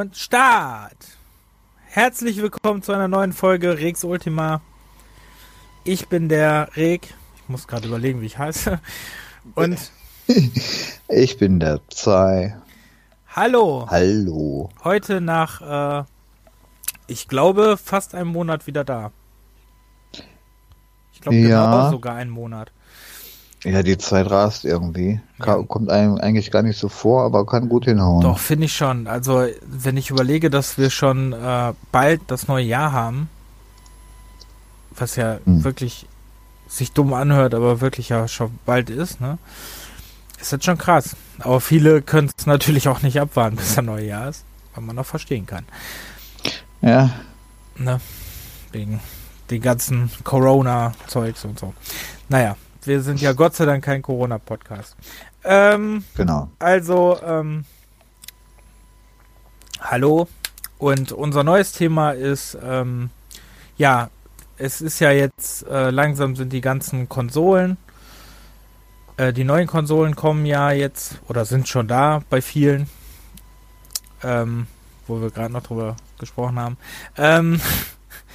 2 und Start! Herzlich willkommen zu einer neuen Folge Rex Ultima. Ich bin der Reg. Ich muss gerade überlegen, wie ich heiße. Und ich bin der Zei. Hallo. Hallo. Heute nach, äh, ich glaube, fast einem Monat wieder da. Ich glaube, ja. genau sogar einen Monat. Ja, die Zeit rast irgendwie. Ja. Kommt einem eigentlich gar nicht so vor, aber kann gut hinhauen. Doch, finde ich schon. Also, wenn ich überlege, dass wir schon äh, bald das neue Jahr haben, was ja hm. wirklich sich dumm anhört, aber wirklich ja schon bald ist, ne? Ist jetzt schon krass. Aber viele können es natürlich auch nicht abwarten, bis das neue Jahr ist, weil man noch verstehen kann. Ja. Ne? Wegen den ganzen Corona-Zeugs und so. Naja, wir sind ja Gott sei Dank kein Corona-Podcast. Ähm, genau. Also, ähm, hallo. Und unser neues Thema ist, ähm, ja, es ist ja jetzt, äh, langsam sind die ganzen Konsolen, äh, die neuen Konsolen kommen ja jetzt oder sind schon da bei vielen, ähm, wo wir gerade noch drüber gesprochen haben. Ähm,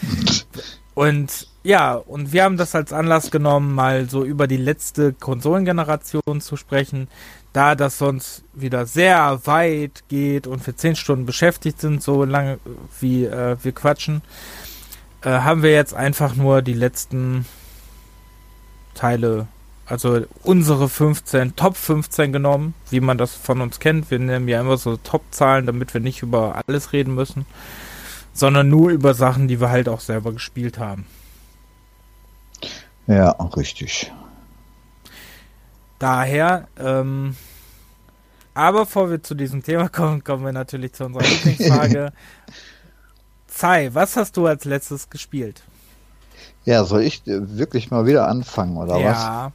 und ja, und wir haben das als Anlass genommen, mal so über die letzte Konsolengeneration zu sprechen, da das sonst wieder sehr weit geht und wir zehn Stunden beschäftigt sind, so lange wie äh, wir quatschen, äh, haben wir jetzt einfach nur die letzten Teile, also unsere 15, Top 15 genommen, wie man das von uns kennt. Wir nehmen ja immer so Top-Zahlen, damit wir nicht über alles reden müssen, sondern nur über Sachen, die wir halt auch selber gespielt haben. Ja, richtig. Daher, ähm, aber bevor wir zu diesem Thema kommen, kommen wir natürlich zu unserer Lieblingsfrage. Zai, was hast du als letztes gespielt? Ja, soll ich wirklich mal wieder anfangen, oder ja. was? Ja.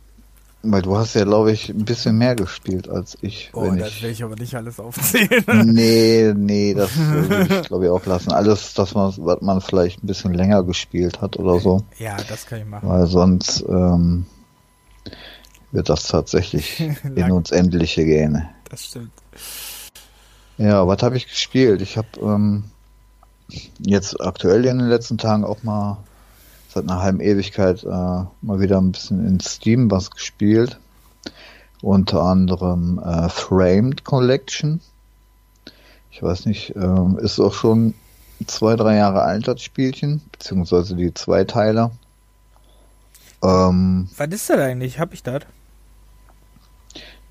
Weil du hast ja, glaube ich, ein bisschen mehr gespielt als ich. Oh, das ich... will ich aber nicht alles aufzählen. nee, nee, das will ich, glaube ich, auch lassen. Alles, das man, was man vielleicht ein bisschen länger gespielt hat oder so. Ja, das kann ich machen. Weil sonst ähm, wird das tatsächlich in uns Endliche gehen. Das stimmt. Ja, was habe ich gespielt? Ich habe ähm, jetzt aktuell in den letzten Tagen auch mal seit einer halben Ewigkeit äh, mal wieder ein bisschen in Steam was gespielt. Unter anderem äh, Framed Collection. Ich weiß nicht, äh, ist auch schon zwei, drei Jahre alt, das Spielchen, beziehungsweise die zwei Teile. Ähm, was ist das eigentlich? Hab ich das?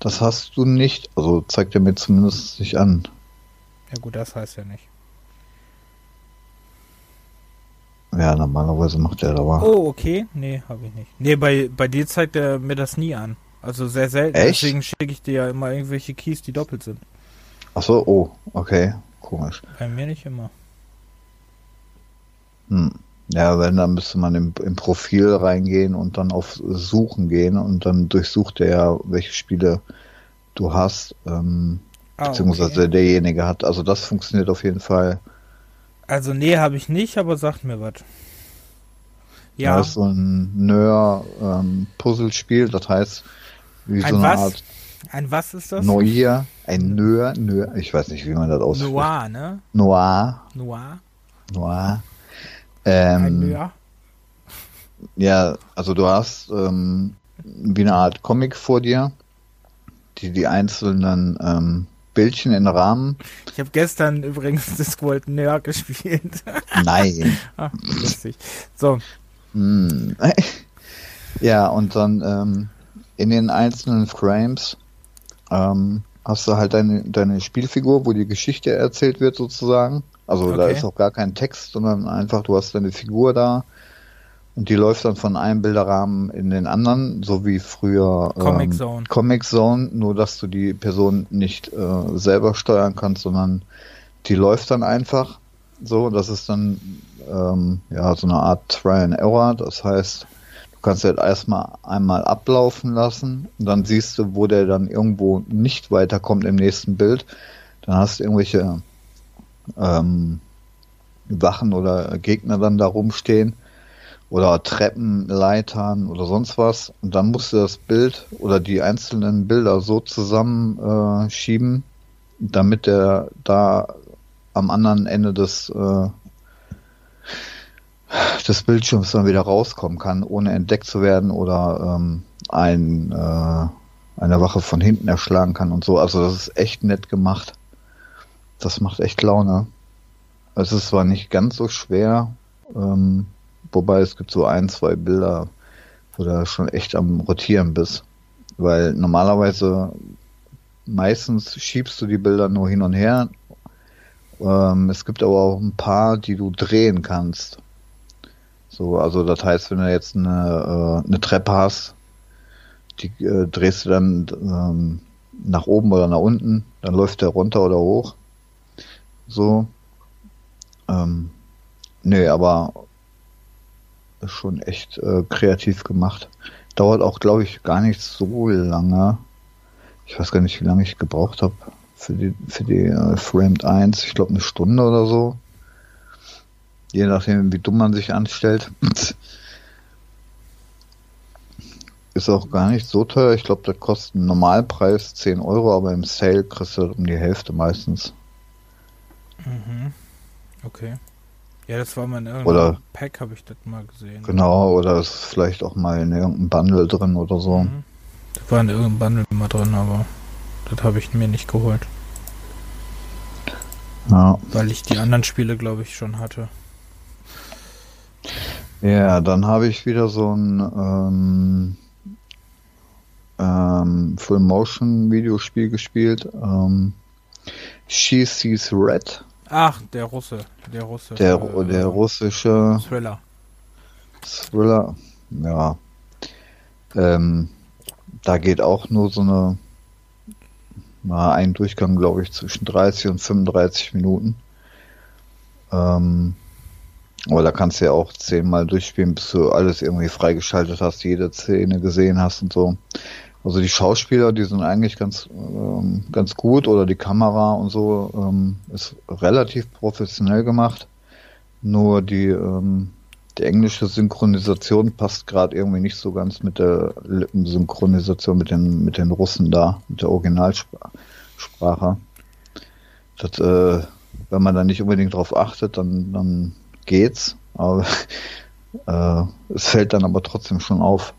Das hast du nicht, also zeigt er mir zumindest nicht an. Ja gut, das heißt ja nicht. Ja, normalerweise macht er aber. Oh, okay. Nee, habe ich nicht. Nee, bei, bei dir zeigt er mir das nie an. Also sehr selten. Echt? Deswegen schicke ich dir ja immer irgendwelche Keys, die doppelt sind. Ach so, oh, okay. Komisch. Bei mir nicht immer. Hm. Ja, wenn, dann müsste man im, im Profil reingehen und dann auf Suchen gehen und dann durchsucht er ja, welche Spiele du hast, ähm, ah, beziehungsweise okay. derjenige hat. Also das funktioniert auf jeden Fall also nee, habe ich nicht, aber sagt mir was. Ja. Das ist so ein Nör-Puzzlespiel, ähm, das heißt, wie ein so eine was? Art. Ein was ist das? Noir, ein Nör, Nör, ich weiß nicht, wie man das ausspricht. Noir, ne? Noir. Noir. Noir. Ähm, ein Nör. Ja, also du hast ähm, wie eine Art Comic vor dir, die die einzelnen ähm, Bildchen in Rahmen. Ich habe gestern übrigens Discworld Nerd gespielt. Nein. Ach, lustig. So. Hm. Ja, und dann ähm, in den einzelnen Frames ähm, hast du halt deine, deine Spielfigur, wo die Geschichte erzählt wird sozusagen. Also okay. da ist auch gar kein Text, sondern einfach du hast deine Figur da und die läuft dann von einem Bilderrahmen in den anderen, so wie früher ähm, Comic Zone. Comic Zone, nur dass du die Person nicht äh, selber steuern kannst, sondern die läuft dann einfach so. Das ist dann ähm, ja so eine Art Try and Error. Das heißt, du kannst halt erstmal einmal ablaufen lassen und dann siehst du, wo der dann irgendwo nicht weiterkommt im nächsten Bild. Dann hast du irgendwelche ähm, Wachen oder Gegner dann da rumstehen oder Treppen, Leitern oder sonst was. Und dann musst du das Bild oder die einzelnen Bilder so zusammenschieben, äh, damit der da am anderen Ende des, äh, des Bildschirms dann wieder rauskommen kann, ohne entdeckt zu werden oder ähm, ein, äh, eine Wache von hinten erschlagen kann und so. Also das ist echt nett gemacht. Das macht echt Laune. Es ist zwar nicht ganz so schwer, ähm, wobei es gibt so ein, zwei Bilder, wo du schon echt am Rotieren bist. Weil normalerweise meistens schiebst du die Bilder nur hin und her. Ähm, es gibt aber auch ein paar, die du drehen kannst. So, also das heißt, wenn du jetzt eine, äh, eine Treppe hast, die äh, drehst du dann ähm, nach oben oder nach unten, dann läuft der runter oder hoch. So. Ähm, nee, aber ist schon echt äh, kreativ gemacht. Dauert auch, glaube ich, gar nicht so lange. Ich weiß gar nicht, wie lange ich gebraucht habe für die, für die äh, Framed 1. Ich glaube eine Stunde oder so. Je nachdem, wie dumm man sich anstellt. Ist auch gar nicht so teuer. Ich glaube, das kostet einen Normalpreis 10 Euro, aber im Sale kriegst du um die Hälfte meistens. Mhm. Okay. Ja, das war mal in irgendeinem oder, Pack, habe ich das mal gesehen. Genau, oder ist vielleicht auch mal in irgendeinem Bundle drin oder so. Mhm. Das war in irgendeinem Bundle mal drin, aber das habe ich mir nicht geholt. Ja. Weil ich die anderen Spiele, glaube ich, schon hatte. Ja, dann habe ich wieder so ein ähm, ähm, Full-Motion-Videospiel gespielt. Ähm, She Sees Red. Ach, der Russe. Der Russe. Der, der russische Thriller. Thriller, ja. Ähm, da geht auch nur so eine mal ein Durchgang, glaube ich, zwischen 30 und 35 Minuten. Ähm, aber da kannst du ja auch zehnmal durchspielen, bis du alles irgendwie freigeschaltet hast, jede Szene gesehen hast und so. Also die Schauspieler, die sind eigentlich ganz, ähm, ganz gut oder die Kamera und so ähm, ist relativ professionell gemacht. Nur die, ähm, die englische Synchronisation passt gerade irgendwie nicht so ganz mit der Lippensynchronisation mit den, mit den Russen da, mit der Originalsprache. Das, äh, wenn man da nicht unbedingt drauf achtet, dann, dann geht's. Aber äh, es fällt dann aber trotzdem schon auf.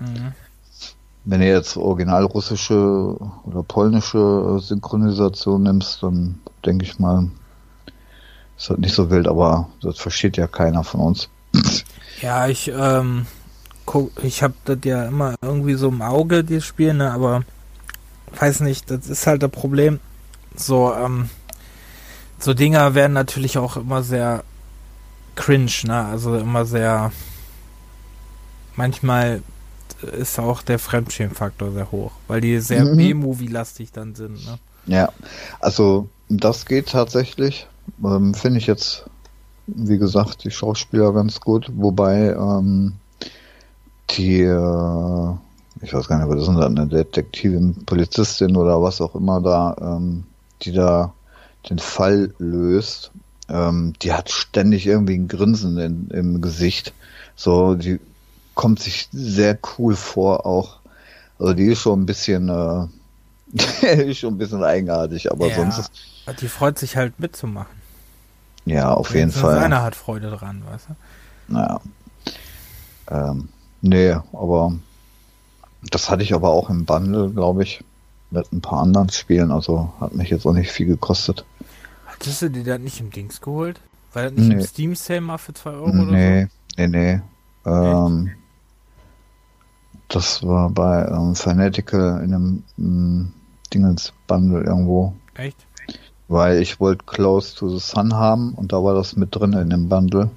Mhm. Wenn du jetzt original russische oder polnische Synchronisation nimmst, dann denke ich mal, ist halt nicht so wild, aber das versteht ja keiner von uns. Ja, ich, ähm, ich habe das ja immer irgendwie so im Auge, die Spiele, ne, aber weiß nicht, das ist halt das Problem. So, ähm, so Dinger werden natürlich auch immer sehr cringe, ne, also immer sehr, manchmal ist auch der Fremdschämfaktor sehr hoch, weil die sehr mhm. B-Movie-lastig dann sind. Ne? Ja, also das geht tatsächlich. Ähm, Finde ich jetzt, wie gesagt, die Schauspieler ganz gut, wobei ähm, die, äh, ich weiß gar nicht, was ist denn eine Detektivin, Polizistin oder was auch immer da, ähm, die da den Fall löst, ähm, die hat ständig irgendwie ein Grinsen in, im Gesicht. So, die kommt sich sehr cool vor auch. Also die ist schon ein bisschen, äh, ist schon ein bisschen eigenartig, aber ja, sonst ist. Die freut sich halt mitzumachen. Ja, auf jeden Fall. Einer hat Freude dran, weißt du? Naja. Ähm, nee, aber das hatte ich aber auch im Bundle, glaube ich, mit ein paar anderen Spielen, also hat mich jetzt auch nicht viel gekostet. Hattest du dir das nicht im Dings geholt? War das nicht nee. im Steam Sale mal für 2 Euro nee, oder so? Nee, nee, nee. Ähm, das war bei ähm, Fanatical in einem ähm, Dingens Bundle irgendwo. Echt? Weil ich wollte Close to the Sun haben und da war das mit drin in dem Bundle.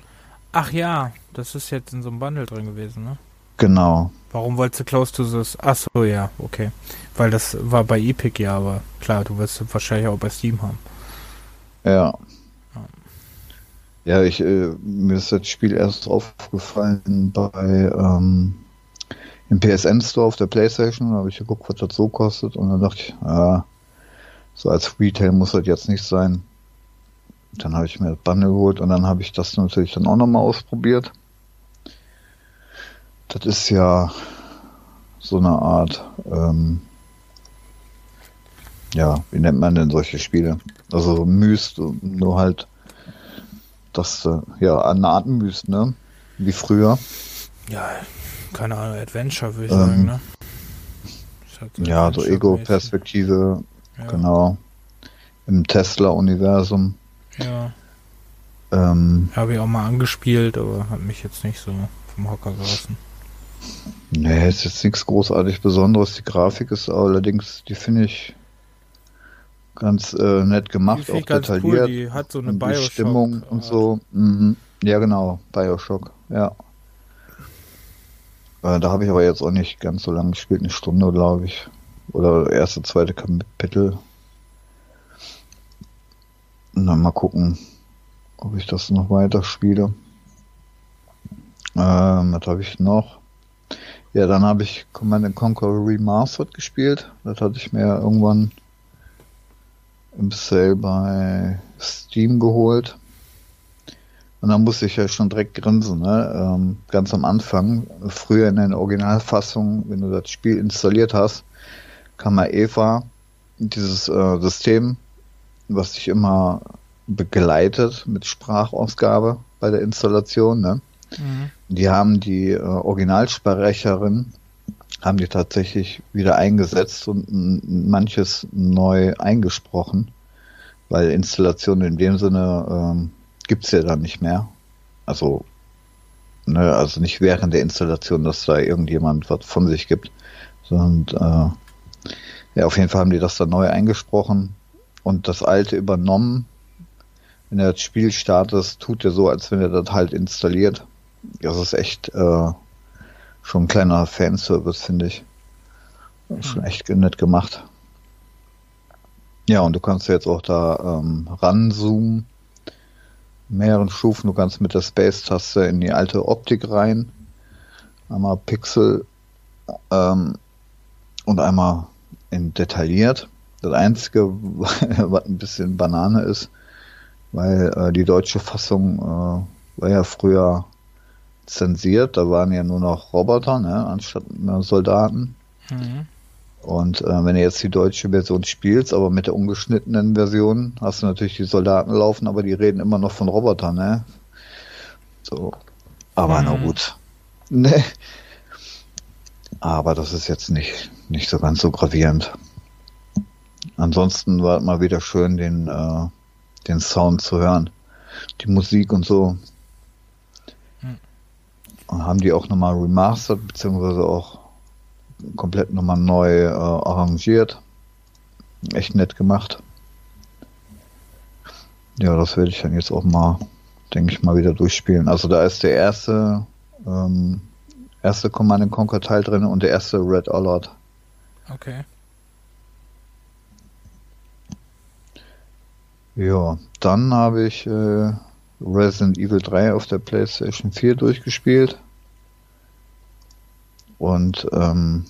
Ach ja, das ist jetzt in so einem Bundle drin gewesen, ne? Genau. Warum wolltest du Close to the Ach so, ja, okay. Weil das war bei Epic ja, aber klar, du wirst es wahrscheinlich auch bei Steam haben. Ja. Ja, ich, äh, mir ist das Spiel erst aufgefallen bei ähm, im PSN Store auf der Playstation, habe ich geguckt, was das so kostet und dann dachte ich, ja, so als Retail muss das jetzt nicht sein. Dann habe ich mir das Bundle geholt und dann habe ich das natürlich dann auch nochmal ausprobiert. Das ist ja so eine Art, ähm, ja, wie nennt man denn solche Spiele? Also so Myst, nur halt das, äh, ja, eine Art Myst, ne? Wie früher. Ja, keine Ahnung, Adventure würde ich Ähm, sagen, ne? Halt Ja, so. Ego-Perspektive, Ja, genau. Im Tesla-Universum. Ja, Ähm, habe ich auch mal angespielt, aber hat mich jetzt nicht so vom Hocker gerissen. nee, ist jetzt nichts großartig Besonderes. Die Grafik ist allerdings, die finde ich ganz äh, nett gemacht, auch detailliert. cool, die hat so eine die Bioshock. Stimmung und Art. so. Mhm. Ja, genau, Bioshock, ja. Äh, da habe ich aber jetzt auch nicht ganz so lange gespielt, eine Stunde, glaube ich. Oder erste, zweite Kapitel. Und dann mal gucken, ob ich das noch weiter spiele. Ähm, was habe ich noch? Ja, dann habe ich Command Conquer Remastered gespielt. Das hatte ich mir irgendwann im Sale bei Steam geholt. Und dann musste ich ja schon direkt grinsen, ne? Ähm, ganz am Anfang, früher in der Originalfassung, wenn du das Spiel installiert hast, kam ja Eva, dieses äh, System, was dich immer begleitet mit Sprachausgabe bei der Installation, ne? Mhm. Die haben die äh, Originalsprecherin haben die tatsächlich wieder eingesetzt und manches neu eingesprochen, weil Installation in dem Sinne ähm, gibt's ja dann nicht mehr. Also ne, also nicht während der Installation, dass da irgendjemand was von sich gibt, sondern äh, ja auf jeden Fall haben die das dann neu eingesprochen und das alte übernommen. Wenn er das Spiel startet, tut er so, als wenn er das halt installiert. Das ist echt äh, schon ein kleiner Fanservice, finde ich. Schon echt nett gemacht. Ja, und du kannst jetzt auch da ähm, ranzoomen. Mehreren Stufen. Du kannst mit der Space-Taste in die alte Optik rein. Einmal Pixel ähm, und einmal in detailliert. Das Einzige, was ein bisschen Banane ist, weil äh, die deutsche Fassung äh, war ja früher zensiert, da waren ja nur noch Roboter, ne, anstatt Soldaten. Mhm. Und äh, wenn du jetzt die deutsche Version spielst, aber mit der ungeschnittenen Version, hast du natürlich die Soldaten laufen, aber die reden immer noch von Robotern, ne? So. Aber na Mhm. gut. Ne. Aber das ist jetzt nicht, nicht so ganz so gravierend. Ansonsten war es mal wieder schön, den, äh, den Sound zu hören. Die Musik und so. Hm. Und haben die auch nochmal remastered, beziehungsweise auch komplett nochmal neu äh, arrangiert. Echt nett gemacht. Ja, das werde ich dann jetzt auch mal, denke ich mal, wieder durchspielen. Also da ist der erste, ähm, erste Command Conquer Teil drin und der erste Red Alert. Okay. Ja, dann habe ich äh, Resident Evil 3 auf der PlayStation 4 durchgespielt. Und ähm,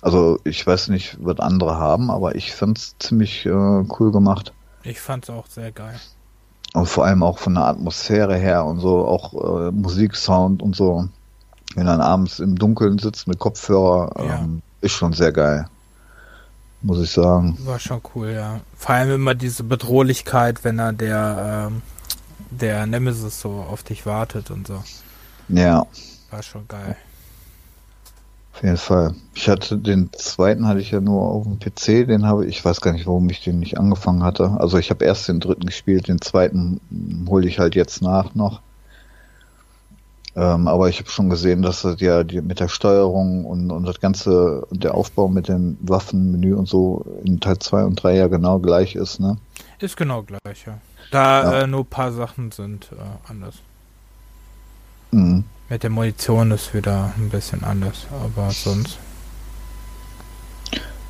also ich weiß nicht, was andere haben, aber ich fand's ziemlich äh, cool gemacht. Ich fand's auch sehr geil. Und vor allem auch von der Atmosphäre her und so, auch äh, Musiksound und so. Wenn dann abends im Dunkeln sitzt mit Kopfhörer, Ja. ähm, ist schon sehr geil. Muss ich sagen. War schon cool, ja. Vor allem immer diese Bedrohlichkeit, wenn er der, ähm, der Nemesis so auf dich wartet und so. Ja. War schon geil. Auf jeden Fall. Ich hatte den zweiten hatte ich ja nur auf dem PC, den habe ich, ich weiß gar nicht, warum ich den nicht angefangen hatte. Also ich habe erst den dritten gespielt, den zweiten hole ich halt jetzt nach noch. Ähm, aber ich habe schon gesehen, dass das ja die, mit der Steuerung und, und das ganze, der Aufbau mit dem Waffenmenü und so in Teil 2 und 3 ja genau gleich ist, ne? Ist genau gleich, ja. Da Ja. äh, nur ein paar Sachen sind äh, anders. Mhm. Mit der Munition ist wieder ein bisschen anders, aber sonst.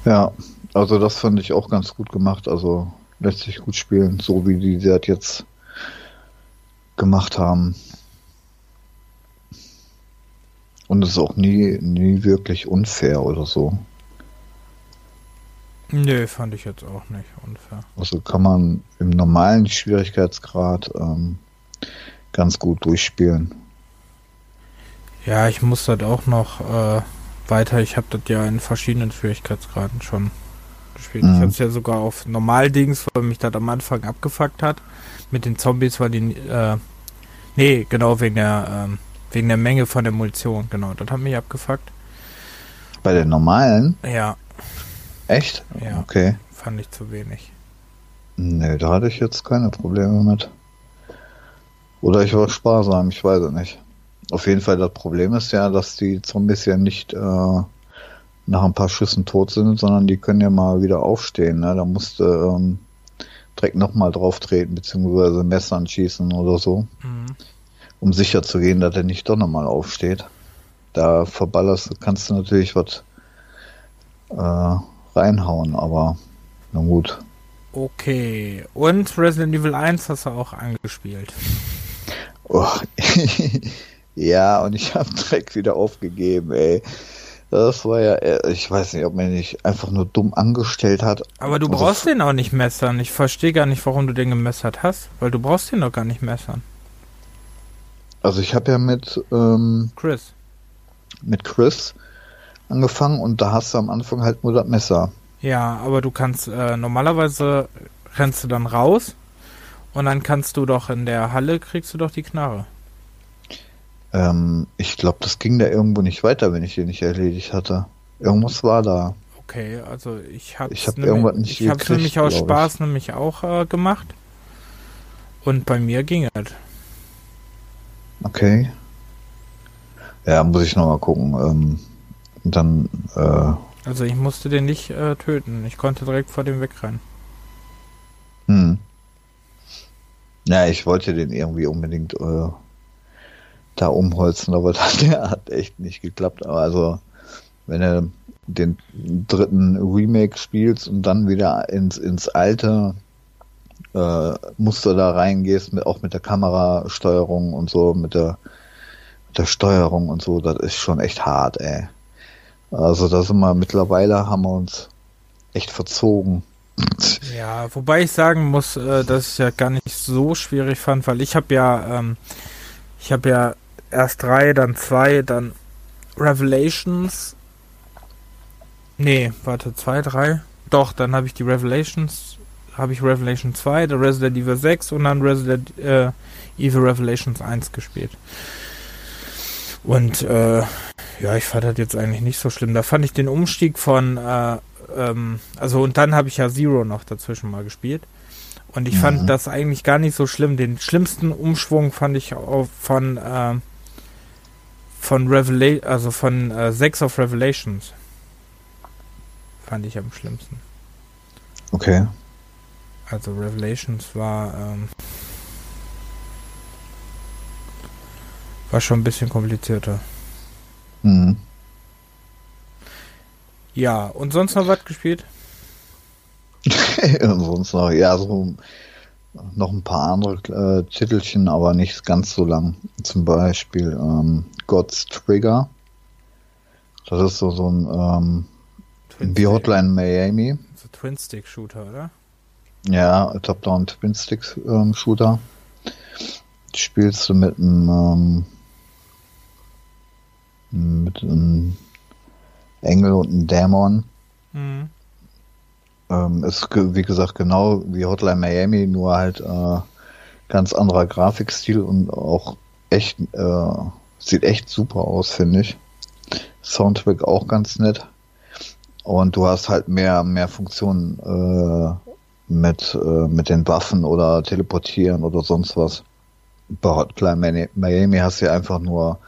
Ja, also das fand ich auch ganz gut gemacht. Also lässt sich gut spielen, so wie die das jetzt gemacht haben. Und es ist auch nie, nie wirklich unfair oder so. Nö, fand ich jetzt auch nicht unfair. Also kann man im normalen Schwierigkeitsgrad ähm, ganz gut durchspielen. Ja, ich muss das auch noch äh, weiter. Ich habe das ja in verschiedenen Schwierigkeitsgraden schon gespielt. Mhm. Ich habe es ja sogar auf Normaldings, weil mich das am Anfang abgefuckt hat. Mit den Zombies, weil die, äh, nee, genau, wegen der, ähm, wegen der Menge von der Munition, genau, das hat mich abgefuckt. Bei den normalen? Ja. Echt? Ja. Okay. Fand ich zu wenig. Nee, da hatte ich jetzt keine Probleme mit. Oder ich war sparsam, ich weiß es nicht. Auf jeden Fall, das Problem ist ja, dass die Zombies ja nicht äh, nach ein paar Schüssen tot sind, sondern die können ja mal wieder aufstehen. Ne? Da musst du ähm, direkt nochmal drauf treten, beziehungsweise Messern schießen oder so, mhm. um sicher zu gehen, dass er nicht doch nochmal aufsteht. Da verballerst kannst du natürlich was äh, reinhauen, aber na gut. Okay. Und Resident Evil 1 hast du auch angespielt. Oh. Ja, und ich habe direkt wieder aufgegeben, ey. Das war ja, äh, ich weiß nicht, ob man nicht einfach nur dumm angestellt hat. Aber du also brauchst den auch nicht messern. Ich verstehe gar nicht, warum du den gemessert hast, weil du brauchst den doch gar nicht messern. Also ich habe ja mit ähm, Chris. Mit Chris angefangen und da hast du am Anfang halt nur das Messer. Ja, aber du kannst äh, normalerweise rennst du dann raus und dann kannst du doch in der Halle kriegst du doch die Knarre. Ähm, ich glaube, das ging da irgendwo nicht weiter, wenn ich den nicht erledigt hatte. Irgendwas war da. Okay, also ich habe ich hab irgendwas nicht Ich habe nämlich aus Spaß ich. nämlich auch äh, gemacht und bei mir ging es. Okay. Ja, muss ich nochmal gucken. Ähm, dann. Äh, also ich musste den nicht äh, töten. Ich konnte direkt vor dem wegrennen. Hm. Ja, ich wollte den irgendwie unbedingt äh, da umholzen, aber das, der hat echt nicht geklappt. Aber also, wenn du den dritten Remake spielst und dann wieder ins, ins alte äh, Muster da reingehst, mit, auch mit der Kamerasteuerung und so, mit der, mit der Steuerung und so, das ist schon echt hart, ey. Also da sind wir mittlerweile haben wir uns echt verzogen. Ja, wobei ich sagen muss, äh, dass ich ja gar nicht so schwierig fand, weil ich habe ja, ähm, ich habe ja erst drei, dann zwei, dann Revelations. Nee, warte, zwei, drei. Doch, dann habe ich die Revelations, habe ich Revelation 2, der Resident Evil 6 und dann Resident äh, Evil Revelations 1 gespielt. Und äh, ja, ich fand das jetzt eigentlich nicht so schlimm. Da fand ich den Umstieg von, äh, ähm, also und dann habe ich ja Zero noch dazwischen mal gespielt. Und ich mhm. fand das eigentlich gar nicht so schlimm. Den schlimmsten Umschwung fand ich auch von äh, von Revelation, also von äh, Sex of Revelations. Fand ich am schlimmsten. Okay. Also Revelations war ähm, war schon ein bisschen komplizierter. Mhm. Ja, und sonst noch was gespielt? sonst noch, ja, so noch ein paar andere äh, Titelchen, aber nicht ganz so lang. Zum Beispiel ähm, God's Trigger. Das ist so, so ein ähm, wie Hotline Miami. So Twin-Stick-Shooter, oder? Ja, Top-Down Twin-Stick-Shooter. Ähm, Spielst du mit einem ähm, mit einem Engel und einem Dämon. Mhm. Ähm, ist wie gesagt genau wie Hotline Miami, nur halt äh, ganz anderer Grafikstil und auch echt äh, sieht echt super aus, finde ich. Soundtrack auch ganz nett. Und du hast halt mehr mehr Funktionen äh, mit äh, mit den Waffen oder teleportieren oder sonst was. Bei Hotline Miami hast du ja einfach nur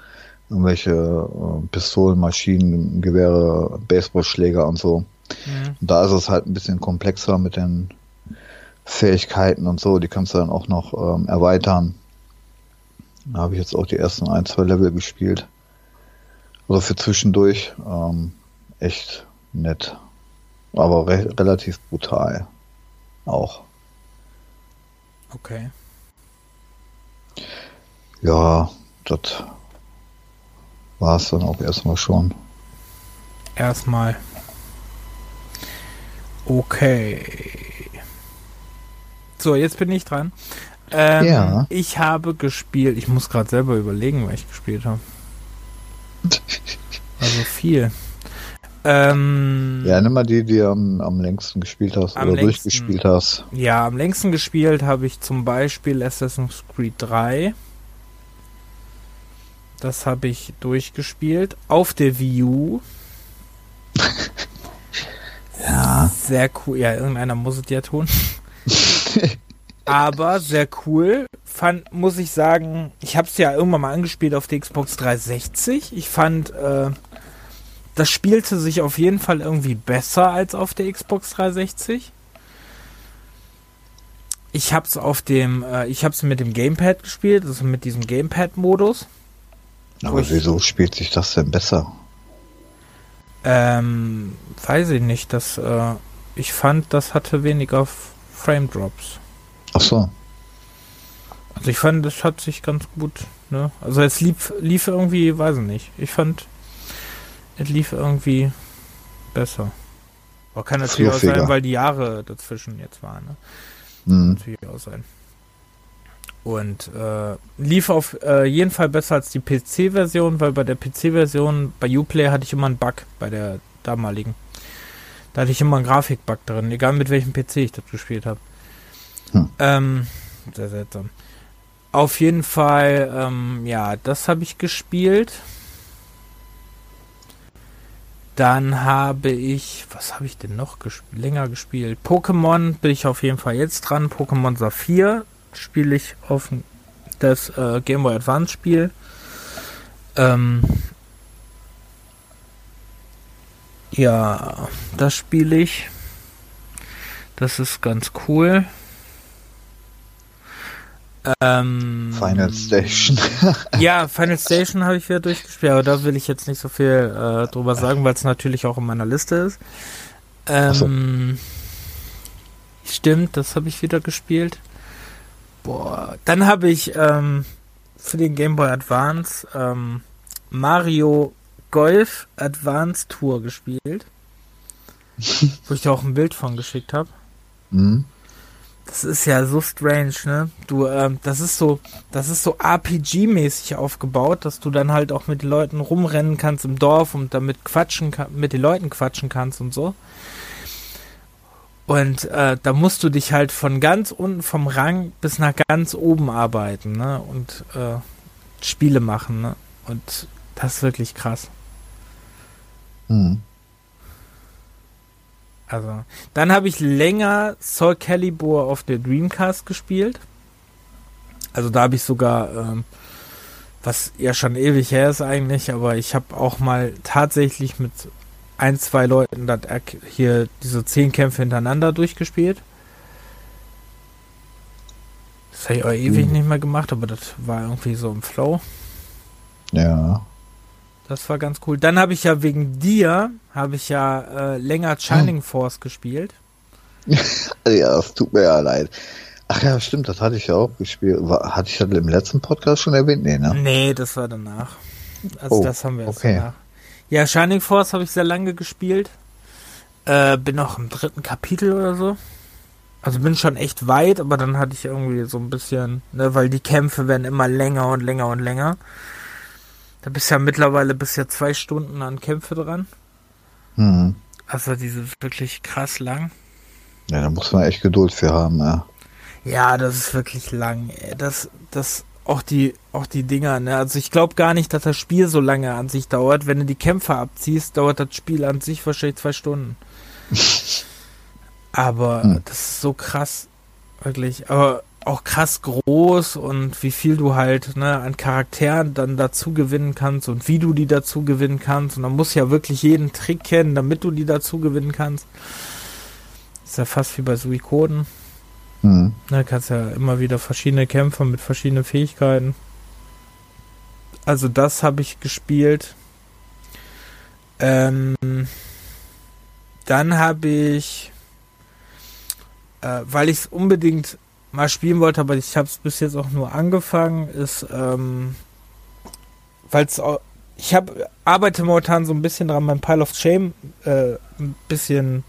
irgendwelche äh, Pistolen, Maschinen, Gewehre, Baseballschläger und so. Mhm. Und da ist es halt ein bisschen komplexer mit den Fähigkeiten und so. Die kannst du dann auch noch ähm, erweitern. Da habe ich jetzt auch die ersten ein, zwei Level gespielt. Also für zwischendurch ähm, echt nett. Aber re relativ brutal. Auch. Okay. Ja, das war es dann auch erstmal schon. Erstmal. Okay. So, jetzt bin ich dran. Ähm, ja. Ich habe gespielt, ich muss gerade selber überlegen, was ich gespielt habe. Also viel. Ähm, Ja, nimm mal die, die du am, am längsten gespielt hast oder längsten. durchgespielt hast. Ja, am längsten gespielt habe ich zum Beispiel Assassin's Creed 3. Das habe ich durchgespielt. Auf der Wii U. Ja. Sehr cool. Ja, irgendeiner muss es ja tun. Aber sehr cool. Fand, muss ich sagen, ich habe es ja irgendwann mal angespielt auf der Xbox 360. Ich fand, äh, das spielte sich auf jeden Fall irgendwie besser als auf der Xbox 360. Ich habe es auf dem, äh, ich habe es mit dem Gamepad gespielt, also mit diesem Gamepad-Modus. Aber wieso spielt sich das denn besser? Ähm, weiß ich nicht, dass äh, ich fand, das hatte weniger Frame Drops. Ach so. Also ich fand, das hat sich ganz gut, ne? Also es lief, lief irgendwie, weiß ich nicht. Ich fand, es lief irgendwie besser. Aber kann natürlich auch sein, weil die Jahre dazwischen jetzt waren, ne? Hm. Natürlich auch sein. Und äh, lief auf äh, jeden Fall besser als die PC-Version, weil bei der PC-Version, bei Uplay hatte ich immer einen Bug, bei der damaligen. Da hatte ich immer einen Grafikbug drin, egal mit welchem PC ich das gespielt habe. Hm. Ähm, sehr seltsam. Auf jeden Fall, ähm, ja, das habe ich gespielt. Dann habe ich, was habe ich denn noch gesp länger gespielt? Pokémon bin ich auf jeden Fall jetzt dran. Pokémon Saphir spiele ich auf das äh, Game Boy Advance Spiel. Ähm, ja, das spiele ich. Das ist ganz cool. Ähm, Final Station. ja, Final Station habe ich wieder durchgespielt, aber da will ich jetzt nicht so viel äh, drüber sagen, weil es natürlich auch in meiner Liste ist. Ähm, Stimmt, das habe ich wieder gespielt. Boah, dann habe ich ähm, für den Game Boy Advance ähm, Mario Golf Advance Tour gespielt, wo ich da auch ein Bild von geschickt habe. Hm. Das ist ja so strange, ne? Du, ähm, das ist so, das ist so RPG-mäßig aufgebaut, dass du dann halt auch mit den Leuten rumrennen kannst im Dorf und damit quatschen mit den Leuten quatschen kannst und so. Und äh, da musst du dich halt von ganz unten vom Rang bis nach ganz oben arbeiten, ne? Und äh, Spiele machen, ne? Und das ist wirklich krass. Hm. Also, dann habe ich länger Soul Calibur auf der Dreamcast gespielt. Also da habe ich sogar, ähm, was ja schon ewig her ist eigentlich, aber ich habe auch mal tatsächlich mit ein, zwei Leuten das hier diese zehn Kämpfe hintereinander durchgespielt. Das habe ich auch ewig Mhm. nicht mehr gemacht, aber das war irgendwie so im Flow. Ja. Das war ganz cool. Dann habe ich ja wegen dir, habe ich ja äh, länger Shining Force gespielt. Ja, es tut mir ja leid. Ach ja, stimmt, das hatte ich ja auch gespielt. War, hatte ich das im letzten Podcast schon erwähnt? Nee, ne? Nee, das war danach. Also Oh, das haben wir erst okay. danach. Ja, Shining Force habe ich sehr lange gespielt. Äh, bin noch im dritten Kapitel oder so. Also bin schon echt weit, aber dann hatte ich irgendwie so ein bisschen, ne, weil die Kämpfe werden immer länger und länger und länger. Da bist ja mittlerweile bis ja zwei Stunden an Kämpfe dran. Hm. Also die sind wirklich krass lang. Ja, da muss man echt Geduld für haben, ja. Ja, das ist wirklich lang. ey. Das, das, auch die, auch die Dinger, ne? Also ich glaube gar nicht, dass das Spiel so lange an sich dauert. Wenn du die Kämpfe abziehst, dauert das Spiel an sich wahrscheinlich zwei Stunden. Aber Hm. das ist so krass, wirklich. Aber auch krass groß und wie viel du halt ne, an Charakteren dann dazu gewinnen kannst und wie du die dazu gewinnen kannst. Und dann musst du ja wirklich jeden Trick kennen, damit du die dazu gewinnen kannst. Ist ja fast wie bei Suikoden. Hm. Ne, kannst ja immer wieder verschiedene Kämpfer mit verschiedenen Fähigkeiten. Also das habe ich gespielt. Ähm, dann habe ich, äh, weil ich es unbedingt mal spielen wollte, aber ich habe es bis jetzt auch nur angefangen, ist, ähm, weil es ich habe arbeite momentan so ein bisschen dran, mein Pile of Shame äh, ein bisschen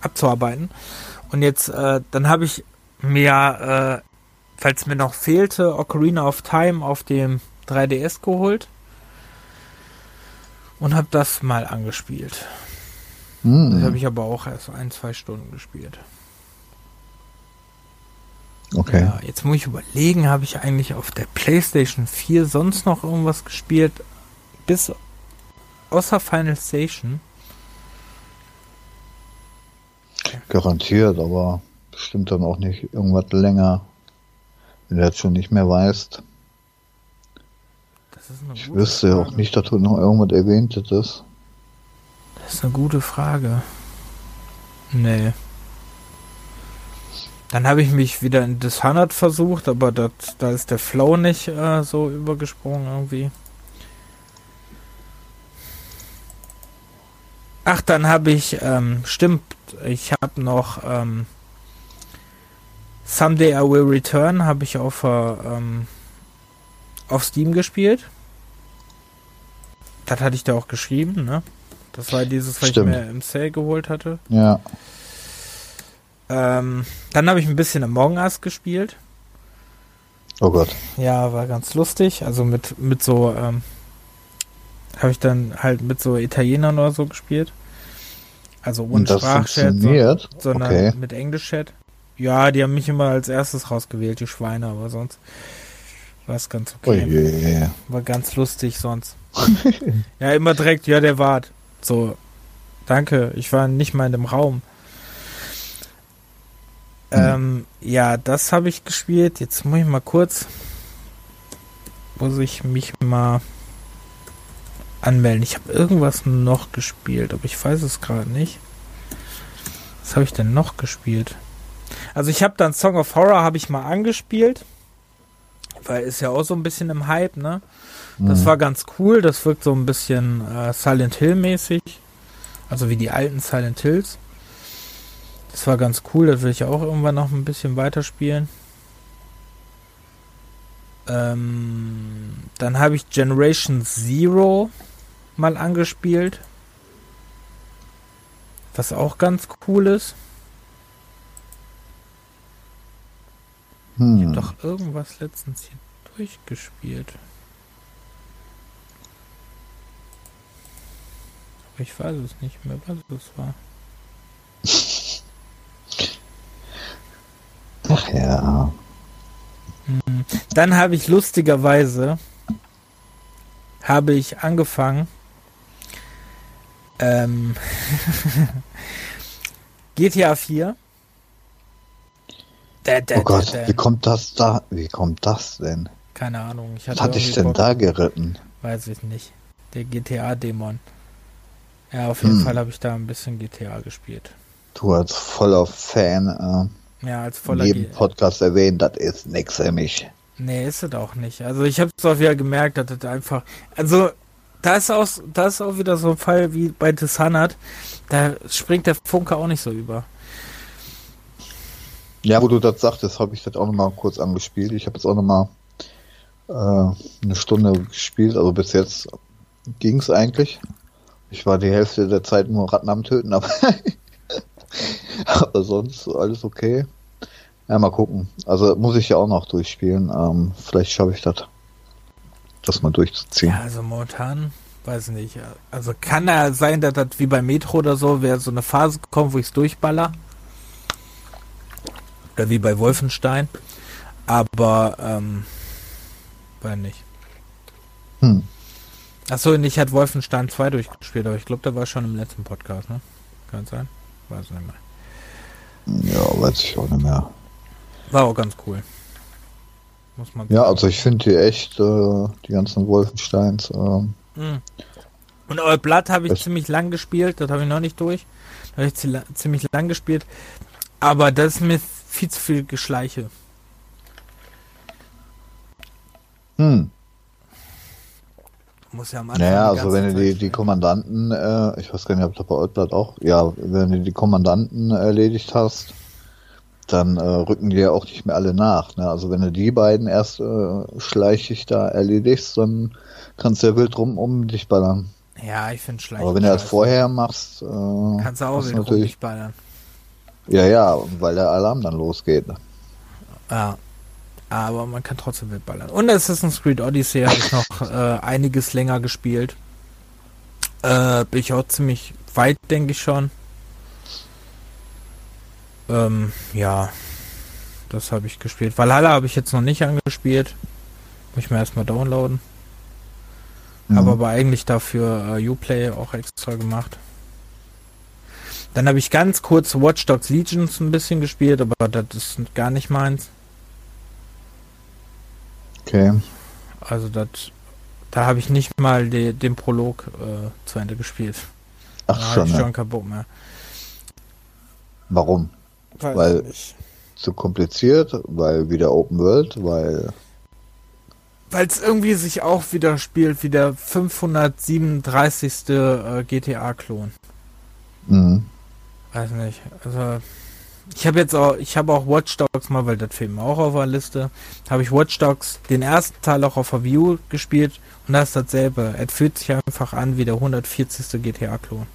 abzuarbeiten. Und jetzt, äh, dann habe ich mir, äh, falls mir noch fehlte, Ocarina of Time auf dem 3DS geholt und habe das mal angespielt. Hm. Das habe ich aber auch erst ein, zwei Stunden gespielt. Okay. Ja, jetzt muss ich überlegen, habe ich eigentlich auf der PlayStation 4 sonst noch irgendwas gespielt? Bis außer Final Station? Garantiert, aber bestimmt dann auch nicht irgendwas länger, wenn du jetzt schon nicht mehr weißt. ich wüsste ja auch nicht, dass du noch irgendwas erwähnt hättest. Das ist eine gute Frage. Nee. Dann habe ich mich wieder in Dishonored versucht, aber dat, da ist der Flow nicht äh, so übergesprungen irgendwie. Ach, dann habe ich, ähm, stimmt, ich habe noch ähm, Someday I Will Return habe ich auf, äh, ähm, auf Steam gespielt. Das hatte ich da auch geschrieben, ne? Das war dieses, was Stimmt. ich mir im Sale geholt hatte. Ja. Ähm, dann habe ich ein bisschen Among Us gespielt. Oh Gott. Ja, war ganz lustig. Also mit, mit so, ähm, habe ich dann halt mit so Italienern oder so gespielt. Also ohne Sprachchat, so, sondern okay. mit Englisch-Chat. Ja, die haben mich immer als erstes rausgewählt, die Schweine, aber sonst war es ganz okay. Oh je. War ganz lustig sonst. ja, immer direkt, ja, der Wart. So, danke, ich war nicht mal in dem Raum. Hm. Ähm, ja, das habe ich gespielt. Jetzt muss ich mal kurz, muss ich mich mal anmelden. Ich habe irgendwas noch gespielt, aber ich weiß es gerade nicht. Was habe ich denn noch gespielt? Also ich habe dann Song of Horror habe ich mal angespielt, weil ist ja auch so ein bisschen im Hype, ne? Das mhm. war ganz cool. Das wirkt so ein bisschen äh, Silent Hill mäßig, also wie die alten Silent Hills. Das war ganz cool. Das will ich auch irgendwann noch ein bisschen weiterspielen. Ähm, dann habe ich Generation Zero mal angespielt. Was auch ganz cool ist. Hm. Ich habe doch irgendwas letztens hier durchgespielt. Aber ich weiß es nicht mehr, was es war. Ach ja. Hm. Dann habe ich lustigerweise habe ich angefangen ähm, GTA 4 da, da, oh Gott, da, wie kommt das da? Wie kommt das denn? Keine Ahnung. Ich Was hatte ich denn Bock. da geritten? Weiß ich nicht. Der GTA-Dämon. Ja, auf jeden hm. Fall habe ich da ein bisschen GTA gespielt. Du als voller Fan. Äh, ja, als voller jedem Podcast erwähnt, das ist nix für mich. Nee, ist es auch nicht. Also ich habe es auch wieder gemerkt, dass das einfach. Also da ist auch, da ist auch wieder so ein Fall wie bei Dishonored. Da springt der Funke auch nicht so über. Ja, wo du das sagtest, habe ich das auch nochmal kurz angespielt. Ich habe jetzt auch nochmal äh, eine Stunde gespielt. Also bis jetzt ging es eigentlich. Ich war die Hälfte der Zeit nur Ratten am Töten, aber, aber sonst alles okay. Ja, mal gucken. Also muss ich ja auch noch durchspielen. Ähm, vielleicht schaffe ich das, das mal durchzuziehen. Ja, also momentan, weiß nicht. Also kann ja sein, dass das wie bei Metro oder so, wäre so eine Phase kommt, wo ich es durchballer. Oder wie bei Wolfenstein. Aber, ähm, weiß nicht. Hm. Achso, und ich hatte Wolfenstein 2 durchgespielt, aber ich glaube, der war schon im letzten Podcast, ne? Kann es sein? Weiß nicht mehr. Ja, weiß ich auch nicht mehr. War auch ganz cool. Muss man ja, also ich finde die echt, äh, die ganzen Wolfensteins. Äh, mhm. Und All Blood habe ich ziemlich lang gespielt, das habe ich noch nicht durch. Da habe ich ziemlich lang gespielt. Aber das ist mir viel zu viel Geschleiche. Hm. Muss ja am Anfang naja, also wenn du die, die Kommandanten, äh, ich weiß gar nicht, ob das bei Outblood auch, ja, wenn du die Kommandanten erledigt hast, dann äh, rücken die ja auch nicht mehr alle nach. Ne? Also wenn du die beiden erst äh, schleichig da erledigst, dann kannst du ja wild rum um dich ballern. Ja, ich finde schleichig. Aber wenn du das vorher machst, äh, kannst du auch wild rum dich ballern. Ja, ja, weil der Alarm dann losgeht. Ja. Aber man kann trotzdem mitballern. Und Assassin's Creed Odyssey habe ich noch äh, einiges länger gespielt. Äh, bin ich auch ziemlich weit, denke ich schon. Ähm, ja. Das habe ich gespielt. Valhalla habe ich jetzt noch nicht angespielt. Muss ich mir erstmal downloaden. Mhm. Habe aber eigentlich dafür äh, Uplay auch extra gemacht. Dann habe ich ganz kurz Watch Dogs Legions ein bisschen gespielt, aber das ist gar nicht meins. Okay. Also das, da habe ich nicht mal die, den Prolog äh, zu Ende gespielt. Ach da schon. Ich schon kaputt mehr. Warum? Weiß Weil-. Zu kompliziert, weil wieder Open World, weil Weil es irgendwie sich auch wieder spielt wie der 537. Äh, GTA-Klon. mh, Weiß nicht. Also ich habe jetzt auch, ich habe auch Watch Dogs mal, weil das Film auch auf der Liste, habe ich Watch Dogs den ersten Teil auch auf der View gespielt und da ist dasselbe. Es fühlt sich einfach an wie der 140. GTA-Klon.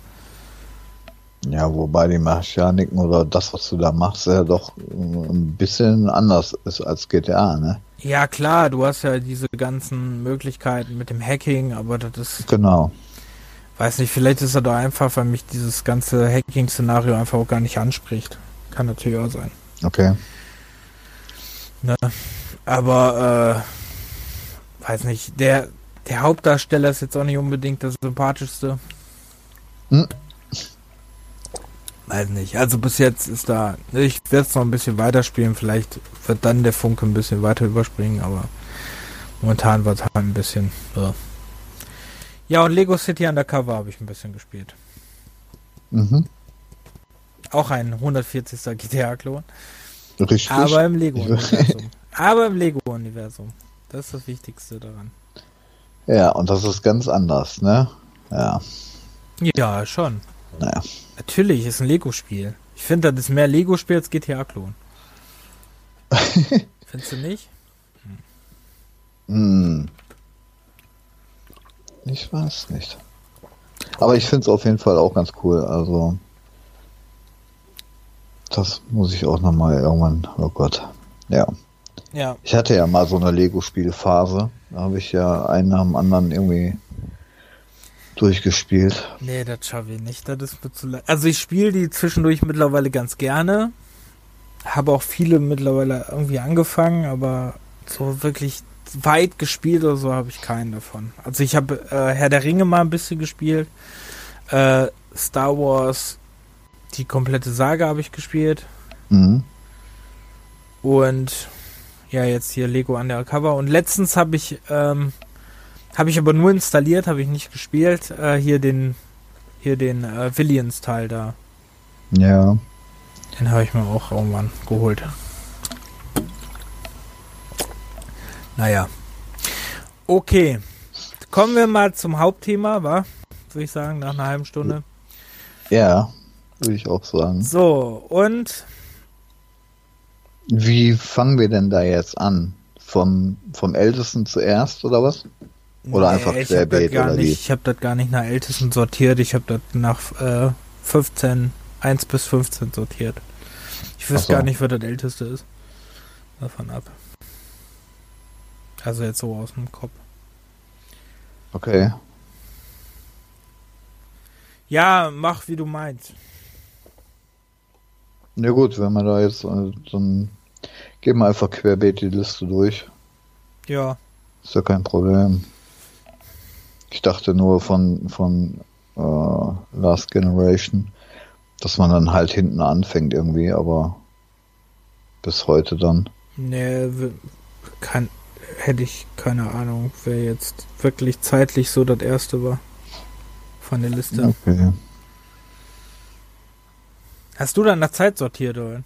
Ja, wobei die Mechaniken oder das, was du da machst, ja doch äh, ein bisschen anders ist als GTA, ne? Ja klar, du hast ja diese ganzen Möglichkeiten mit dem Hacking, aber das ist, Genau. weiß nicht, vielleicht ist er doch einfach, weil mich dieses ganze Hacking-Szenario einfach auch gar nicht anspricht. Kann natürlich auch sein. Okay. Ne? Aber, äh, weiß nicht, der, der Hauptdarsteller ist jetzt auch nicht unbedingt der sympathischste. Hm. Weiß nicht. Also bis jetzt ist da, ich werde es noch ein bisschen weiterspielen, vielleicht wird dann der Funke ein bisschen weiter überspringen, aber momentan wird halt ein bisschen. So. Ja, und Lego City Undercover habe ich ein bisschen gespielt. Mhm. Auch ein 140. GTA-Klon. Richtig. Aber im Lego-Universum. aber im Lego-Universum. Das ist das Wichtigste daran. Ja, und das ist ganz anders, ne? Ja, Ja, schon. Naja. Natürlich, ist ein Lego-Spiel. Ich finde, das ist mehr Lego-Spiel als GTA-Klon. Findest du nicht? Hm. Ich weiß nicht. Aber ich finde es auf jeden Fall auch ganz cool. Also, das muss ich auch nochmal irgendwann. Oh Gott. Ja. Ja. Ich hatte ja mal so eine Lego-Spielphase. Da habe ich ja einen nach dem anderen irgendwie durchgespielt. Nee, das schaffe ich nicht. Das ist mir zu le- Also ich spiele die zwischendurch mittlerweile ganz gerne. Habe auch viele mittlerweile irgendwie angefangen, aber so wirklich weit gespielt oder so habe ich keinen davon. Also ich habe äh, Herr der Ringe mal ein bisschen gespielt. Äh, Star Wars, die komplette Saga habe ich gespielt. Mhm. Und ja, jetzt hier Lego Undercover. Und letztens habe ich, ähm, habe ich aber nur installiert, habe ich nicht gespielt. Äh, hier den, hier den äh, Villians-Teil da. Ja. Den habe ich mir auch irgendwann geholt. Naja. Okay. Kommen wir mal zum Hauptthema, wa? Würde ich sagen, nach einer halben Stunde. Ja, würde ich auch sagen. So, und Wie fangen wir denn da jetzt an? Vom, vom Ältesten zuerst oder was? Oder einfach ich hab das querbeet oder nicht, wie? Ich habe das gar nicht nach Ältesten sortiert. Ich habe das nach äh, 15, 1 bis 15 sortiert. Ich wüsste so. gar nicht, wer das Älteste ist. Davon ab. Also jetzt so aus dem Kopf. Okay. Ja, mach wie du meinst. Ja gut, wenn man da jetzt, äh, dann gehen wir einfach querbeet die Liste durch. Ja. Ist ja kein Problem. Ich dachte nur von, von äh, Last Generation, dass man dann halt hinten anfängt irgendwie, aber bis heute dann. Nee, kann, hätte ich keine Ahnung, wer jetzt wirklich zeitlich so das erste war. Von der Liste. Okay. Hast du dann nach Zeit sortiert, oder?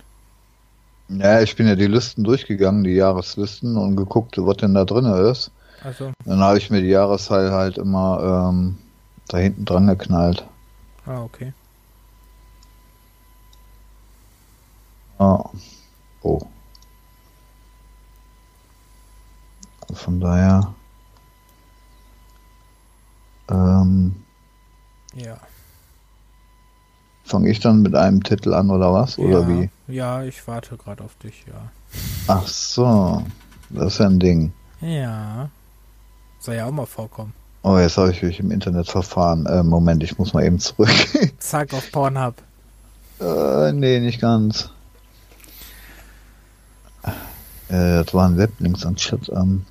Ja, ich bin ja die Listen durchgegangen, die Jahreslisten und geguckt, was denn da drin ist. Also, Dann habe ich mir die Jahreszahl halt immer ähm, da hinten dran geknallt. ah, okay. Ah. Oh. Von daher. Ähm, Ja. Fange ich dann mit einem Titel an oder was? Oder ja, wie? Ja, ich warte gerade auf dich, ja. Ach so. Das ist ja ein Ding. Ja. Soll ja auch mal vorkommen. Oh, jetzt habe ich mich im Internet verfahren. Äh, Moment, ich muss mal eben zurück. Zack auf Pornhub. äh, nee, nicht ganz. Äh, das waren Weblinks am Chat. Ähm,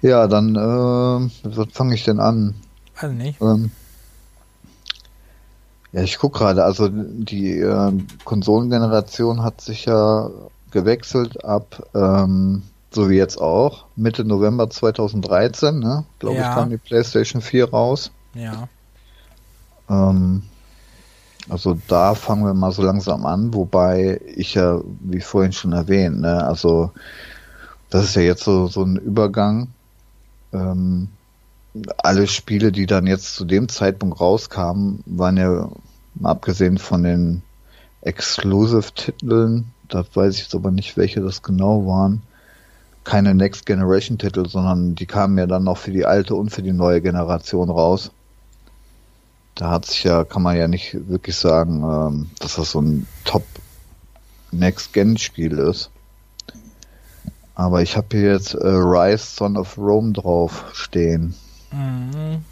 ja, dann, äh, was fange ich denn an? Weiß nicht. Ähm, ja, ich guck gerade, also die äh, Konsolengeneration hat sich ja gewechselt ab, ähm, so wie jetzt auch, Mitte November 2013, ne? Glaube Ja. ich, kam die PlayStation 4 raus. Ja. Ähm, also da fangen wir mal so langsam an, wobei ich ja, wie vorhin schon erwähnt, ne, also das ist ja jetzt so, so ein Übergang. Ähm, alle Spiele, die dann jetzt zu dem Zeitpunkt rauskamen, waren ja, mal abgesehen von den Exclusive-Titeln, da weiß ich jetzt aber nicht, welche das genau waren, keine Next Generation-Titel, sondern die kamen ja dann noch für die alte und für die neue Generation raus. Da hat sich ja, kann man ja nicht wirklich sagen, ähm, dass das so ein Top Next Gen Spiel ist. Aber ich habe hier jetzt äh, Rise Son of Rome drauf stehen. Mhm.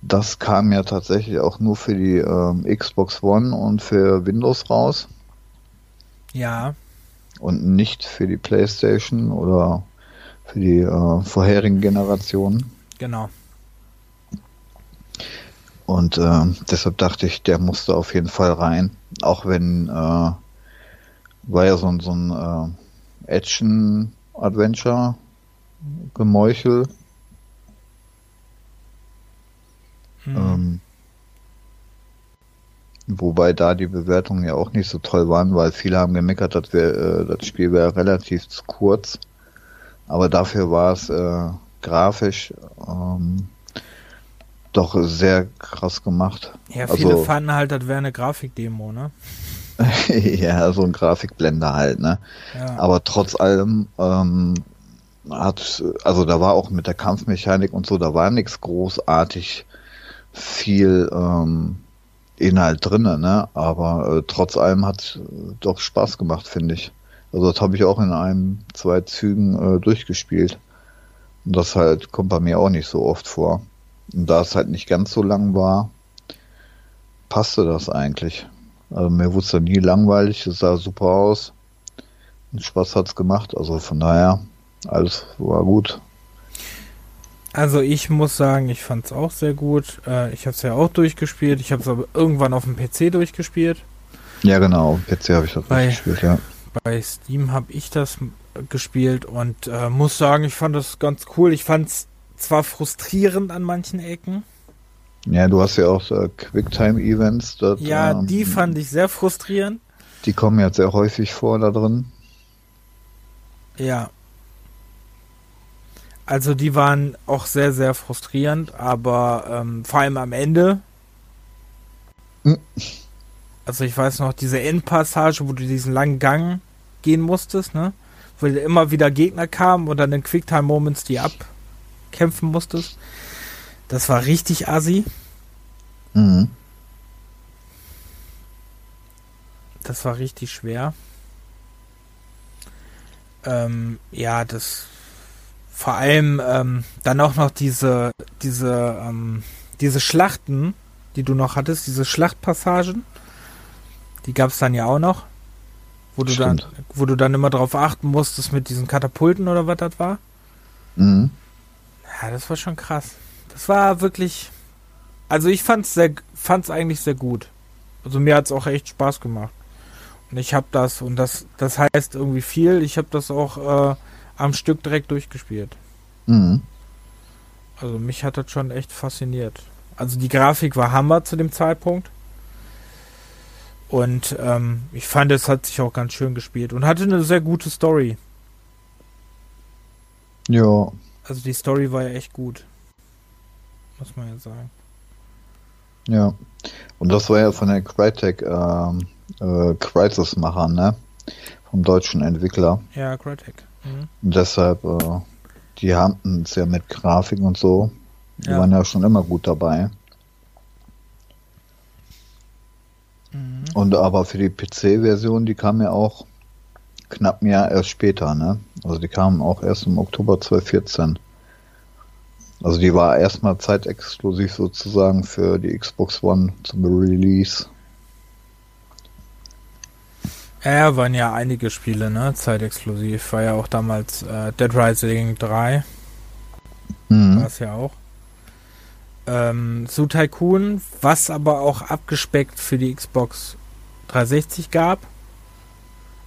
Das kam ja tatsächlich auch nur für die ähm, Xbox One und für Windows raus Ja. Und nicht für die PlayStation oder für die äh, vorherigen Generationen. Genau. Und äh, deshalb dachte ich, der musste auf jeden Fall rein. Auch wenn äh, war ja so ein, so ein äh, Action-Adventure-Gemeuchel. Mhm. Ähm, wobei da die Bewertungen ja auch nicht so toll waren, weil viele haben gemeckert, dass wir, äh, das Spiel wäre relativ zu kurz. Aber dafür war es äh, grafisch ähm, doch sehr krass gemacht. Ja, viele also- fanden halt, das wäre eine Grafikdemo, ne? ja, so ein Grafikblender halt, ne? Ja. Aber trotz allem ähm, hat, also da war auch mit der Kampfmechanik und so, da war nichts großartig viel ähm, Inhalt drinne, ne? Aber äh, trotz allem hat äh, doch Spaß gemacht, finde ich. Also das habe ich auch in einem, zwei Zügen äh, durchgespielt. Und das halt kommt bei mir auch nicht so oft vor. Und da es halt nicht ganz so lang war, passte das eigentlich. Also mir wurde es dann nie langweilig, es sah super aus. Und Spaß hat's gemacht, also von daher, alles war gut. Also ich muss sagen, ich fand es auch sehr gut. Äh, ich habe es ja auch durchgespielt. Ich habe es aber irgendwann auf dem PC durchgespielt. Ja genau, PC habe ich das Bei- gespielt, ja. Bei Steam habe ich das gespielt und äh, muss sagen, ich fand das ganz cool. Ich fand es zwar frustrierend an manchen Ecken. Ja, du hast ja auch äh, Quicktime-Events. Ja, ähm, die fand ich sehr frustrierend. Die kommen jetzt sehr häufig vor da drin. Ja. Also die waren auch sehr, sehr frustrierend, aber ähm, vor allem am Ende. Hm. Also ich weiß noch, diese Endpassage, wo du diesen langen Gang gehen musstest, ne? Wo immer wieder Gegner kamen und dann in Quicktime-Moments die abkämpfen musstest. Das war richtig assi. Mhm. Das war richtig schwer. Ähm, ja, das vor allem ähm, dann auch noch diese diese ähm, diese Schlachten, die du noch hattest, diese Schlachtpassagen, die gab es dann ja auch noch, wo du dann Stimmt. wo du dann immer drauf achten musstest mit diesen Katapulten oder was das war. Mhm. Ja, das war schon krass. Das war wirklich also ich fand's sehr fand's eigentlich sehr gut. Also mir hat's auch echt Spaß gemacht. Und ich habe das und das das heißt irgendwie viel. Ich habe das auch äh, am Stück direkt durchgespielt. Mhm. Also mich hat das schon echt fasziniert. Also die Grafik war Hammer zu dem Zeitpunkt. Und ähm, ich fand, es hat sich auch ganz schön gespielt und hatte eine sehr gute Story. Ja, Also die Story war ja echt gut. Muss man ja sagen. ja. Und das war ja von der Crytek ähm, äh, Crisis-Machern, ne? Vom deutschen Entwickler. Ja, Crytek. Mhm. Deshalb, äh, die haben es ja mit Grafik und so. Die Ja. waren ja schon immer gut dabei. Mhm. Und aber für die PC-Version, die kam ja auch knapp ein Jahr erst später, ne? Also die kamen auch erst im Oktober 2014. Also die war erstmal zeitexklusiv sozusagen für die Xbox One zum Release. Ja, waren ja einige Spiele, ne? Zeitexklusiv. War ja auch damals äh, Dead Rising 3. Mhm. War es ja auch. Ähm, Su Tycoon, was aber auch abgespeckt für die Xbox 360 gab.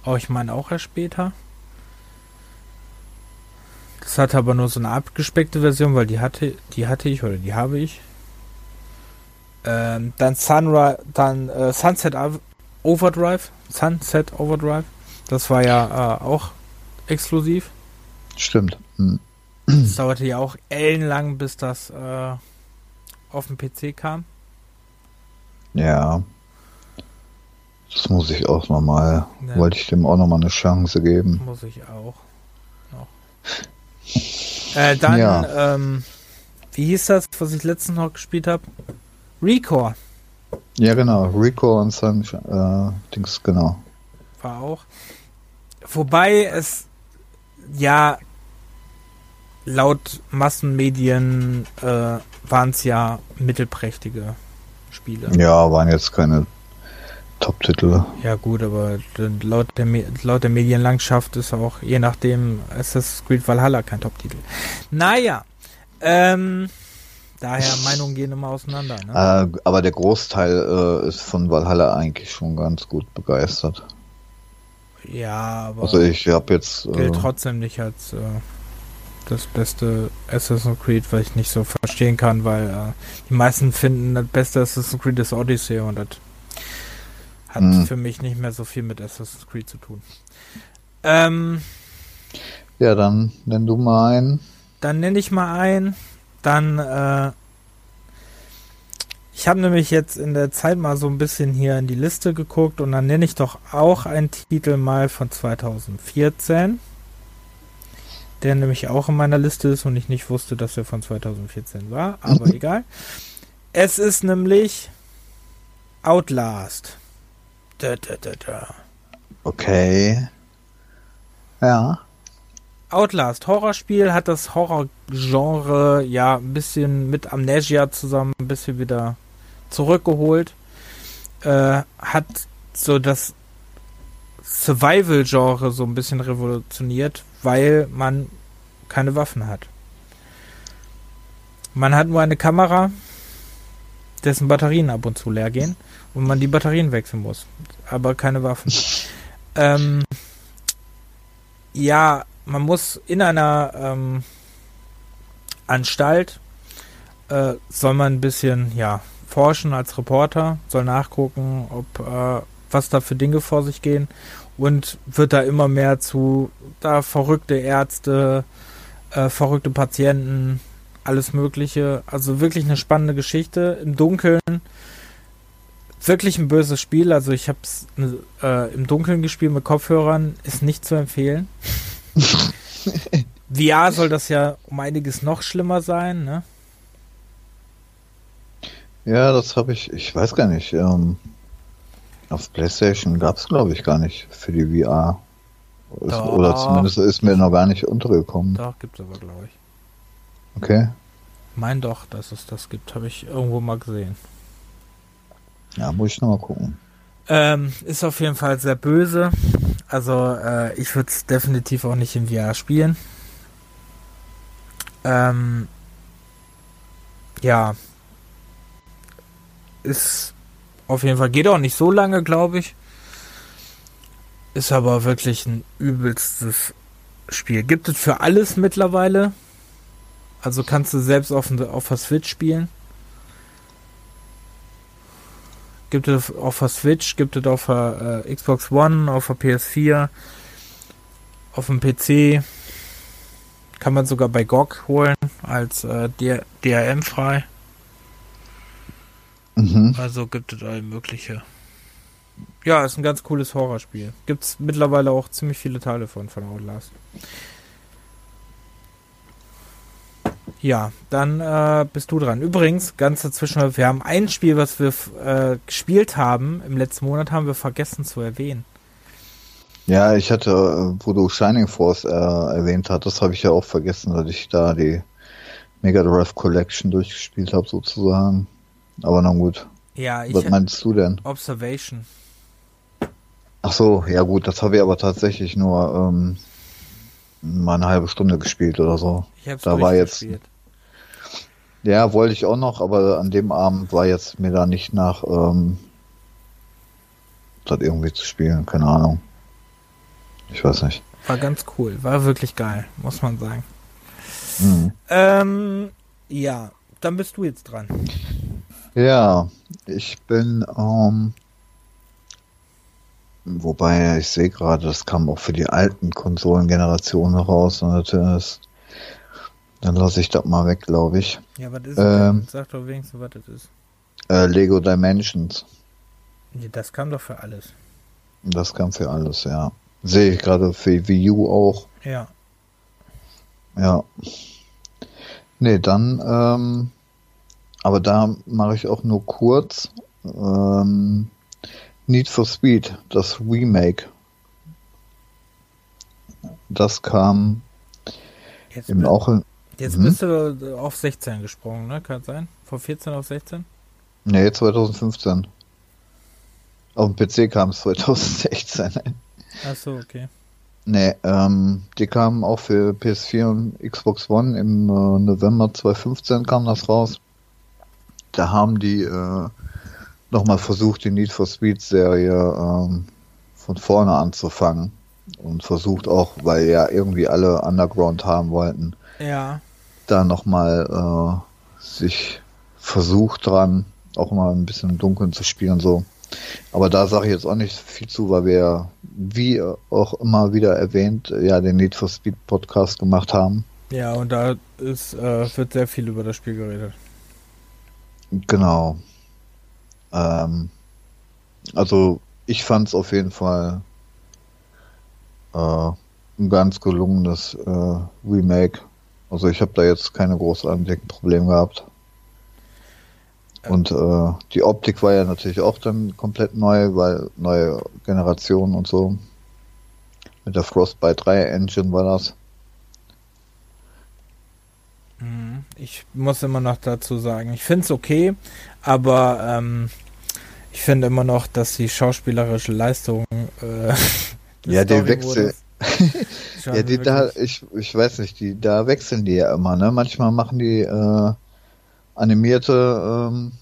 Oh, ich meine auch erst später. Das hatte aber nur so eine abgespeckte Version, weil die hatte, die hatte ich oder die habe ich. Ähm, dann Sunrise, dann äh, Sunset Overdrive, Sunset Overdrive. Das war ja äh, auch exklusiv. Stimmt. Hm. Das dauerte ja auch ellenlang, bis das äh, auf dem PC kam. Ja. Das muss ich auch nochmal. Ja. Wollte ich dem auch nochmal eine Chance geben. Muss ich auch. Äh, dann, ja. ähm, wie hieß das, was ich letztens noch gespielt habe? Recore. Ja, genau. Recore und Sunshine, äh, Dings, genau. War auch. Wobei es, ja, laut Massenmedien äh, waren es ja mittelprächtige Spiele. Ja, waren jetzt keine Top-Titel. Ja gut, aber laut der, laut der Medienlandschaft ist auch je nachdem Assassin's Creed Valhalla kein Top-Titel. Naja, ähm, daher Meinungen gehen immer auseinander. Ne? Äh, aber der Großteil äh, ist von Valhalla eigentlich schon ganz gut begeistert. Ja, aber also ich habe jetzt äh, gilt trotzdem nicht als äh, das beste Assassin's Creed, weil ich nicht so verstehen kann, weil äh, die meisten finden das beste Assassin's Creed ist Odyssey und das hat hm. für mich nicht mehr so viel mit Assassin's Creed zu tun. Ähm, ja, dann nenn du mal einen. Dann nenne ich mal einen. Dann, äh, ich habe nämlich jetzt in der Zeit mal so ein bisschen hier in die Liste geguckt und dann nenne ich doch auch einen Titel mal von 2014, der nämlich auch in meiner Liste ist und ich nicht wusste, dass er von 2014 war, aber egal. Es ist nämlich Outlast. Da, da, da, da. Okay. Ja. Outlast, Horrorspiel, hat das Horrorgenre ja ein bisschen mit Amnesia zusammen ein bisschen wieder zurückgeholt. Äh, hat so das Survival-Genre so ein bisschen revolutioniert, weil man keine Waffen hat. Man hat nur eine Kamera, dessen Batterien ab und zu leer gehen und man die Batterien wechseln muss. Aber keine Waffen. ähm, ja, man muss in einer ähm, Anstalt äh, soll man ein bisschen ja forschen als Reporter, soll nachgucken, ob äh, was da für Dinge vor sich gehen und wird da immer mehr zu da verrückte Ärzte, äh, verrückte Patienten, alles Mögliche. Also wirklich eine spannende Geschichte im Dunkeln wirklich ein böses Spiel. Also ich habe es äh, im Dunkeln gespielt mit Kopfhörern, ist nicht zu empfehlen. VR soll das ja um einiges noch schlimmer sein, ne? Ja, das habe ich, ich weiß gar nicht. Ähm, auf PlayStation gab es, glaube ich, gar nicht für die VR. Doch. Oder zumindest ist mir noch gar nicht untergekommen. Doch, gibt es aber, glaube ich. Okay. Mein doch, dass es das gibt, habe ich irgendwo mal gesehen. Ja, muss ich nochmal gucken. Ähm, ist auf jeden Fall sehr böse. Also äh, ich würde es definitiv auch nicht im VR spielen. Ähm, ja. Ist auf jeden Fall, geht auch nicht so lange, glaube ich. Ist aber wirklich ein übelstes Spiel. Gibt es für alles mittlerweile. Also kannst du selbst auf, auf der Switch spielen. Gibt es auf der Switch, gibt es auf der äh, Xbox One, auf der PS4, auf dem PC. Kann man sogar bei GOG holen als äh, DRM frei. Mhm. Also gibt es alle mögliche. Ja, ist ein ganz cooles Horrorspiel. Gibt es mittlerweile auch ziemlich viele Teile von, von Outlast. Ja, dann äh, bist du dran. Übrigens, ganz dazwischen, wir haben ein Spiel, was wir äh, gespielt haben im letzten Monat, haben wir vergessen zu erwähnen. Ja, ich hatte, wo du Shining Force äh, erwähnt hattest, habe ich ja auch vergessen, dass ich da die Mega Drive Collection durchgespielt habe, sozusagen. Aber na gut. Ja, ich Was meinst du denn? Observation. Ach so, ja gut, das habe ich aber tatsächlich nur ähm, mal eine halbe Stunde gespielt oder so. Ich hab's Da war jetzt- durchgespielt. Ja, wollte ich auch noch, aber an dem Abend war jetzt mir da nicht nach, ähm, das irgendwie zu spielen, keine Ahnung. Ich weiß nicht. War ganz cool. War wirklich geil, muss man sagen. Mhm. Ähm, ja, dann bist du jetzt dran. Ja, ich bin, ähm, wobei ich sehe gerade, das kam auch für die alten Konsolengenerationen raus und das ist, dann lasse ich das mal weg, glaube ich. Ja, was ist Ähm. Sag doch wenigstens, was das ist. Äh, Lego Dimensions, Nee, das kam doch für alles. das kam für alles, ja. Sehe ich gerade für Wii U auch. Ja. Ja. Nee, dann, ähm, aber da mache ich auch nur kurz. Ähm, Need for Speed, das Remake. Das kam Jetzt, eben auch in, jetzt Mhm. bist du auf 16 gesprungen, ne? Kann sein? Von 14 auf 16? nee, 2015. Auf dem PC kam es 2016. Achso, okay. Nee, ähm, die kamen auch für PS4 und Xbox One im äh, November 2015 kam das raus. Da haben die äh, nochmal versucht, die Need for Speed Serie ähm, von vorne anzufangen und versucht auch, weil ja irgendwie alle Underground haben wollten, Ja. Da nochmal äh, sich versucht dran, auch mal ein bisschen im Dunkeln zu spielen so. Aber da sage ich jetzt auch nicht viel zu, weil wir wie auch immer wieder erwähnt, ja den Need for Speed Podcast gemacht haben. Ja, und da ist, äh, wird sehr viel über das Spiel geredet. Genau. Ähm, also ich fand es auf jeden Fall äh, ein ganz gelungenes äh, Remake. Also ich habe da jetzt keine großartigen Probleme gehabt. Und äh, die Optik war ja natürlich auch dann komplett neu, weil neue Generation und so. Mit der Frostbite 3 Engine war das. Mhm. Ich muss immer noch dazu sagen, ich finde es okay, aber ähm, ich finde immer noch, dass die schauspielerische Leistung äh, Ja, die schon Ja, die da, ich, ich weiß nicht, die, da wechseln die ja immer, ne? Manchmal machen die äh, animierte ähm,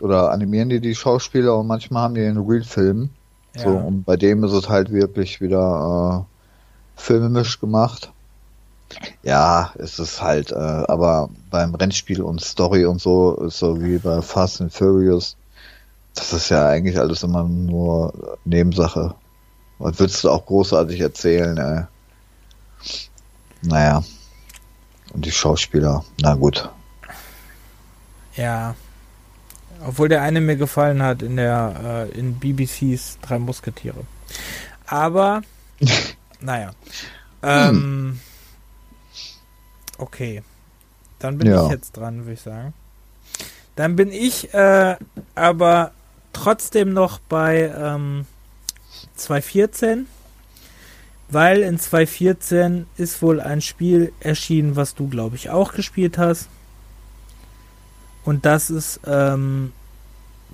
oder animieren die die Schauspieler und manchmal haben die einen Real-Film. ja. So, und bei dem ist es halt wirklich wieder äh, filmisch gemacht. Ja, es ist halt, äh, aber beim Rennspiel und Story und so, so wie bei Fast and Furious, das ist ja eigentlich alles immer nur Nebensache. Was würdest du auch großartig erzählen, ey? Naja. Und die Schauspieler, na gut. Ja. Obwohl der eine mir gefallen hat in der äh, in BBCs Drei Musketiere. Aber naja. Ähm, okay. Dann bin Ja. ich jetzt dran, würde ich sagen. Dann bin ich äh, aber trotzdem noch bei ähm, 214, weil in 214 ist wohl ein Spiel erschienen, was du, glaube ich, auch gespielt hast. Und das ist ähm,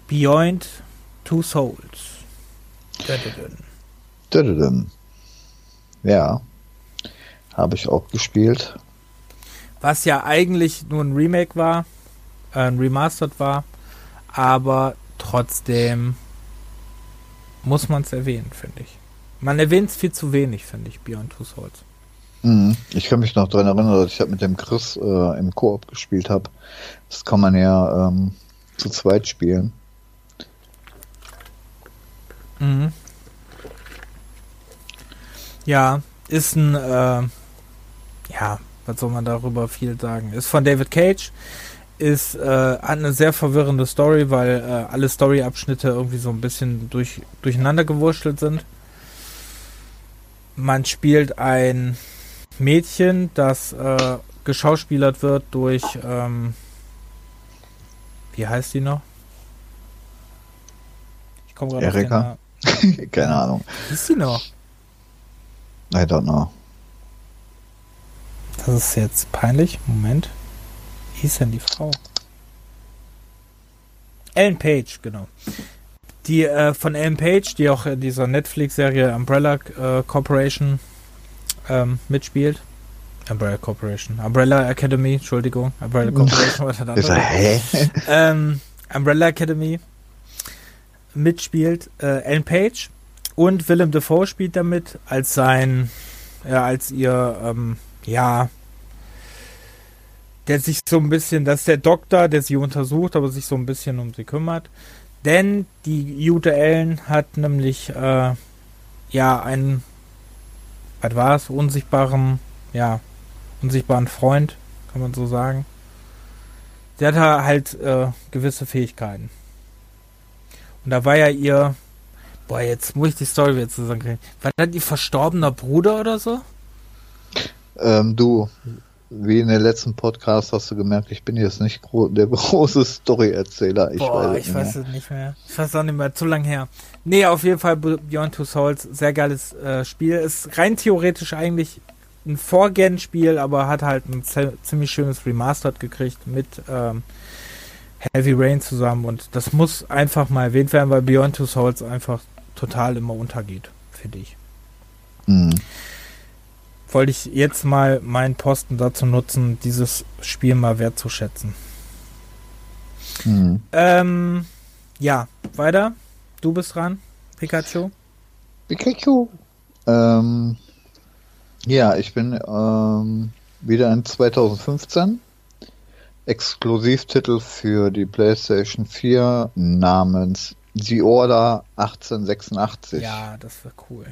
Beyond Two Souls. Dödödön. Ja. Habe ich auch gespielt. Was ja eigentlich nur ein Remake war, äh, ein Remastered war, aber trotzdem muss man es erwähnen, finde ich. Man erwähnt es viel zu wenig, finde ich, Beyond Two Souls. Mhm. Ich kann mich noch daran erinnern, dass ich halt mit dem Chris äh, im Koop gespielt habe. Das kann man ja ähm, zu zweit spielen. Mhm. Ja, ist ein, äh, ja, was soll man darüber viel sagen? Ist von David Cage, ist äh, eine sehr verwirrende Story, weil äh, alle Storyabschnitte irgendwie so ein bisschen durch, durcheinander gewurschtelt sind. Man spielt ein Mädchen, das äh, geschauspielert wird durch, ähm, wie heißt die noch? Ich komme gerade Erika? Namen. Keine Ahnung. Wie ist die noch? I don't know. Das ist jetzt peinlich. Moment. Hieß denn die Frau? Ellen Page, genau. Die äh, von Ellen Page, die auch in dieser Netflix-Serie Umbrella äh, Corporation ähm, mitspielt. Umbrella Corporation. Umbrella Academy, Entschuldigung. Umbrella Corporation war das andere. Hä? Ähm, Umbrella Academy mitspielt äh, Ellen Page und Willem Dafoe spielt damit als sein, ja, als ihr, ähm, ja, der sich so ein bisschen, das ist der Doktor, der sie untersucht, aber sich so ein bisschen um sie kümmert. Denn die Jute Ellen hat nämlich, äh, ja, einen, was war es, unsichtbaren, ja, unsichtbaren Freund, kann man so sagen. Der hat halt äh, gewisse Fähigkeiten. Und da war ja ihr, boah, jetzt muss ich die Story wieder zusammenkriegen. War das ihr verstorbener Bruder oder so? Ähm, du, wie in der letzten Podcast hast du gemerkt, ich bin jetzt nicht gro der große Story-Erzähler. Ich Boah, weiß ich weiß es nicht mehr. Ich weiß auch nicht mehr, zu lang her. Nee, auf jeden Fall Beyond Two Souls, sehr geiles äh, Spiel. Ist rein theoretisch eigentlich ein Vorgen-Spiel, aber hat halt ein ziemlich schönes Remastered gekriegt mit ähm, Heavy Rain zusammen und das muss einfach mal erwähnt werden, weil Beyond Two Souls einfach total immer untergeht, finde ich. Mhm. Wollte ich jetzt mal meinen Posten dazu nutzen, dieses Spiel mal wertzuschätzen. Mhm. Ähm, ja, weiter. Du bist dran, Pikachu. Pikachu. Ähm, ja, ich bin ähm, wieder in 2015. Exklusivtitel für die PlayStation 4 namens The Order 1886. Ja, das wäre cool.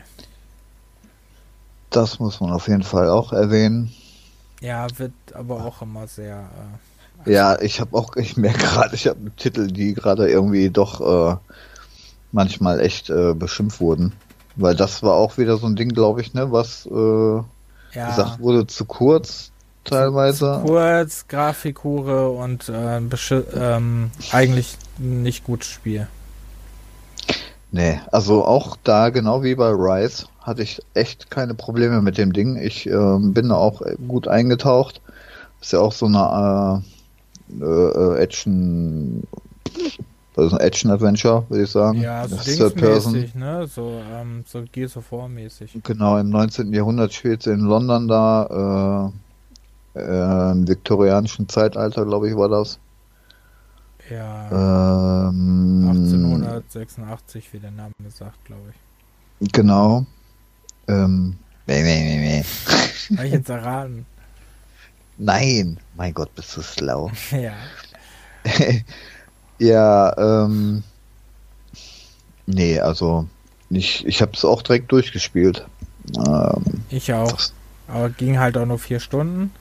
Das muss man auf jeden Fall auch erwähnen. Ja, wird aber auch immer sehr. Äh, ja, ich habe auch, ich merke gerade, ich habe Titel, die gerade irgendwie doch äh, manchmal echt äh, beschimpft wurden. Weil das war auch wieder so ein Ding, glaube ich, ne, was äh, ja. gesagt wurde, zu kurz teilweise. Zu kurz, Grafikhure und äh, ähm, eigentlich nicht gutes Spiel. Nee, also auch da, genau wie bei Rise, hatte ich echt keine Probleme mit dem Ding. Ich äh, bin da auch gut eingetaucht. Ist ja auch so eine äh, äh, Action also ein Action-Adventure, würde ich sagen. Ja, so Dingsmäßig, ne? So, ähm, so Gears of War mäßig. Genau, im 19. Jahrhundert spielt sie in London da, äh, äh, im viktorianischen Zeitalter, glaube ich, war das. Ja. Ähm, 1886, wie der Name sagt, glaube ich. Genau. Ähm, nee, nee, nee, nee. Habe ich jetzt erraten? Nein, mein Gott, bist du schlau. ja. Ja, ähm. Nee, also ich, ich habe es auch direkt durchgespielt. Ähm, ich auch. Das, aber ging halt auch nur vier Stunden.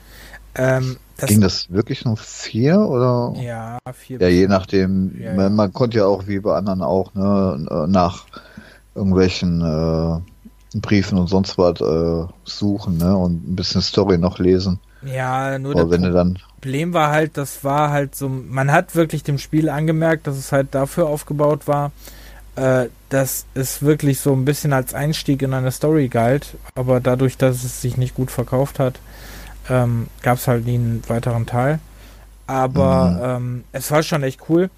Ähm, das ging das wirklich nur vier oder? Ja, vier. Ja, je nachdem. Ja, man, man, konnte ja auch wie bei anderen auch ne, nach irgendwelchen äh, Briefen und sonst was äh, suchen ne, und ein bisschen Story noch lesen. Ja, nur Aber wenn du dann Problem war halt, das war halt so, man hat wirklich dem Spiel angemerkt, dass es halt dafür aufgebaut war, äh, dass es wirklich so ein bisschen als Einstieg in eine Story galt, aber dadurch, dass es sich nicht gut verkauft hat, ähm, gab es halt nie einen weiteren Teil. Aber mhm. ähm, es war schon echt cool.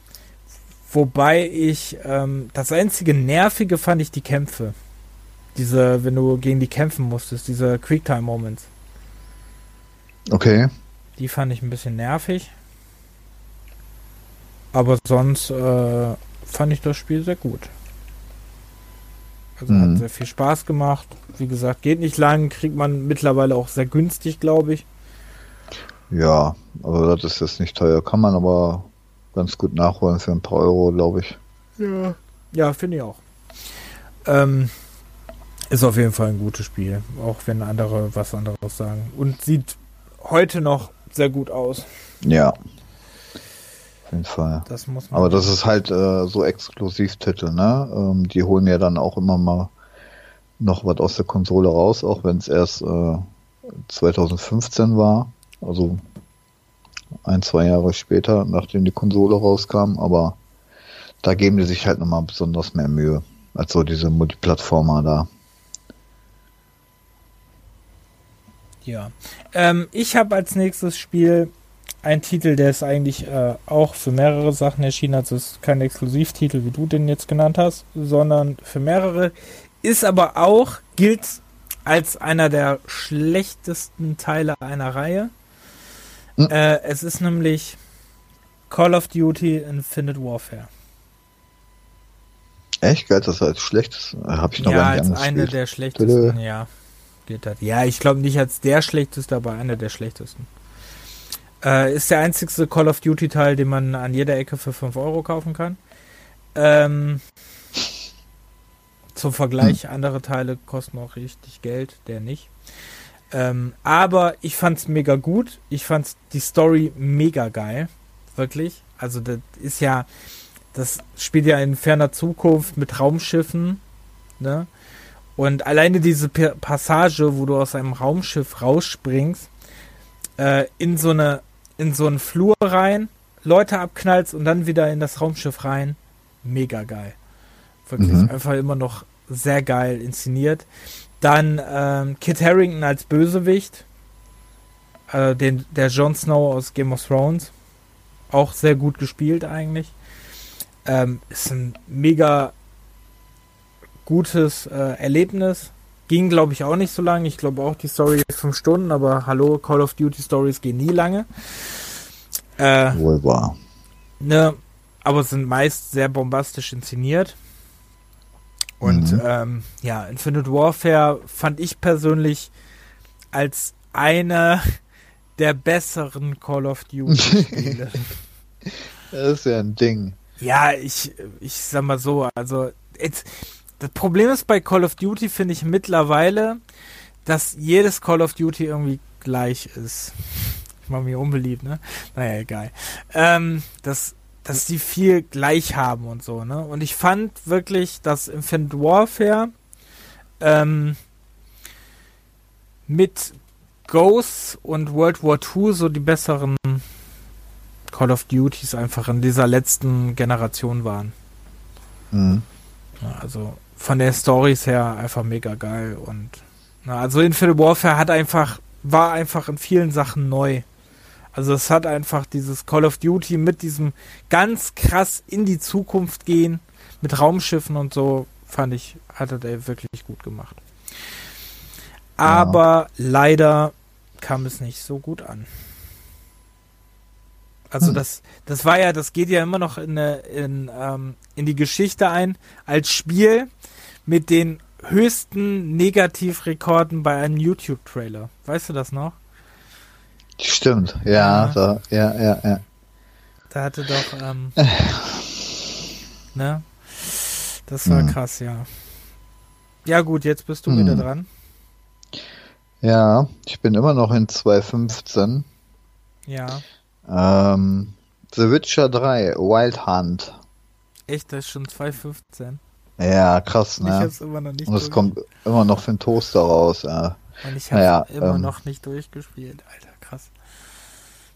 Wobei ich, ähm, das einzige Nervige fand ich die Kämpfe. Diese, wenn du gegen die kämpfen musstest, diese Quicktime-Moments. Okay. Die fand ich ein bisschen nervig. Aber sonst äh, fand ich das Spiel sehr gut. Also mhm. hat sehr viel Spaß gemacht. Wie gesagt, geht nicht lang, kriegt man mittlerweile auch sehr günstig, glaube ich. Ja, also das ist jetzt nicht teuer. Kann man aber ganz gut nachholen für ein paar Euro, glaube ich. Ja, ja finde ich auch. Ähm, ist auf jeden Fall ein gutes Spiel, auch wenn andere was anderes sagen. Und sieht heute noch sehr gut aus. Ja. Auf jeden Fall. Das muss man Aber das ist halt äh, so Exklusivtitel, ne? Ähm, die holen ja dann auch immer mal noch was aus der Konsole raus, auch wenn es erst äh, 2015 war. Also ein, zwei Jahre später, nachdem die Konsole rauskam, aber da geben die sich halt nochmal besonders mehr Mühe als so diese Multiplattformer da. Ja. Ähm, ich habe als nächstes Spiel ein Titel, der ist eigentlich äh, auch für mehrere Sachen erschienen. Also es ist kein Exklusivtitel, wie du den jetzt genannt hast, sondern für mehrere. Ist aber auch, gilt als einer der schlechtesten Teile einer Reihe. Hm. Äh, es ist nämlich Call of Duty Infinite Warfare. Echt? Geil, das als schlechtes? Habe ich noch ja, gar nicht als eine der schlechtesten, Tüde. ja. Geht das. Ja, ich glaube nicht als der schlechteste, aber einer der schlechtesten. Äh, ist der einzigste Call of Duty Teil, den man an jeder Ecke für 5 Euro kaufen kann. Ähm, zum Vergleich, hm. andere Teile kosten auch richtig Geld, der nicht. Ähm, aber ich fand's mega gut. Ich fand die Story mega geil. Wirklich. Also das ist ja, das spielt ja in ferner Zukunft mit Raumschiffen. Ne? Und alleine diese Passage, wo du aus einem Raumschiff rausspringst, äh, in so eine, in so einen Flur rein, Leute abknallst und dann wieder in das Raumschiff rein, mega geil. Wirklich mhm. einfach immer noch sehr geil inszeniert. Dann ähm, Kit Harrington als Bösewicht, äh, den, der Jon Snow aus Game of Thrones, auch sehr gut gespielt eigentlich. Ähm, ist ein mega gutes äh, Erlebnis. Ging, glaube ich, auch nicht so lange. Ich glaube auch, die Story ist fünf Stunden, aber hallo, Call of Duty Stories gehen nie lange. Äh, Wohl wahr. Ne, aber sind meist sehr bombastisch inszeniert. Und mhm. ähm, ja, Infinite Warfare fand ich persönlich als eine der besseren Call of Duty Spiele. das ist ja ein Ding. Ja, ich, ich sag mal so, also jetzt, das Problem ist bei Call of Duty, finde ich mittlerweile, dass jedes Call of Duty irgendwie gleich ist. Ich mache mir unbeliebt, ne? Naja, egal. Ähm, das dass die viel gleich haben und so, ne? Und ich fand wirklich, dass Infinite Warfare ähm, mit Ghost und World War II so die besseren Call of Duties einfach in dieser letzten Generation waren. Mhm. Ja, also von der Stories her einfach mega geil und na, also Infinite Warfare hat einfach war einfach in vielen Sachen neu. Also es hat einfach dieses Call of Duty mit diesem ganz krass in die Zukunft gehen, mit Raumschiffen und so, fand ich, hat er wirklich gut gemacht. Aber ja. leider kam es nicht so gut an. Also hm. das, das war ja, das geht ja immer noch in, in, ähm, in die Geschichte ein, als Spiel mit den höchsten Negativrekorden bei einem YouTube-Trailer. Weißt du das noch? Stimmt, ja, ja, da, ja, ja, ja. Da hatte doch, ähm, ne? Das war hm. krass, ja. Ja, gut, jetzt bist du hm. wieder dran. Ja, ich bin immer noch in 2.15. Ja. Ähm, The Witcher 3, Wild Hunt. Echt, das ist schon 2.15. Ja, krass, ne? Nicht Und es kommt immer noch für den Toaster raus, ja. Und ich hab's naja, immer ähm, noch nicht durchgespielt, Alter krass.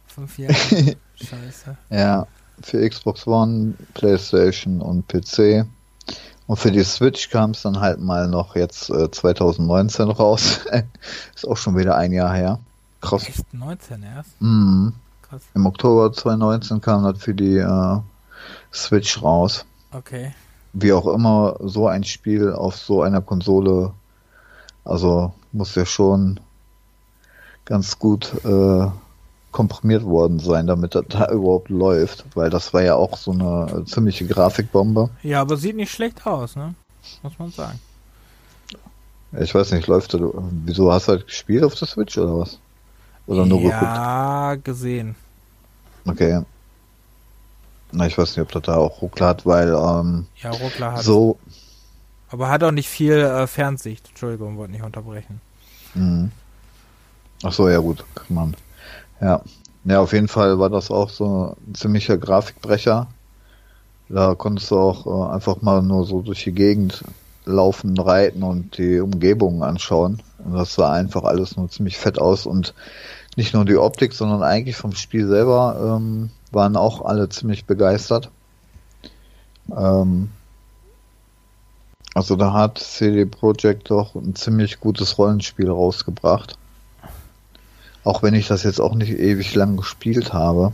Fünf Jahre. Scheiße. Ja, für Xbox One, PlayStation und PC. Und für die Switch kam es dann halt mal noch jetzt äh, 2019 raus. Ist auch schon wieder ein Jahr her. Krass. Echt 19 erst? Mhm. Krass. Im Oktober 2019 kam das für die äh, Switch raus. Okay. Wie auch immer so ein Spiel auf so einer Konsole, also muss ja schon ganz gut äh, komprimiert worden sein, damit das da überhaupt läuft, weil das war ja auch so eine ziemliche Grafikbombe. Ja, aber sieht nicht schlecht aus, ne? Muss man sagen. Ich weiß nicht, läuft das, wieso hast du halt gespielt auf der Switch oder was? Oder nur ja, geguckt? Ja, gesehen. Okay. Na, ich weiß nicht, ob das da auch Ruckler hat, weil ähm, ja, Ruckler hat so. Aber hat auch nicht viel äh, Fernsicht. Entschuldigung, wollte nicht unterbrechen. Mhm. Ach so, ja gut, kann man. Ja. Ja, auf jeden Fall war das auch so ein ziemlicher Grafikbrecher. Da konntest du auch äh, einfach mal nur so durch die Gegend laufen, reiten und die Umgebung anschauen. Und das sah einfach alles nur ziemlich fett aus und nicht nur die Optik, sondern eigentlich vom Spiel selber ähm, waren auch alle ziemlich begeistert. Ähm, also da hat CD Projekt doch ein ziemlich gutes Rollenspiel rausgebracht. Auch wenn ich das jetzt auch nicht ewig lang gespielt habe.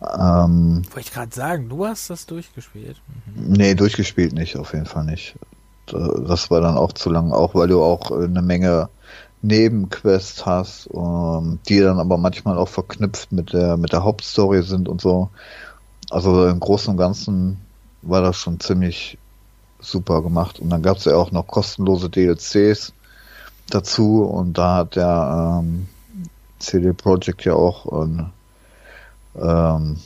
Ähm, Wollte ich gerade sagen, du hast das durchgespielt. Mhm. Nee, durchgespielt nicht, auf jeden Fall nicht. Das war dann auch zu lang, auch weil du auch eine Menge Nebenquests hast, ähm, die dann aber manchmal auch verknüpft mit der, mit der Hauptstory sind und so. Also im Großen und Ganzen war das schon ziemlich super gemacht. Und dann gab es ja auch noch kostenlose DLCs dazu und da hat der ähm, CD Projekt ja auch ein, ähm,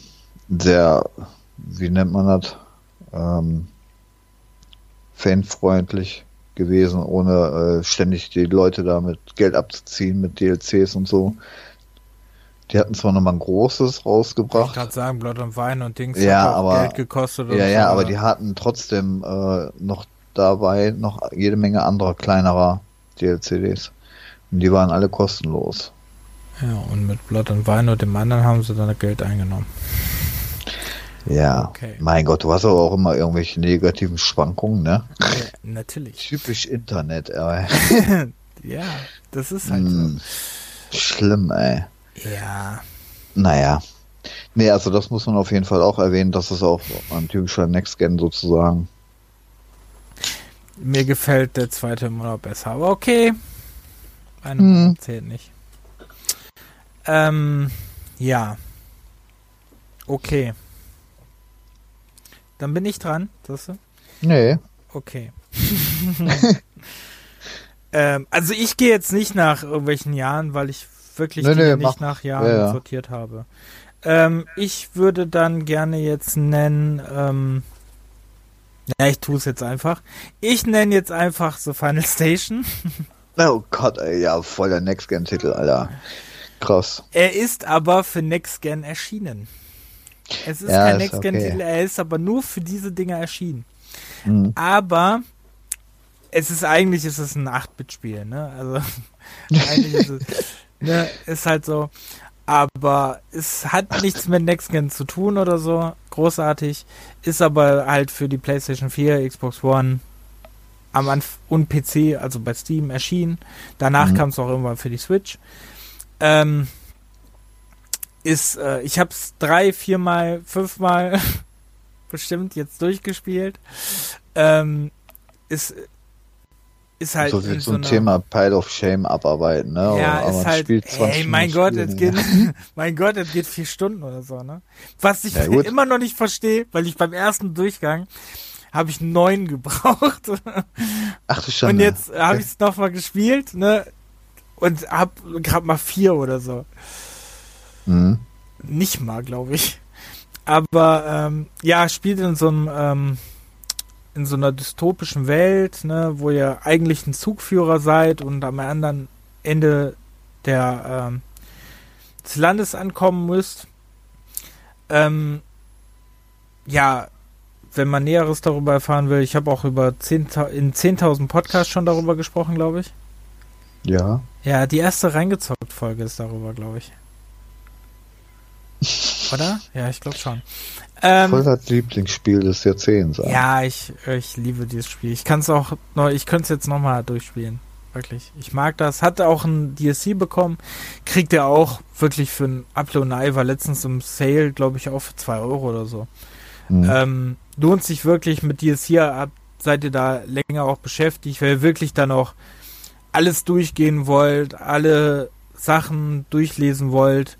sehr, wie nennt man das, ähm, fanfreundlich gewesen, ohne äh, ständig die Leute da mit Geld abzuziehen, mit DLCs und so. Die hatten zwar nochmal ein großes rausgebracht. Ich gerade sagen, Blood und Wein und Dings ja, aber, Geld gekostet. Ja, ja, so, aber die hatten trotzdem äh, noch dabei noch jede Menge anderer kleinerer DLCDs. Und die waren alle kostenlos. Ja, und mit Blood und Wein und dem anderen haben sie dann Geld eingenommen. Ja, okay. mein Gott, du hast aber auch immer irgendwelche negativen Schwankungen, ne? Ja, natürlich. Typisch Internet, ey. ja, das ist halt mm, so. Schlimm, ey. Ja. Naja. Nee, also das muss man auf jeden Fall auch erwähnen, das ist auch ein typischer Next-Gen sozusagen. Mir gefällt der zweite immer noch besser, aber okay. Eine hm. zählt nicht. Ähm, ja. Okay. Dann bin ich dran, sagst du? Nee. Okay. ähm, also ich gehe jetzt nicht nach irgendwelchen Jahren, weil ich wirklich nee, nee, nicht nach Jahren ja, ja. sortiert habe. Ähm, ich würde dann gerne jetzt nennen, ähm, ja, ich tue es jetzt einfach. Ich nenne jetzt einfach so Final Station. oh Gott, ey, ja, voll der Next-Gen-Titel, Alter. Krass. Er ist aber für Next-Gen erschienen. Es ist ja, kein Next-Gen-Titel, okay. er ist aber nur für diese Dinger erschienen. Mhm. Aber es ist eigentlich ist es ein 8-Bit-Spiel, ne? Also eigentlich ist es ne, ist halt so. Aber es hat nichts mit Next Gen zu tun oder so. Großartig. Ist aber halt für die PlayStation 4, Xbox One am Anf und PC, also bei Steam erschienen. Danach mhm. kam es auch irgendwann für die Switch. Ähm, ist, äh, ich habe es drei, viermal, fünfmal bestimmt jetzt durchgespielt. Ähm, ist ist halt so, so, so ein Thema Pile of Shame abarbeiten, ne? Ja, aber ist halt, ey, mein Gott, es geht, mein Gott, es geht vier Stunden oder so, ne? Was ich ja, immer noch nicht verstehe, weil ich beim ersten Durchgang habe ich neun gebraucht. Ach du schon. Und jetzt habe ich es nochmal gespielt, ne? Und hab gerade mal vier oder so. Mhm. Nicht mal, glaube ich. Aber ähm, ja, spielt in so einem ähm, in so einer dystopischen Welt, ne, wo ihr eigentlich ein Zugführer seid und am anderen Ende der, ähm, des Landes ankommen müsst. Ähm, ja, wenn man Näheres darüber erfahren will, ich habe auch über 10, in 10.000 Podcasts schon darüber gesprochen, glaube ich. Ja. Ja, die erste reingezockt Folge ist darüber, glaube ich. Oder? Ja, ich glaube schon. Ähm, Voll das Lieblingsspiel des Jahrzehnts. Ja, ich, ich liebe dieses Spiel. Ich kann es auch, noch, ich könnte es jetzt nochmal durchspielen. Wirklich. Ich mag das. Hat auch ein DLC bekommen. Kriegt er auch wirklich für ein Apple und Ei. War letztens im Sale, glaube ich, auch für 2 Euro oder so. Mhm. Ähm, lohnt sich wirklich mit DLC ab. Seid ihr da länger auch beschäftigt, weil ihr wirklich dann auch alles durchgehen wollt, alle Sachen durchlesen wollt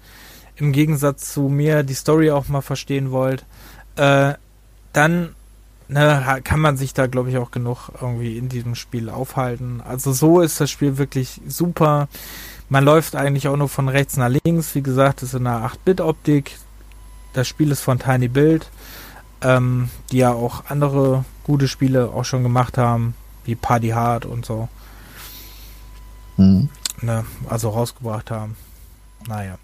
im Gegensatz zu mir die Story auch mal verstehen wollt, äh, dann ne, kann man sich da, glaube ich, auch genug irgendwie in diesem Spiel aufhalten. Also so ist das Spiel wirklich super. Man läuft eigentlich auch nur von rechts nach links. Wie gesagt, es ist in einer 8-Bit-Optik. Das Spiel ist von Tiny Build, ähm, die ja auch andere gute Spiele auch schon gemacht haben, wie Party Hard und so. Mhm. Ne, also rausgebracht haben. Naja.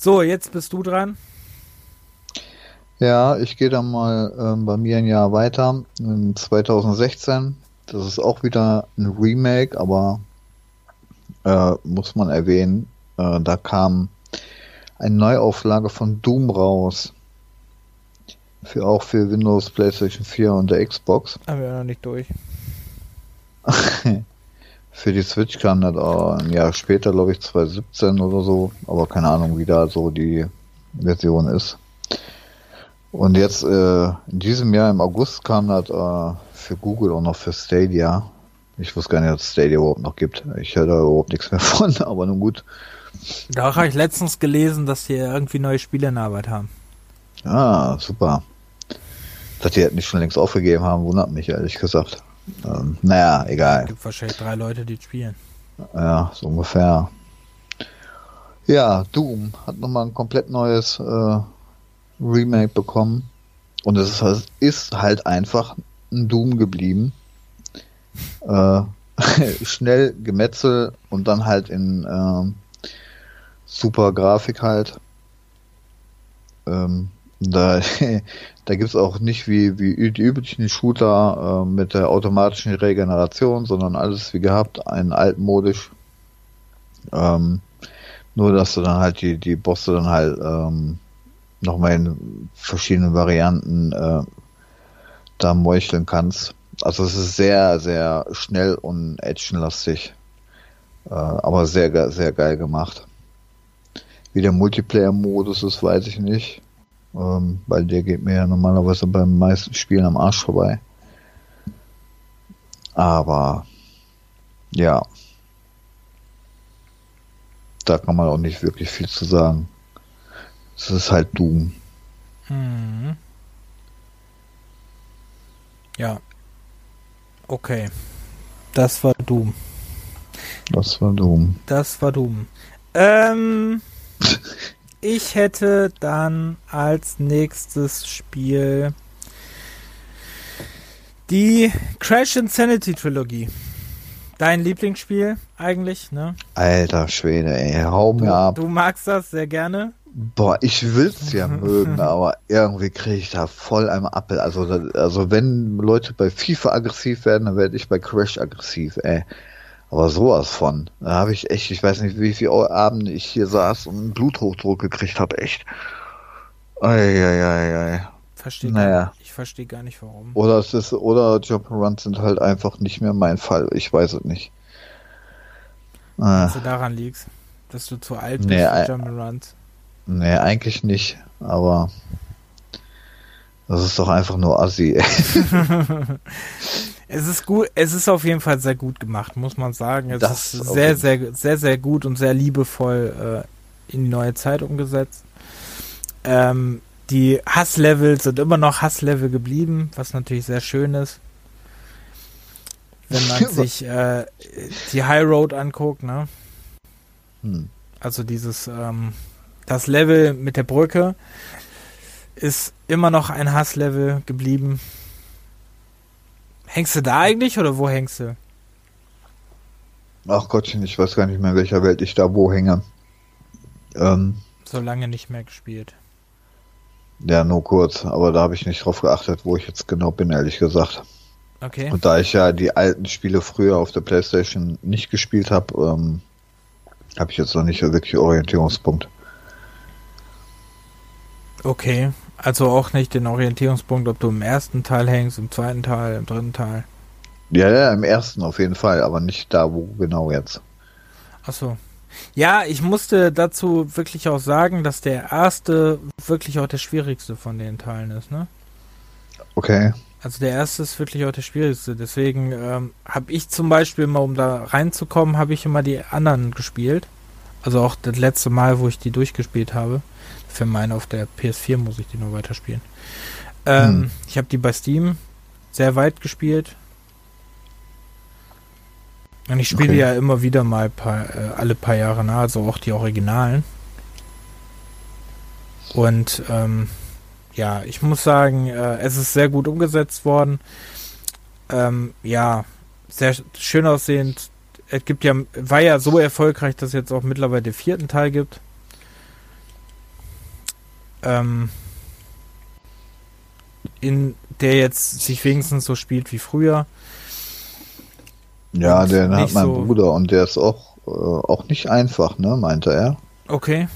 So, jetzt bist du dran. Ja, ich gehe dann mal ähm, bei mir ein Jahr weiter. In 2016. Das ist auch wieder ein Remake, aber äh, muss man erwähnen, äh, da kam eine Neuauflage von Doom raus. Für auch für Windows, PlayStation 4 und der Xbox. Aber wir noch nicht durch. Für die Switch kam das auch ein Jahr später, glaube ich, 2017 oder so, aber keine Ahnung, wie da so die Version ist. Und jetzt äh, in diesem Jahr im August kam das äh, für Google und noch für Stadia. Ich wusste gar nicht, dass es Stadia überhaupt noch gibt. Ich höre da überhaupt nichts mehr von, aber nun gut. Da habe ich letztens gelesen, dass die irgendwie neue Spiele in Arbeit haben. Ah, super. Dass die das nicht schon längst aufgegeben haben, wundert mich ehrlich gesagt. Ähm, naja, egal. Es gibt wahrscheinlich drei Leute, die spielen. Ja, so ungefähr. Ja, Doom hat nochmal ein komplett neues äh, Remake bekommen. Und es ist, halt, ist halt einfach ein Doom geblieben. Äh, schnell Gemetzel und dann halt in äh, super Grafik halt. Ähm, da, da gibt's auch nicht wie, wie die üblichen Shooter äh, mit der automatischen Regeneration, sondern alles wie gehabt, ein altmodisch. Ähm, nur, dass du dann halt die, die Bosse dann halt ähm, nochmal in verschiedenen Varianten äh, da meucheln kannst. Also es ist sehr, sehr schnell und actionlastig. Äh, aber sehr, sehr geil gemacht. Wie der Multiplayer-Modus ist, weiß ich nicht. Ähm, weil der geht mir ja normalerweise beim meisten Spielen am Arsch vorbei. Aber ja. Da kann man auch nicht wirklich viel zu sagen. Es ist halt Doom. Mhm. Ja. Okay. Das war Doom. Das war Doom. Das war Doom. Ähm, ich hätte dann als nächstes Spiel die Crash Insanity Trilogie. Dein Lieblingsspiel eigentlich, ne? Alter Schwede, ey, hau mir du, ab. Du magst das sehr gerne. Boah, ich will's ja mögen, aber irgendwie kriege ich da voll einmal Appel. Also, also wenn Leute bei FIFA aggressiv werden, dann werde ich bei Crash aggressiv, ey. Aber sowas von. Da habe ich echt, ich weiß nicht, wie viele Abende ich hier saß und einen Bluthochdruck gekriegt habe, echt. Eieiei. Verstehe naja. ich verstehe gar nicht warum. Oder es ist, oder Jump'n'Runs sind halt einfach nicht mehr mein Fall. Ich weiß es nicht. Dass du daran liegst, dass du zu alt bist nee, für Jump'n'Runs. Nee, eigentlich nicht, aber das ist doch einfach nur assi. es ist gut, es ist auf jeden Fall sehr gut gemacht, muss man sagen. Es Das ist sehr, sehr, sehr, sehr gut und sehr liebevoll äh, in die neue Zeit umgesetzt. Ähm, die Hasslevel sind immer noch Hasslevel geblieben, was natürlich sehr schön ist. Wenn man sich äh, die High Road anguckt, ne? Hm. Also dieses, ähm, das Level mit der Brücke ist immer noch ein Hasslevel geblieben. Hängst du da eigentlich oder wo hängst du? Ach Gottchen, ich weiß gar nicht mehr, in welcher Welt ich da wo hänge. Ähm, So lange nicht mehr gespielt. ja, nur kurz, aber da habe ich nicht drauf geachtet, wo ich jetzt genau bin, ehrlich gesagt. Okay. Und da ich ja die alten Spiele früher auf der Playstation nicht gespielt habe, ähm, habe ich jetzt noch nicht wirklich Orientierungspunkt. Okay. Also auch nicht den Orientierungspunkt, ob du im ersten Teil hängst, im zweiten Teil, im dritten Teil. Ja, ja, im ersten auf jeden Fall, aber nicht da, wo genau jetzt. Achso. Ja, ich musste dazu wirklich auch sagen, dass der erste wirklich auch der schwierigste von den Teilen ist, ne? Okay. Also der erste ist wirklich auch der schwierigste. Deswegen ähm, habe ich zum Beispiel mal, um da reinzukommen, habe ich immer die anderen gespielt. Also auch das letzte Mal, wo ich die durchgespielt habe. Für meine auf der PS4 muss ich die nur weiterspielen. Ähm, Hm. Ich habe die bei Steam sehr weit gespielt. Und ich spiele Okay. ja immer wieder mal paar, äh, alle paar Jahre nach, also auch die Originalen. Und ähm, ja, ich muss sagen, äh, es ist sehr gut umgesetzt worden. Ähm, ja, sehr sch- schön aussehend. Es gibt ja, war ja so erfolgreich, dass es jetzt auch mittlerweile den vierten Teil gibt. Ähm, in der jetzt sich wenigstens so spielt wie früher. Ja, Und den hat mein so- Bruder und der ist auch, äh, auch nicht einfach, ne, meinte er. Okay.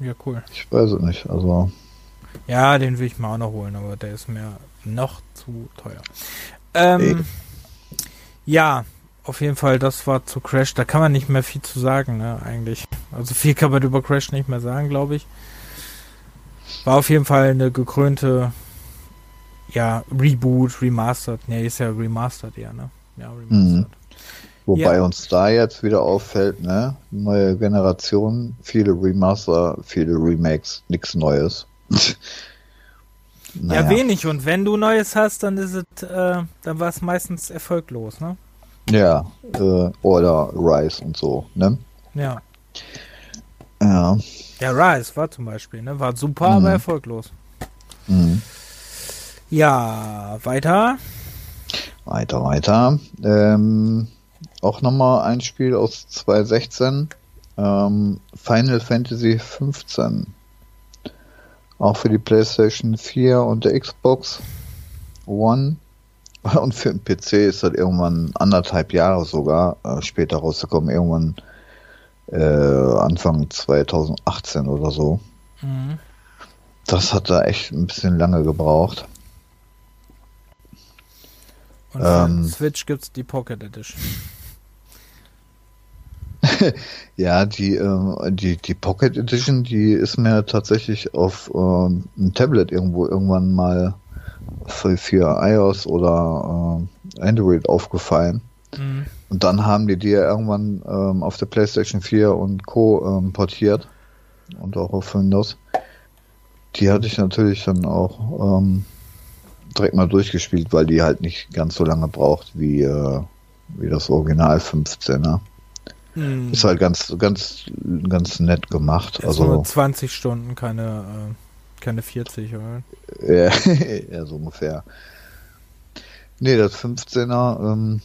Ja, cool. Ich weiß es nicht, also. Ja, den will ich mal auch noch holen, aber der ist mir noch zu teuer. Ähm, ja, auf jeden Fall, das war zu Crash. Da kann man nicht mehr viel zu sagen, ne, eigentlich. Also viel kann man über Crash nicht mehr sagen, glaube ich. War auf jeden Fall eine gekrönte, ja, Reboot, Remastered. Ne, ist ja Remastered eher, ne? Ja, Remastered. Mhm. Wobei ja. uns da jetzt wieder auffällt, ne? Neue Generation, viele Remaster, viele Remakes, nichts Neues. naja. Ja, wenig. Und wenn du Neues hast, dann ist es, äh, dann war es meistens erfolglos, ne? Ja, äh, oder Rise und so, ne? Ja. Ja. Ja, Rise war zum Beispiel, ne? War super, mhm. aber erfolglos. Mhm. Ja, weiter. Weiter, weiter. Ähm, auch nochmal ein Spiel aus 2016. Ähm, Final Fantasy 15. Auch für die PlayStation 4 und der Xbox One. Und für den PC ist das irgendwann anderthalb Jahre sogar äh, später rausgekommen. Irgendwann äh, Anfang 2018 oder so. Mhm. Das hat da echt ein bisschen lange gebraucht. Und für ähm, Switch es die Pocket Edition. ja, die, äh, die, die Pocket Edition, die ist mir tatsächlich auf äh, einem Tablet irgendwo irgendwann mal für, für iOS oder äh, Android aufgefallen. Mhm. Und dann haben die die ja irgendwann ähm, auf der PlayStation 4 und Co. Ähm, portiert und auch auf Windows. Die hatte ich natürlich dann auch ähm, direkt mal durchgespielt, weil die halt nicht ganz so lange braucht wie, äh, wie das Original 15er. Hm. Ist halt ganz, ganz, ganz nett gemacht. Ist also nur 20 Stunden, keine, äh, keine 40, oder? Ja, ja, so ungefähr. Nee, das 15er, ähm,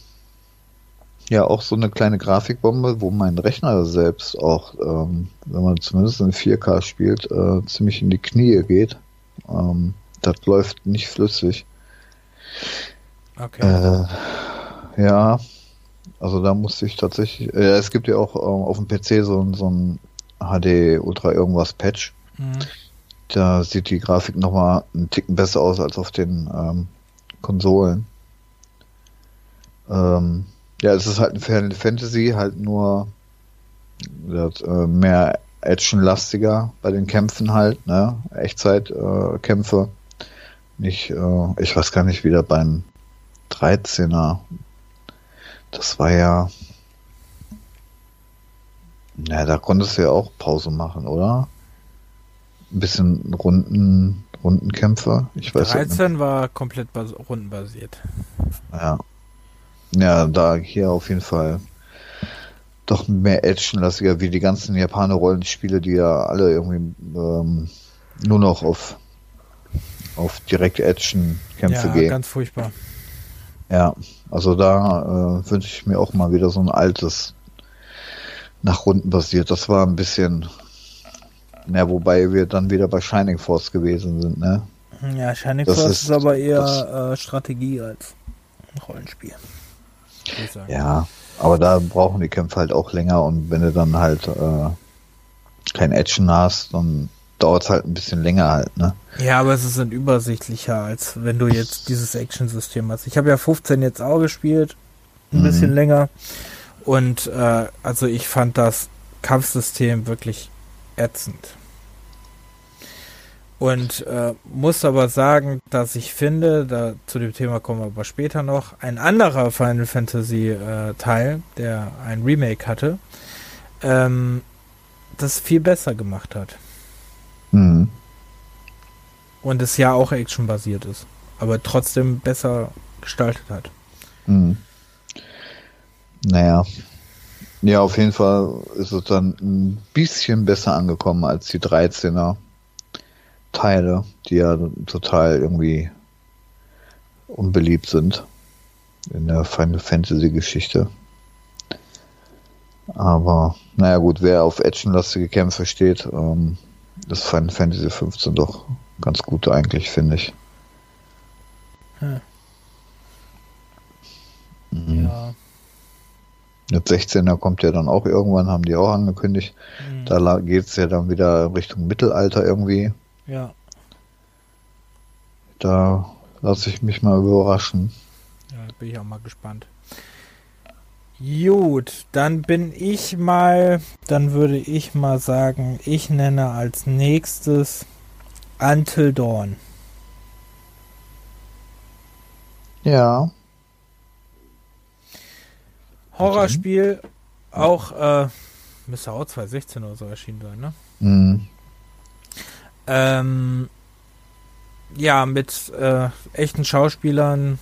ja, auch so eine kleine Grafikbombe, wo mein Rechner selbst auch, ähm, wenn man zumindest in 4K spielt, äh, ziemlich in die Knie geht. Ähm, das läuft nicht flüssig. Okay. Äh, ja, also da musste ich tatsächlich, äh, es gibt ja auch äh, auf dem PC so, so ein HD Ultra irgendwas Patch. Mhm. Da sieht die Grafik nochmal einen Ticken besser aus als auf den ähm, Konsolen. Ähm, ja, es ist halt ein Final Fantasy, halt nur das, äh, mehr actionlastiger bei den Kämpfen halt, ne? Echtzeitkämpfe. Äh, Nicht, äh, ich weiß gar nicht, wieder beim 13er das war ja. Na, da konntest du ja auch Pause machen, oder? Ein bisschen Runden, Rundenkämpfe. Ich weiß 13 nicht. war komplett rundenbasiert. Ja. Ja, da hier auf jeden Fall doch mehr actionlastiger, wie die ganzen Japaner-Rollenspiele, die ja alle irgendwie ähm, nur noch auf, auf direkte Action-Kämpfe ja, gehen. Ja, ganz furchtbar. Ja, also da äh, wünsche ich mir auch mal wieder so ein altes nach Runden basiert. Das war ein bisschen, na, wobei wir dann wieder bei Shining Force gewesen sind, ne? Ja, Shining das Force ist, ist aber eher äh, Strategie als Rollenspiel. Ja, aber da brauchen die Kämpfe halt auch länger und wenn du dann halt äh, kein Action hast, dann dauert es halt ein bisschen länger halt, ne? Ja, aber es ist dann übersichtlicher, als wenn du jetzt dieses Action-System hast. Ich habe ja 15 jetzt auch gespielt, ein mhm. bisschen länger. Und äh, also ich fand das Kampfsystem wirklich ätzend. Und äh, muss aber sagen, dass ich finde, da zu dem Thema kommen wir aber später noch, ein anderer Final Fantasy äh, Teil, der ein Remake hatte, ähm, das viel besser gemacht hat. Mhm. Und es ja auch actionbasiert ist, aber trotzdem besser gestaltet hat. Mhm. Naja. Ja, auf jeden Fall ist es dann ein bisschen besser angekommen als die 13er Teile, die ja total irgendwie unbeliebt sind in der Final Fantasy Geschichte. Aber naja gut, wer auf actionlastige Kämpfe steht, ähm, das Final Fantasy 15 doch ganz gut eigentlich, finde ich. Hm. Mhm. Ja. Der 16er kommt ja dann auch irgendwann, haben die auch angekündigt. Mhm. Da geht es ja dann wieder Richtung Mittelalter irgendwie. Ja. Da lasse ich mich mal überraschen. Ja, bin ich auch mal gespannt. Gut, dann bin ich mal, dann würde ich mal sagen, ich nenne als nächstes Until Dawn. Ja. Horrorspiel, auch, äh, müsste auch 2016 oder so erschienen sein, ne? Mhm. Ähm, ja, mit äh, echten Schauspielern,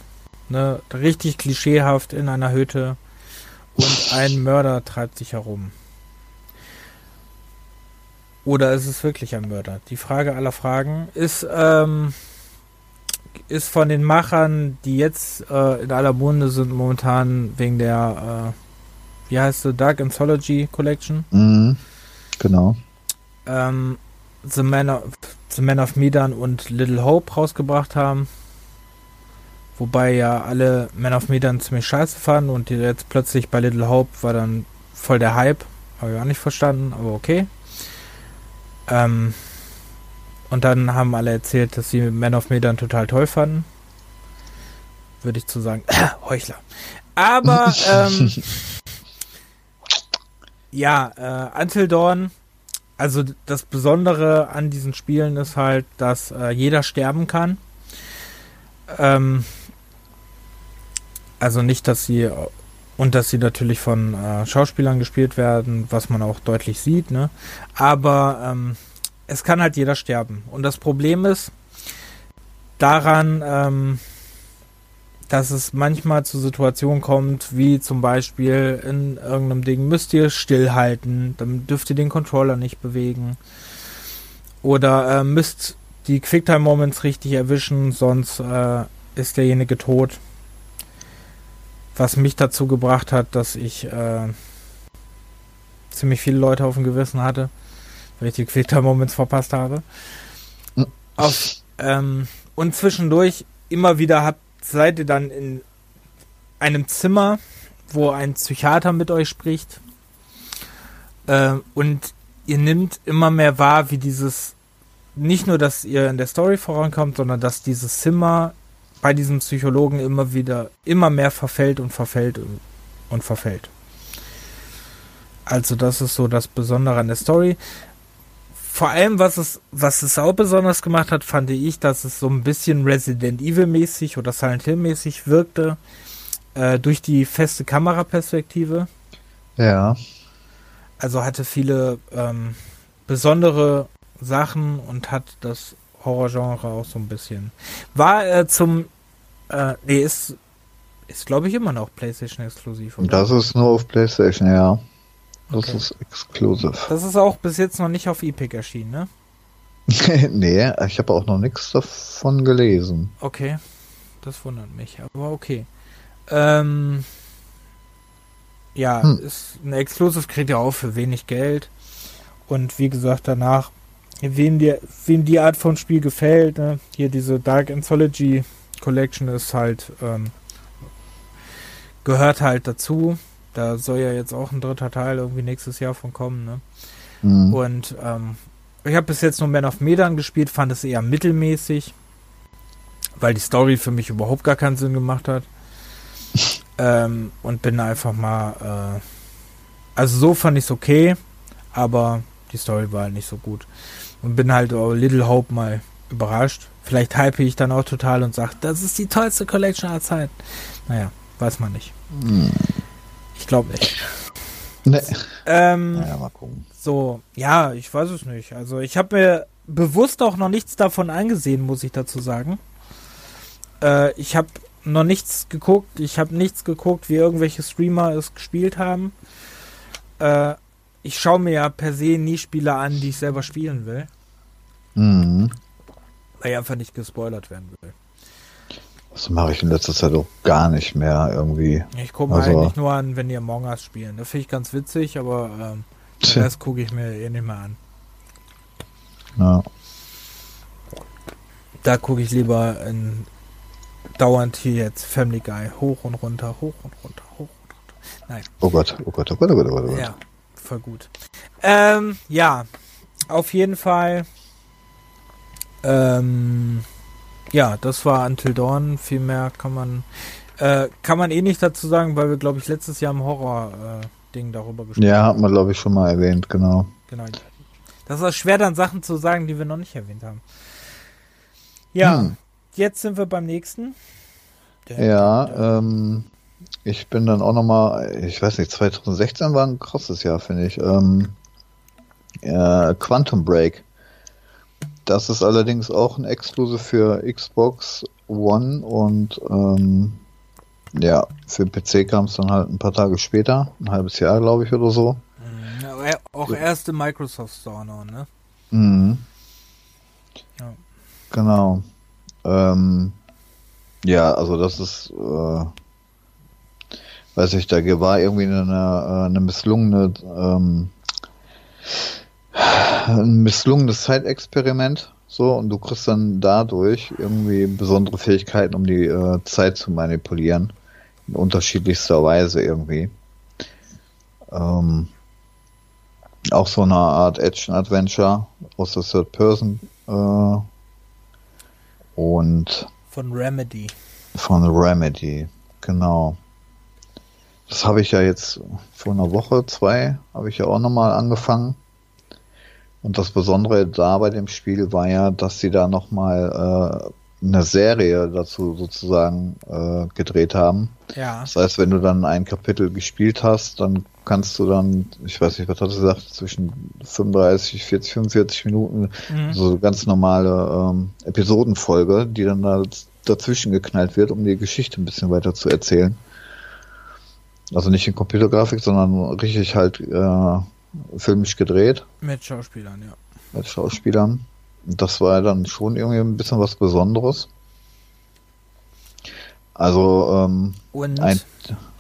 ne, richtig klischeehaft in einer Hütte und ein Mörder treibt sich herum. Oder ist es wirklich ein Mörder? Die Frage aller Fragen ist, ähm, ist von den Machern, die jetzt äh, in aller Munde sind, momentan wegen der, äh, wie heißt sie, Dark Anthology Collection. Mhm. Genau. Ähm, The Man of, The Man of Medan und Little Hope rausgebracht haben. Wobei ja alle Man of Medan ziemlich scheiße fanden und jetzt plötzlich bei Little Hope war dann voll der Hype. Habe ich auch nicht verstanden, aber okay. Ähm, und dann haben alle erzählt, dass sie Man of Medan total toll fanden. Würde ich zu sagen, Heuchler. Aber, ähm, ja, äh, Until Dawn also das Besondere an diesen Spielen ist halt, dass äh, jeder sterben kann. Ähm, also nicht, dass sie und dass sie natürlich von äh, Schauspielern gespielt werden, was man auch deutlich sieht, ne? Aber ähm, es kann halt jeder sterben. Und das Problem ist daran, ähm, dass es manchmal zu Situationen kommt, wie zum Beispiel in irgendeinem Ding müsst ihr stillhalten, dann dürft ihr den Controller nicht bewegen. Oder äh, müsst die Quicktime Moments richtig erwischen, sonst äh, ist derjenige tot. Was mich dazu gebracht hat, dass ich äh, ziemlich viele Leute auf dem Gewissen hatte, weil ich die Quicktime Moments verpasst habe. Auf, ähm, und zwischendurch immer wieder habt seid ihr dann in einem Zimmer, wo ein Psychiater mit euch spricht. Äh, und ihr nimmt immer mehr wahr, wie dieses, nicht nur, dass ihr in der Story vorankommt, sondern dass dieses Zimmer bei diesem Psychologen immer wieder, immer mehr verfällt und verfällt und, und verfällt. Also das ist so das Besondere an der Story vor allem, was es, was es auch besonders gemacht hat, fand ich, dass es so ein bisschen Resident Evil mäßig oder Silent Hill mäßig wirkte, äh, durch die feste Kameraperspektive. Ja. Also hatte viele ähm, besondere Sachen und hat das Horrorgenre auch so ein bisschen. War äh, zum, äh, nee, ist, ist glaube ich immer noch PlayStation exklusiv. Oder? Das ist nur auf PlayStation, ja. Das okay. ist exclusive. Das ist auch bis jetzt noch nicht auf Epic erschienen, ne? nee, ich habe auch noch nichts davon gelesen. Okay, das wundert mich, aber okay. Ähm, ja, hm. ist ein Exclusive kriegt ihr auch für wenig Geld. Und wie gesagt, danach, wem die, wem die Art von Spiel gefällt, ne? hier diese Dark Anthology Collection ist halt, ähm, gehört halt dazu. Da soll ja jetzt auch ein dritter Teil irgendwie nächstes Jahr von kommen, ne? Mhm. Und ähm, ich habe bis jetzt nur Man of Medan gespielt, fand es eher mittelmäßig, weil die Story für mich überhaupt gar keinen Sinn gemacht hat. ähm, und bin einfach mal, äh, also so fand ich es okay, aber die Story war halt nicht so gut. Und bin halt oh, Little Hope mal überrascht. Vielleicht hype ich dann auch total und sage, das ist die tollste Collection aller Zeiten. Naja, weiß man nicht. Mhm. Ich glaube nicht. Nee. Ähm, naja, mal gucken. So, ja, ich weiß es nicht. Also ich habe mir bewusst auch noch nichts davon angesehen, muss ich dazu sagen. Äh, ich habe noch nichts geguckt. Ich habe nichts geguckt, wie irgendwelche Streamer es gespielt haben. Äh, ich schaue mir ja per se nie Spiele an, die ich selber spielen will. Mhm. Weil ich einfach nicht gespoilert werden will. Das mache ich in letzter Zeit auch gar nicht mehr irgendwie. Ich gucke mir also, eigentlich nur an, wenn die Among Us spielen. Das finde ich ganz witzig, aber ähm, das gucke ich mir eh nicht mehr an. Ja. Da gucke ich lieber in dauernd hier jetzt Family Guy hoch und runter, hoch und runter, hoch und runter. Nein. Oh Gott, oh Gott, oh Gott, oh Gott, oh Gott. Oh Gott. Ja, voll gut. Ähm, ja, auf jeden Fall. Ähm, ja, das war Until Dawn. Viel mehr kann man. Äh, kann man eh nicht dazu sagen, weil wir, glaube ich, letztes Jahr im Horror-Ding äh, darüber gesprochen haben. Ja, hat man, glaube ich, schon mal erwähnt, genau. Genau. Das ist schwer, dann Sachen zu sagen, die wir noch nicht erwähnt haben. Ja, hm. jetzt sind wir beim nächsten. Der, ja, ähm, ich bin dann auch nochmal, ich weiß nicht, 2016 war ein krasses Jahr, finde ich. Ähm, äh, Quantum Break. Das ist allerdings auch ein Exklusiv für Xbox One und ähm, ja, für PC kam es dann halt ein paar Tage später, ein halbes Jahr, glaube ich, oder so. Mhm, auch erste Microsoft Store noch, ne? Mhm. Ja. Genau. Ähm, ja, also das ist, äh, weiß ich, da war irgendwie eine, äh, eine misslungene, ähm, ein misslungenes Zeitexperiment so, und du kriegst dann dadurch irgendwie besondere Fähigkeiten, um die äh, Zeit zu manipulieren. In unterschiedlichster Weise irgendwie. Ähm, auch so eine Art Action-Adventure aus der Third Person. Äh, und. Von Remedy. Von Remedy, genau. Das habe ich ja jetzt vor einer Woche, zwei, habe ich ja auch nochmal angefangen. Und das Besondere da bei dem Spiel war ja, dass sie da nochmal äh, eine Serie dazu sozusagen äh, gedreht haben. Ja. Das heißt, wenn du dann ein Kapitel gespielt hast, dann kannst du dann, ich weiß nicht, was hat er gesagt, zwischen 35, 40, 45 Minuten, mhm. so ganz normale ähm, Episodenfolge, die dann da dazwischen geknallt wird, um die Geschichte ein bisschen weiter zu erzählen. Also nicht in Computergrafik, sondern richtig halt äh, filmisch gedreht. Mit Schauspielern, ja. Mit Schauspielern. Das war dann schon irgendwie ein bisschen was Besonderes. Also, ähm, Und ein,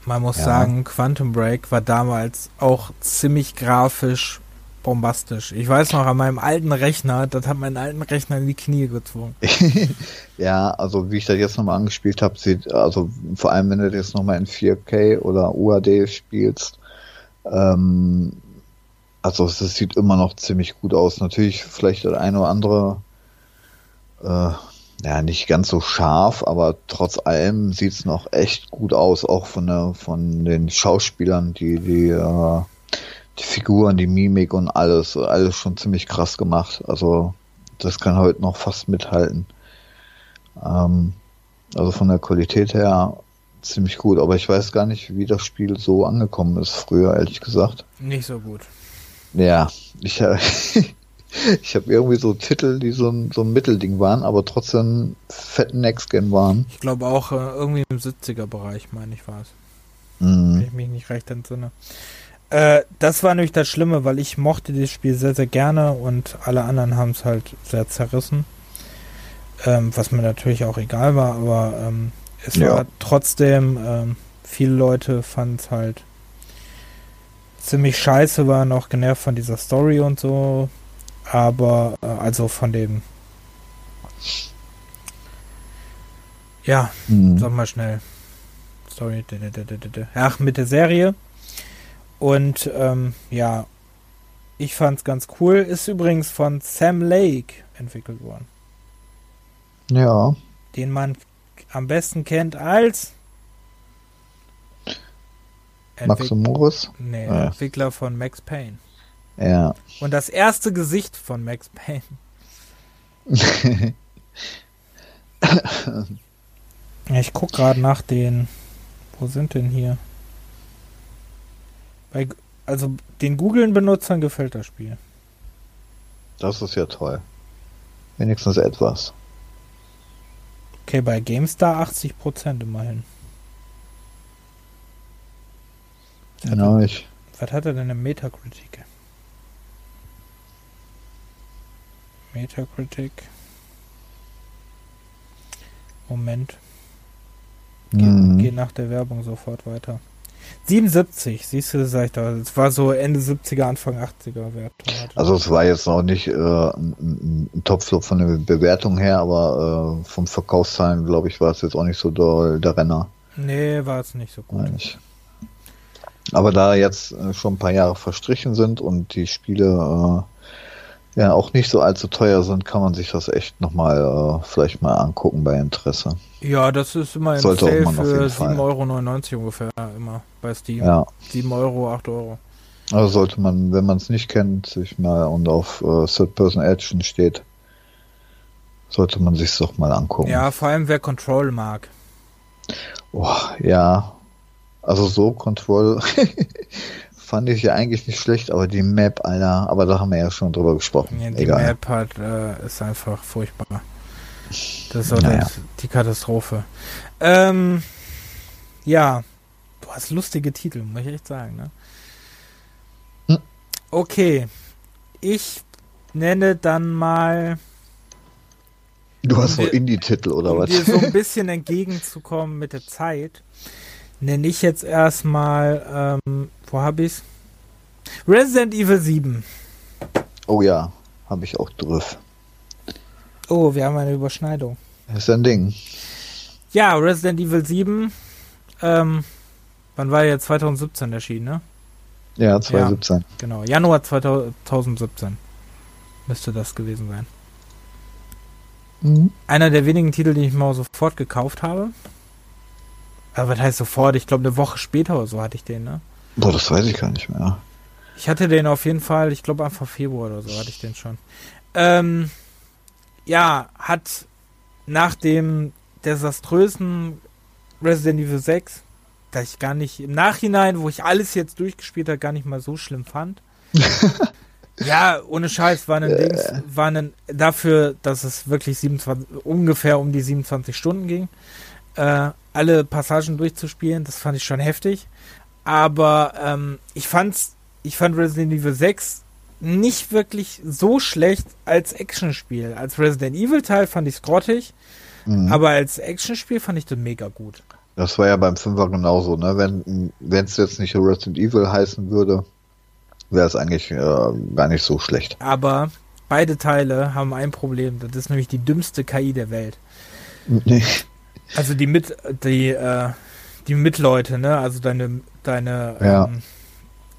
man muss ja. sagen, Quantum Break war damals auch ziemlich grafisch bombastisch. Ich weiß noch, an meinem alten Rechner, das hat meinen alten Rechner in die Knie gezwungen. ja, also wie ich das jetzt nochmal angespielt habe, sieht, also vor allem wenn du das nochmal in 4K oder UAD spielst, ähm, also es sieht immer noch ziemlich gut aus. Natürlich vielleicht der eine oder andere, äh, ja, nicht ganz so scharf, aber trotz allem sieht es noch echt gut aus, auch von der, von den Schauspielern, die, die, äh, die Figuren, die Mimik und alles, alles schon ziemlich krass gemacht. Also das kann heute noch fast mithalten. Ähm, also von der Qualität her ziemlich gut, aber ich weiß gar nicht, wie das Spiel so angekommen ist früher, ehrlich gesagt. Nicht so gut. Ja, ich, äh, ich habe irgendwie so Titel, die so ein, so ein Mittelding waren, aber trotzdem fetten Next-Gen waren. Ich glaube auch äh, irgendwie im 70er-Bereich, meine ich, war es. Mhm. Wenn ich mich nicht recht entsinne. Äh, das war nämlich das Schlimme, weil ich mochte das Spiel sehr, sehr gerne und alle anderen haben es halt sehr zerrissen. Ähm, was mir natürlich auch egal war, aber ähm, es ja. war trotzdem, ähm, viele Leute fanden es halt ziemlich scheiße, waren auch genervt von dieser Story und so. Aber, äh, also von dem. Ja, mhm. sag mal schnell. Story. Ach, mit der Serie. Und, ähm, ja. Ich fand's ganz cool. Ist übrigens von Sam Lake entwickelt worden. Ja. Den man am besten kennt als Max und Morris? Nee, ja. Entwickler von Max Payne. Ja. Und das erste Gesicht von Max Payne. ich guck gerade nach den. Wo sind denn hier? Bei, also den Googlen-Benutzern gefällt das Spiel. Das ist ja toll. Wenigstens etwas. Okay, bei GameStar 80% immerhin. Genau, ich. Was hat er denn im Metacritic? Metacritic. Moment. Geht, mhm. geht nach der Werbung sofort weiter. 77, siehst du, sag ich da. Es war so Ende 70er, Anfang 80er Wert. Also es war jetzt noch nicht äh, ein, ein Topflop von der Bewertung her, aber äh, vom Verkaufszahlen, glaube ich, war es jetzt auch nicht so doll der Renner. Nee, war es nicht so gut. Nein, aber da jetzt äh, schon ein paar Jahre verstrichen sind und die Spiele ja auch nicht so allzu teuer sind, kann man sich das echt nochmal äh, vielleicht mal angucken bei Interesse. Ja, das ist immer im Sollte Sale für Fall. 7,99 Euro ungefähr immer bei Steam. Ja, 7 Euro, 8 Euro. also sollte man, wenn man es nicht kennt, sich mal und auf äh, Third-Person-Action steht, sollte man sich doch mal angucken. Ja, vor allem wer Control mag. Oh, ja, also so Control fand ich ja eigentlich nicht schlecht, aber die Map, Alter, aber da haben wir ja schon drüber gesprochen. Ja, die Egal. Map hat, äh, ist einfach furchtbar. Das ist auch Naja. das, die Katastrophe. Ähm, ja, du hast lustige Titel, muss ich echt sagen. Ne? Hm. Okay, ich nenne dann mal, Du hast so wir- Indie-Titel oder um was? dir so ein bisschen entgegenzukommen mit der Zeit, nenne ich jetzt erstmal, ähm, wo hab ich's? Resident Evil 7. Oh ja, habe ich auch drauf. Oh, wir haben eine Überschneidung. Ist ein Ding. Ja, Resident Evil 7. Ähm, wann war er 2017 erschienen, ne? Ja, 2017. Genau, Januar 2017 müsste das gewesen sein. Mhm. Einer der wenigen Titel, die ich mal sofort gekauft habe. Aber was heißt sofort? Ich glaube, eine Woche später oder so hatte ich den, ne? Boah, das weiß ich gar nicht mehr. Ich hatte den auf jeden Fall, ich glaube Anfang Februar oder so hatte ich den schon. Ähm, ja, hat nach dem desaströsen Resident Evil 6, das ich gar nicht im Nachhinein, wo ich alles jetzt durchgespielt habe, gar nicht mal so schlimm fand. ja, ohne Scheiß war ein Äh. Dings, war ein, dafür, dass es wirklich 27, ungefähr um die 27 Stunden ging, äh, alle Passagen durchzuspielen, das fand ich schon heftig. Aber ähm, ich fand's, ich fand Resident Evil 6 nicht wirklich so schlecht als Actionspiel. Als Resident Evil Teil fand ich's grottig, Mhm. aber als Actionspiel fand ich das mega gut. Das war ja beim Fünfer genauso, ne? Wenn wenn es jetzt nicht Resident Evil heißen würde, wäre es eigentlich äh, gar nicht so schlecht. Aber beide Teile haben ein Problem. Das ist nämlich die dümmste KI der Welt. Nee. Also die mit die äh, die Mitleute, ne? Also deine deine Ja. ähm,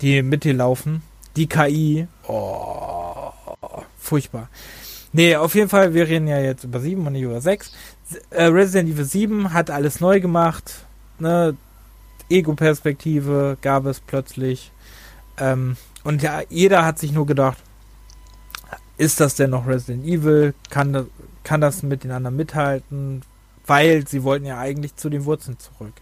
die mit dir laufen. Die KI, oh, furchtbar. Nee, auf jeden Fall, wir reden ja jetzt über 7 und nicht über 6. Äh, Resident Evil 7 hat alles neu gemacht, ne? Ego-Perspektive gab es plötzlich. Ähm, und ja, jeder hat sich nur gedacht, ist das denn noch Resident Evil? Kann das, kann das mit den anderen mithalten? Weil sie wollten ja eigentlich zu den Wurzeln zurück.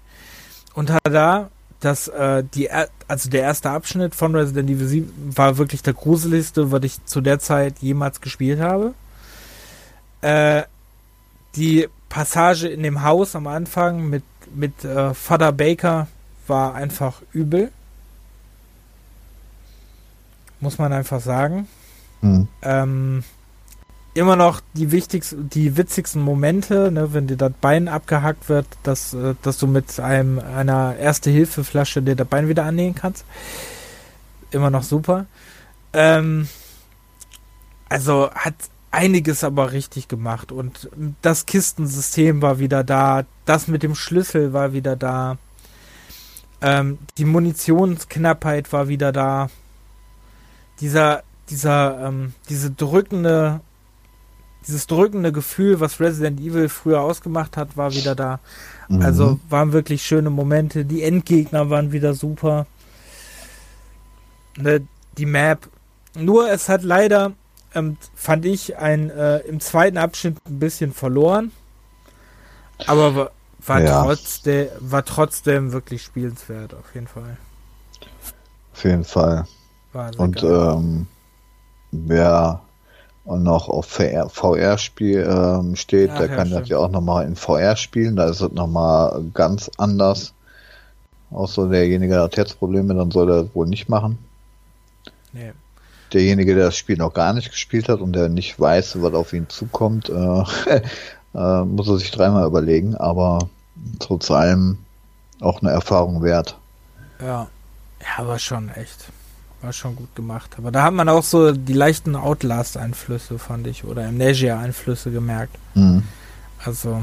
Und da, dass äh, die, also der erste Abschnitt von Resident Evil 7 war wirklich der gruseligste, was ich zu der Zeit jemals gespielt habe. Äh, die Passage in dem Haus am Anfang mit, mit äh, Vater Baker war einfach übel. Muss man einfach sagen. Hm. Ähm, immer noch die wichtigsten, die witzigsten Momente, ne, wenn dir das Bein abgehackt wird, dass, äh, dass du mit einem einer Erste-Hilfe-Flasche dir das Bein wieder annähen kannst. Immer noch super. Ähm, also hat einiges aber richtig gemacht und das Kistensystem war wieder da, das mit dem Schlüssel war wieder da, ähm, die Munitionsknappheit war wieder da, dieser, dieser, ähm, diese drückende, dieses drückende Gefühl, was Resident Evil früher ausgemacht hat, war wieder da. Mhm. Also waren wirklich schöne Momente. Die Endgegner waren wieder super. Ne, die Map. Nur es hat leider, ähm, fand ich, ein äh, im zweiten Abschnitt ein bisschen verloren. Aber war, Ja. trotzdem, war trotzdem wirklich spielenswert, auf jeden Fall. auf jeden Fall. Und ähm, wer noch auf VR VR-Spiel ähm, steht, Ach der ja, kann das stimmt. ja auch nochmal in VR spielen. Da ist es nochmal ganz anders. Außer derjenige der hat jetzt Probleme, dann soll er das wohl nicht machen. nee. Derjenige, der das Spiel noch gar nicht gespielt hat und der nicht weiß, was auf ihn zukommt, äh, äh, muss er sich dreimal überlegen. Aber trotz allem auch eine Erfahrung wert. Ja. Ja, war schon echt. War schon gut gemacht. Aber da hat man auch so die leichten Outlast-Einflüsse, fand ich, oder Amnesia-Einflüsse gemerkt. Mhm. Also,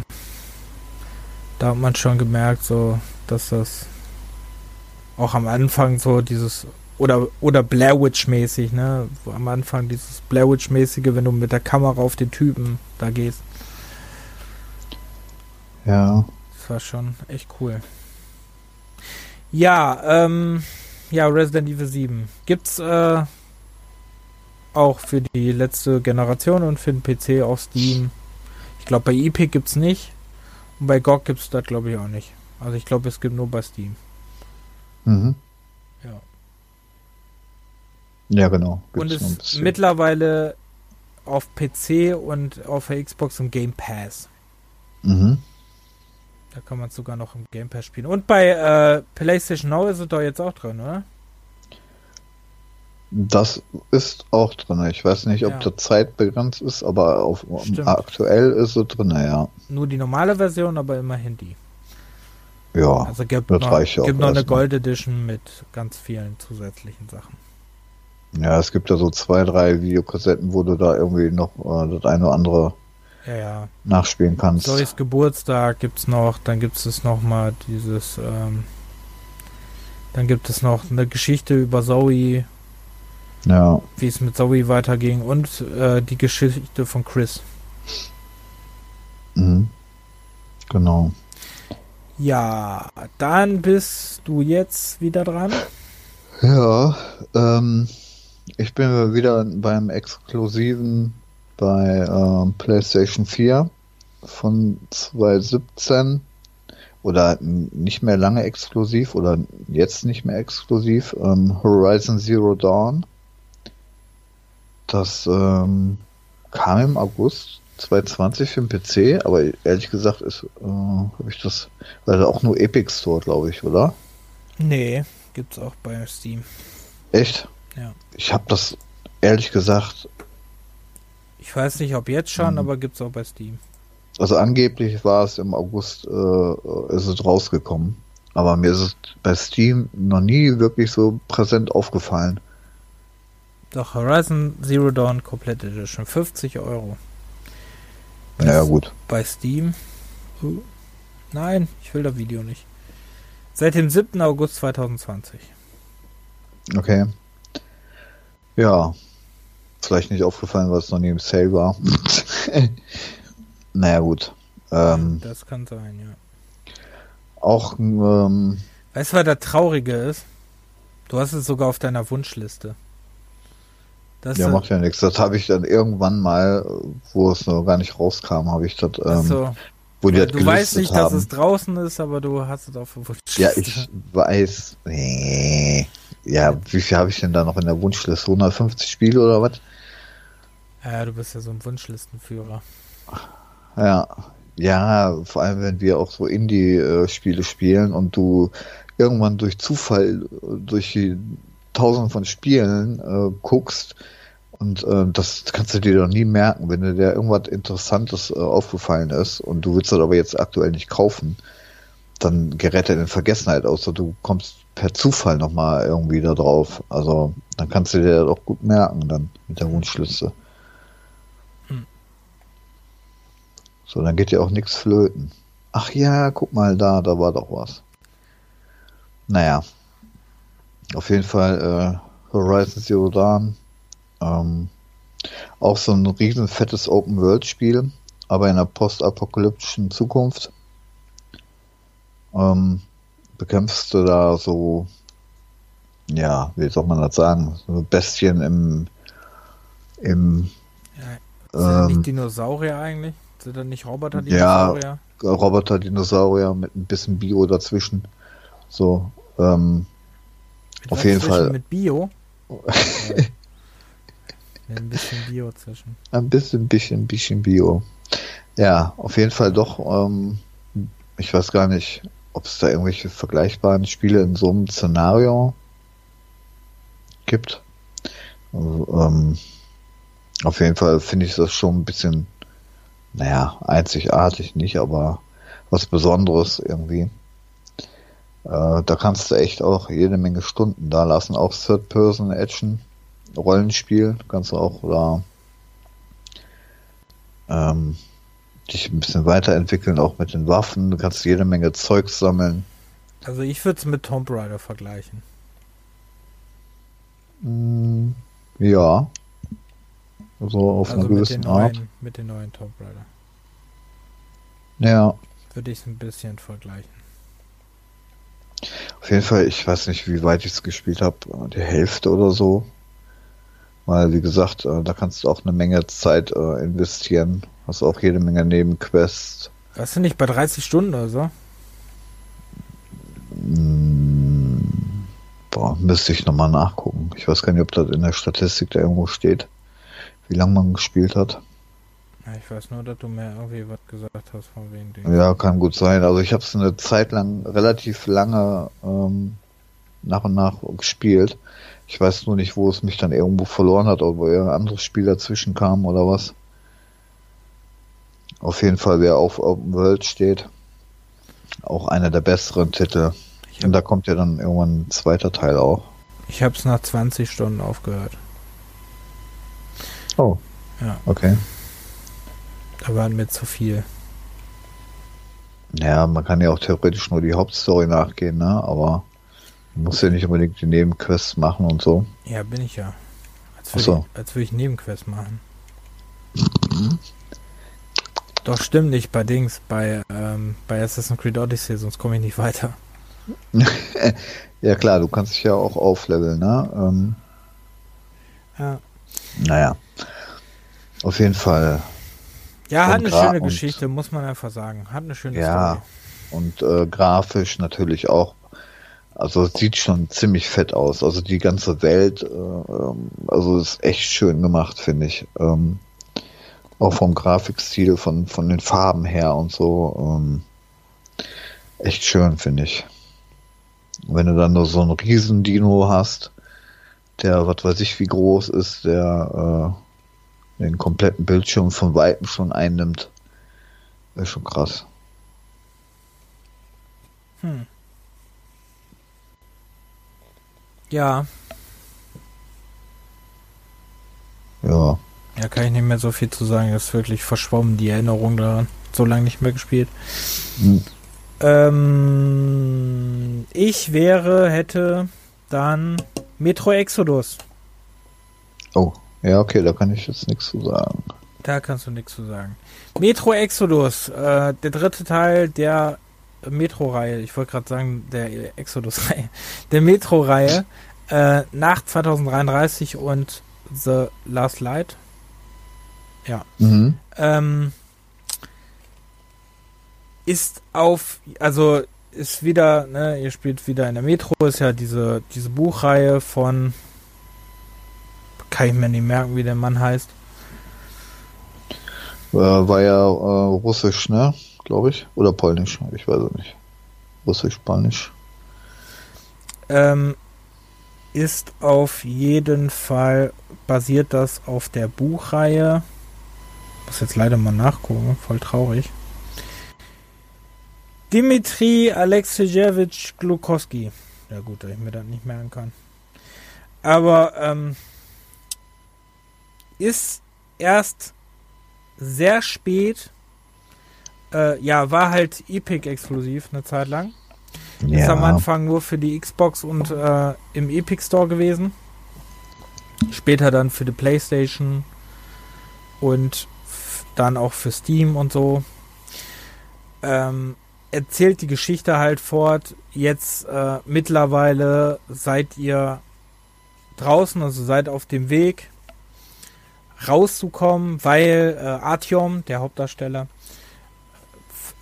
da hat man schon gemerkt, so, dass das auch am Anfang so dieses oder, oder Blair Witch-mäßig, ne? Wo am Anfang dieses Blair Witch-mäßige, wenn du mit der Kamera auf den Typen da gehst. Ja. Das war schon echt cool. Ja, ähm, ja, Resident Evil 7. Gibt's äh, auch für die letzte Generation und für den PC auf Steam. Ich glaube, bei Epic gibt's nicht. Und bei GOG gibt's das, glaube ich, auch nicht. Also ich glaube, es gibt nur bei Steam. Mhm. Ja. Ja, genau. und Gibt's ein ist mittlerweile auf PC und auf der Xbox im Game Pass. Mhm. Da kann man sogar noch im Game Pass spielen. Und bei äh, PlayStation Now ist es doch jetzt auch drin, oder? Das ist auch drin. Ich weiß nicht, ob Ja. der zeitbegrenzt ist, aber auf, Stimmt. aktuell ist es drin, ja. Nur die normale Version, aber immerhin die. Ja, Also gibt das noch, reicht gibt noch eine. Gold Edition mit ganz vielen zusätzlichen Sachen. ja, es gibt ja so zwei, drei Videokassetten, wo du da irgendwie noch äh, das eine oder andere Ja, ja. nachspielen kannst. Zoes Geburtstag gibt's noch, dann gibt es noch mal dieses, ähm, dann gibt es noch eine Geschichte über Zoe, Ja, wie es mit Zoe weiterging und äh, die Geschichte von Chris. mhm. genau. Ja, dann bist du jetzt wieder dran. Ja, ähm, ich bin wieder beim Exklusiven bei ähm, PlayStation 4 von 2017 oder nicht mehr lange exklusiv oder jetzt nicht mehr exklusiv ähm, Horizon Zero Dawn. Das ähm, kam im August 2020 für den PC, aber ehrlich gesagt ist äh, habe ich das also auch nur Epic Store, glaube ich, oder? Nee, gibt's auch bei Steam. Echt? Ja. Ich habe das ehrlich gesagt, Ich weiß nicht, ob jetzt schon, Mhm. aber gibt's auch bei Steam. also angeblich war es im August, äh, ist es rausgekommen. Aber mir ist es bei Steam noch nie wirklich so präsent aufgefallen. Doch, Horizon Zero Dawn Complete Edition, 50 Euro. Bei, Naja, gut. bei Steam. Uh, nein, ich will das Video nicht. Seit dem 7. August 2020. Okay. Ja. Vielleicht nicht aufgefallen, weil es noch nie im Sale war. naja, gut. Ähm, Das kann sein, ja. auch, ähm, Weißt du, was das Traurige ist? Du hast es sogar auf deiner Wunschliste. Das ja, macht ja nichts. Das habe ich dann irgendwann mal, wo es noch gar nicht rauskam, habe ich das, ähm, so, wo die das du weißt nicht, haben. dass es draußen ist, aber du hast es auf der Wunschliste. Ja, ich weiß. Nee. Ja, wie viel habe ich denn da noch in der Wunschliste? 150 Spiele oder was? Ja, du bist ja so ein Wunschlistenführer. Ja. Ja, vor allem wenn wir auch so Indie-Spiele spielen und du irgendwann durch Zufall durch die tausend von Spielen äh, guckst und äh, das kannst du dir doch nie merken, wenn dir irgendwas Interessantes äh, aufgefallen ist und du willst das aber jetzt aktuell nicht kaufen, dann gerät er in Vergessenheit, außer du kommst per Zufall nochmal irgendwie da drauf. Also dann kannst du dir das auch gut merken dann mit der Wunschliste. Hm. So, dann geht ja auch nichts flöten. Ach ja, guck mal da, da war doch was. Naja. Auf jeden Fall äh, Horizon Zero Dawn. Ähm, auch so ein riesen fettes Open-World-Spiel, aber in einer postapokalyptischen Zukunft. Ähm, bekämpfst du da so, ja, wie soll man das sagen, so Bestien im, im Ja, ähm, Dinosaurier eigentlich? Sind das nicht Ja. Roboter-Dinosaurier? Roboter-Dinosaurier mit ein bisschen Bio dazwischen. So, ähm, Mit auf jeden? Fall. Mit Bio? Ein bisschen Bio zwischen. ein bisschen, bisschen, bisschen Bio. Ja, auf jeden Fall doch, ähm, ich weiß gar nicht, ob es da irgendwelche vergleichbaren Spiele in so einem Szenario gibt. Also, ähm, auf jeden Fall finde ich das schon ein bisschen, naja, einzigartig nicht, aber was Besonderes irgendwie. Äh, da kannst du echt auch jede Menge Stunden da lassen, auch Third-Person-Action, Rollenspiel, kannst du auch da ähm, dich ein bisschen weiterentwickeln, auch mit den Waffen, du kannst jede Menge Zeugs sammeln. Also ich würde es mit Tomb Raider vergleichen. Ja. Also auf Also einer mit gewissen den, Art. neuen, mit den neuen Tomb Raider. Ja. Würde ich es ein bisschen vergleichen. Auf jeden Fall, ich weiß nicht, wie weit ich es gespielt habe, die Hälfte oder so. Weil, wie gesagt, äh, da kannst du auch eine Menge Zeit äh, investieren. Hast auch jede Menge Nebenquests. Warst du nicht bei 30 Stunden oder so? Hm, boah, müsste ich nochmal nachgucken. Ich weiß gar nicht, ob das in der Statistik da irgendwo steht, wie lange man gespielt hat. Ich weiß nur, dass du mir irgendwie was gesagt hast von wegen Ding. Ja, kann gut sein. Also ich habe es eine Zeit lang, relativ lange ähm, nach und nach gespielt. Ich weiß nur nicht, wo es mich dann irgendwo verloren hat, ob ein anderes Spiel dazwischen kam oder was. Auf jeden Fall, wer auf Open World steht, auch einer der besseren Titel. Ich Und habe da kommt ja dann irgendwann ein zweiter Teil auch. ich hab's nach 20 Stunden aufgehört. Oh. Ja. Okay. Da waren mir zu viel. Ja, man kann ja auch theoretisch nur die Hauptstory nachgehen, ne? Aber man muss ja nicht unbedingt die Nebenquests machen und so. Ja, bin ich ja. Als würde so. ich, als würde ich Nebenquests machen. Doch stimmt nicht bei Dings, bei, ähm, bei Assassin's Creed Odyssey, sonst komme ich nicht weiter. Ja klar, du kannst dich ja auch aufleveln, ne? Ähm, Ja, naja. Auf jeden Fall. ja hat Und eine schöne Geschichte, muss man einfach sagen. Hat eine schöne Ja. Story. Und äh, grafisch natürlich auch. Also sieht schon ziemlich fett aus. Also die ganze Welt, äh, ähm, also ist echt schön gemacht, finde ich. Ähm, auch vom Grafikstil, von, von den Farben her und so. Ähm, echt schön, finde ich. Wenn du dann nur so einen riesen Dino hast, der, was weiß ich, wie groß ist, der äh, den kompletten Bildschirm von Weitem schon einnimmt, ist schon krass. Hm. Ja, Ja. ja, kann ich nicht mehr so viel zu sagen. Das ist wirklich verschwommen, die Erinnerung daran. So lange nicht mehr gespielt. Hm. Ähm, ich wäre, hätte dann Metro Exodus. Oh, ja, okay, da kann ich jetzt nichts zu sagen. Da kannst du nichts zu sagen. Metro Exodus, äh, der dritte Teil der Metro-Reihe. Ich wollte gerade sagen, der Exodus-Reihe. Der Metro-Reihe äh, nach 2033 und The Last Light. Mhm. Ähm, ist auf, also ist wieder, ne, ihr spielt wieder in der Metro, ist ja diese, diese Buchreihe von, kann ich mir nicht merken, wie der Mann heißt. Äh, war ja äh, russisch, ne? Glaube ich. Oder polnisch, ich weiß es nicht. Russisch, polnisch. Ähm, ist auf jeden Fall basiert das auf der Buchreihe. Muss jetzt leider mal nachgucken, voll traurig. Dimitri Alexejewitsch Glukowski. Ja gut, dass ich mir das nicht merken kann. Aber ähm, ist erst sehr spät. Äh, ja, war halt Epic exklusiv eine Zeit lang. Ist am Anfang nur für die Xbox und äh, im Epic Store gewesen. Später dann für die PlayStation und dann auch für Steam und so. Ähm, erzählt die Geschichte halt fort. Jetzt äh, mittlerweile seid ihr draußen, also seid auf dem Weg rauszukommen, weil äh, Artyom, der Hauptdarsteller,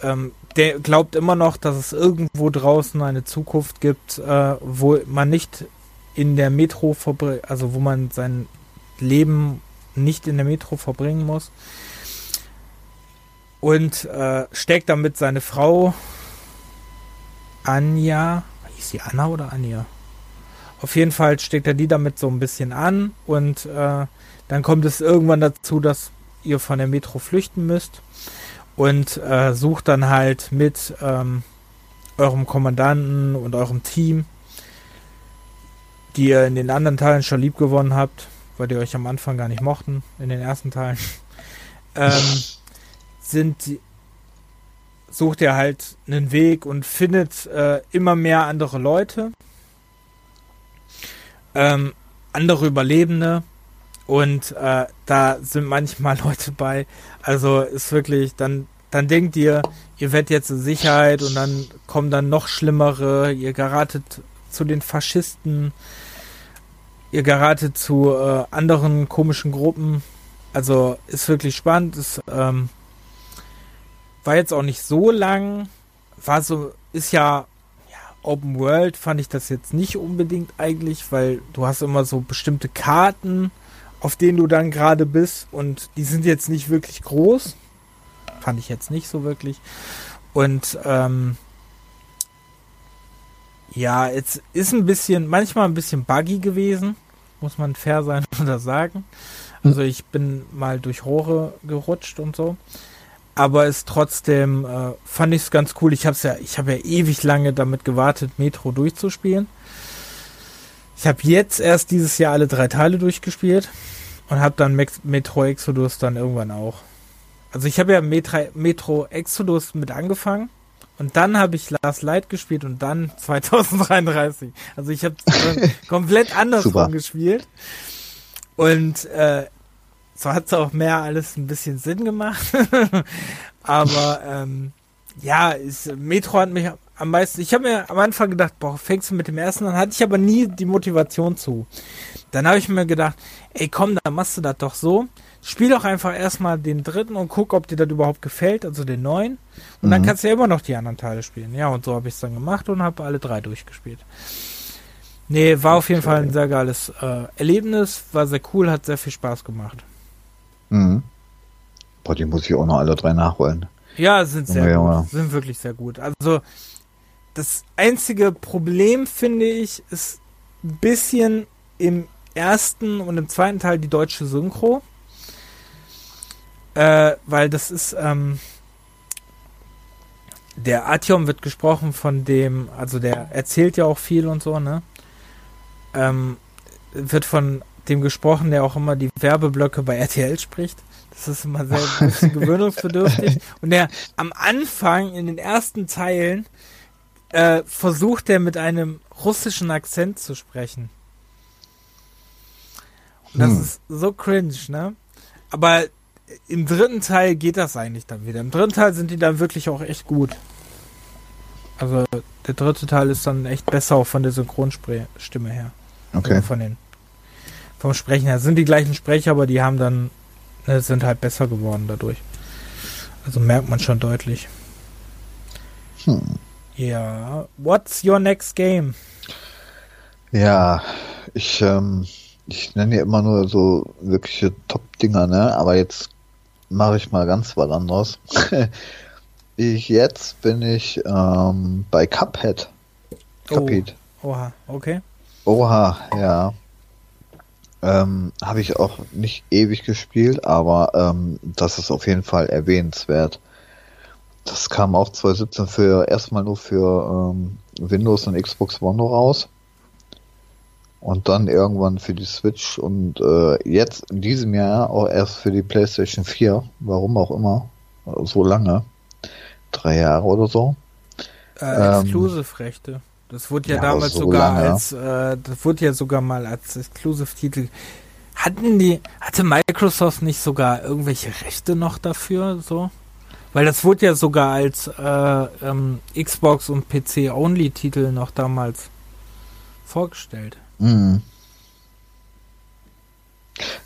ähm, der glaubt immer noch, dass es irgendwo draußen eine Zukunft gibt, äh, wo man nicht in der Metro verbringt, also wo man sein Leben nicht in der Metro verbringen muss. Und äh, steckt damit seine Frau Anja, hieß sie Anna oder Anja? Auf jeden Fall steckt er die damit so ein bisschen an und äh, dann kommt es irgendwann dazu, dass ihr von der Metro flüchten müsst und äh, sucht dann halt mit ähm, eurem Kommandanten und eurem Team, die ihr in den anderen Teilen schon lieb gewonnen habt, weil ihr euch am Anfang gar nicht mochten, in den ersten Teilen, ähm, sind die- sucht ihr halt einen Weg und findet äh, immer mehr andere Leute, ähm, andere Überlebende Und äh, da sind manchmal Leute bei. Also ist wirklich, dann, dann denkt ihr, ihr werdet jetzt in Sicherheit und dann kommen dann noch schlimmere. Ihr geratet zu den Faschisten. Ihr geratet zu äh, anderen komischen Gruppen. Also ist wirklich spannend. Ist, ähm, war jetzt auch nicht so lang. War so, ist ja, ja, Open World fand ich das jetzt nicht unbedingt eigentlich, weil du hast immer so bestimmte Karten auf denen du dann gerade bist. Und die sind jetzt nicht wirklich groß. Fand ich jetzt nicht so wirklich. Und ähm, ja, es ist ein bisschen, manchmal ein bisschen buggy gewesen, muss man fair sein oder sagen. Also ich bin mal durch Rohre gerutscht und so. Aber es trotzdem äh, fand ich es ganz cool. Ich habe ja, ich habe ja ewig lange damit gewartet, Metro durchzuspielen. Ich habe jetzt erst dieses Jahr alle drei Teile durchgespielt und habe dann Metro Exodus dann irgendwann auch. Also ich habe ja Metro, Metro Exodus mit angefangen und dann habe ich Last Light gespielt und dann 2033. Also ich habe komplett andersrum gespielt. Und äh, so hat es auch mehr alles ein bisschen Sinn gemacht. Aber ähm, ja, ist, Metro hat mich am meisten. Ich habe mir am Anfang gedacht, boah, fängst du mit dem ersten an, hatte ich aber nie die Motivation zu. Dann habe ich mir gedacht, ey komm, dann machst du das doch so. Spiel doch einfach erstmal den dritten und guck, ob dir das überhaupt gefällt, also den neuen. Und mhm. dann kannst du ja immer noch die anderen Teile spielen. Ja, und so habe ich es dann gemacht und habe alle drei durchgespielt. Nee, war auf jeden Fall ein sehr geiles äh, Erlebnis, war sehr cool, hat sehr viel Spaß gemacht. Mhm. Boah, die muss ich auch noch alle drei nachholen. Ja, sind sehr ja, gut. Sind wirklich sehr gut. Also, das einzige Problem, finde ich, ist ein bisschen im ersten und im zweiten Teil die deutsche Synchro. Äh, weil das ist, ähm, der Artyom wird gesprochen von dem, also der erzählt ja auch viel und so, ne? Ähm, wird von dem gesprochen, der auch immer die Werbeblöcke bei RTL spricht. Das ist immer sehr gewöhnungsbedürftig. Und der am Anfang in den ersten Teilen äh, versucht er mit einem russischen Akzent zu sprechen. Und das hm. ist so cringe, ne? Aber im dritten Teil geht das eigentlich dann wieder. Im dritten Teil sind die dann wirklich auch echt gut. Also der dritte Teil ist dann echt besser auch von der Synchronstimme her. Okay. Also von den vom Sprechen her sind die gleichen Sprecher, aber die haben dann ne, sind halt besser geworden dadurch. Also merkt man schon deutlich. Hm. Ja, what's your next game? Ja, ich, ähm, ich nenne ja immer nur so wirkliche Top-Dinger, ne? Aber jetzt mache ich mal ganz was anderes. ich, jetzt bin ich ähm, bei Cuphead. Cuphead. Oh, oha, okay. Oha, ja. Ähm, Habe ich auch nicht ewig gespielt, aber ähm, das ist auf jeden Fall erwähnenswert. Das kam auch 2017 für erstmal nur für ähm, Windows und Xbox One raus. Und dann irgendwann für die Switch und äh, jetzt in diesem Jahr auch erst für die PlayStation 4. Warum auch immer. So lange. Drei Jahre oder so. Äh, ähm, Exclusive-Rechte. Das wurde ja, ja damals so sogar lange. als, äh, das wurde ja sogar mal als Exclusive-Titel. Hatten die, hatte Microsoft nicht sogar irgendwelche Rechte noch dafür, so? Weil das wurde ja sogar als äh, ähm, Xbox und PC-Only-Titel noch damals vorgestellt. Mhm.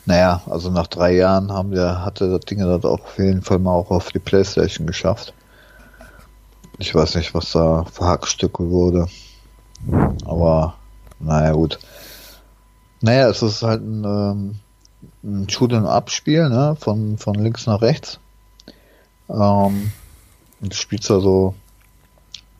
Naja, also nach drei Jahren haben wir, hatte das Ding das auch auf jeden Fall mal auch auf die Playstation geschafft. Ich weiß nicht, was da für Hackstücke wurde. Aber, naja, gut. Naja, es ist halt ein, ähm, ein Shoot- und Abspiel, ne? Von, von links nach rechts. Ähm, und du spielst also,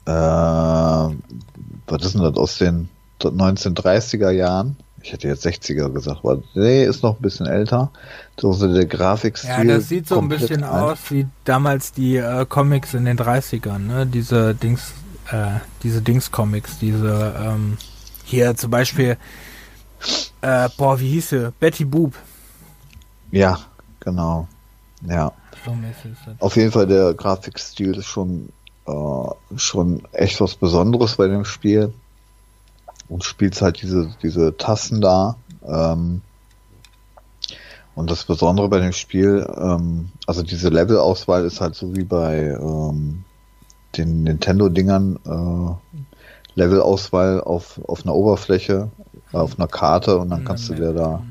äh, was ist denn das aus den 1930er Jahren? Ich hätte jetzt 60er gesagt, aber nee, ist noch ein bisschen älter. So, so der Grafikstil. Ja, das sieht so ein bisschen ein. aus wie damals die äh, Comics in den 30ern, ne? Diese Dings, äh, diese Dings-Comics, diese, ähm, hier zum Beispiel, äh, boah, wie hieß sie? Betty Boop. Ja, genau. Ja. Auf jeden Fall der Grafikstil ist schon, äh, schon echt was Besonderes bei dem Spiel. Und spielst halt diese, diese Tasten da. Ähm, Und das Besondere bei dem Spiel, ähm, also diese Levelauswahl ist halt so wie bei ähm, den Nintendo-Dingern äh, Levelauswahl auf, auf einer Oberfläche, auf einer Karte und dann kannst du dir da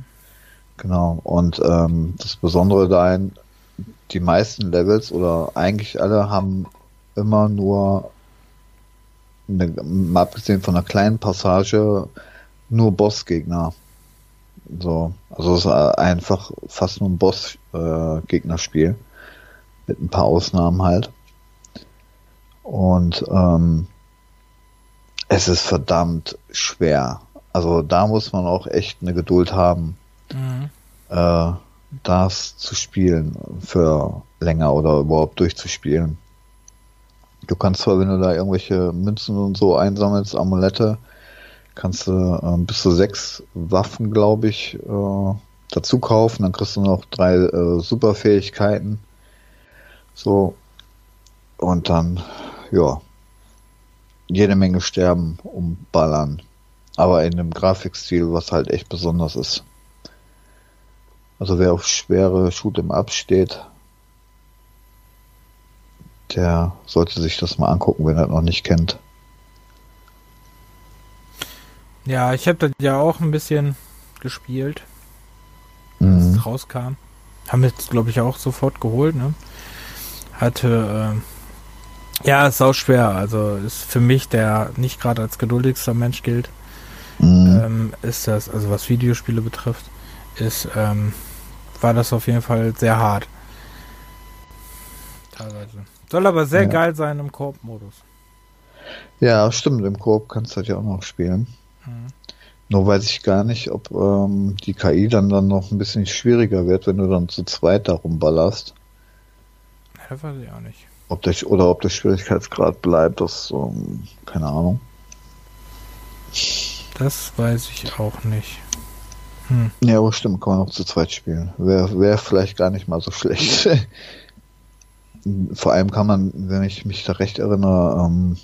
genau und ähm, das Besondere dahin, die meisten Levels oder eigentlich alle haben immer nur eine, mal abgesehen von einer kleinen Passage nur Bossgegner. So, also es ist einfach fast nur ein Boss-Gegnerspiel. Äh, mit ein paar Ausnahmen halt. Und ähm, es ist verdammt schwer. Also da muss man auch echt eine Geduld haben, mhm. äh, das zu spielen für länger oder überhaupt durchzuspielen. Du kannst zwar, wenn du da irgendwelche Münzen und so einsammelst, Amulette, kannst du äh, bis zu sechs Waffen, glaube ich, äh, dazu kaufen. Dann kriegst du noch drei äh, Superfähigkeiten. So. Und dann, ja, jede Menge sterben, umballern. Aber in einem Grafikstil, was halt echt besonders ist. Also wer auf schwere Shoot'em Up steht, der sollte sich das mal angucken, wenn er das noch nicht kennt. Ja, ich habe das ja auch ein bisschen gespielt, als mhm. es rauskam. Haben wir jetzt, glaube ich, auch sofort geholt, ne? Hatte, äh, ja, ist auch schwer. Also ist für mich, der nicht gerade als geduldigster Mensch gilt, mhm. ähm, ist das, also was Videospiele betrifft, ist, ähm, war das auf jeden Fall sehr hart. Teilweise. Soll aber sehr ja. geil sein im Koop-Modus. Ja, stimmt. Im Koop kannst du halt ja auch noch spielen. Mhm. Nur weiß ich gar nicht, ob ähm, die KI dann, dann noch ein bisschen schwieriger wird, wenn du dann zu zweit darum ballerst. Das weiß ich auch nicht. Ob der, oder ob der Schwierigkeitsgrad bleibt, das, ähm, keine Ahnung. Das weiß ich auch nicht. Hm. Ja, aber stimmt, kann man auch zu zweit spielen. Wäre wär vielleicht gar nicht mal so schlecht. Vor allem kann man, wenn ich mich da recht erinnere, ähm,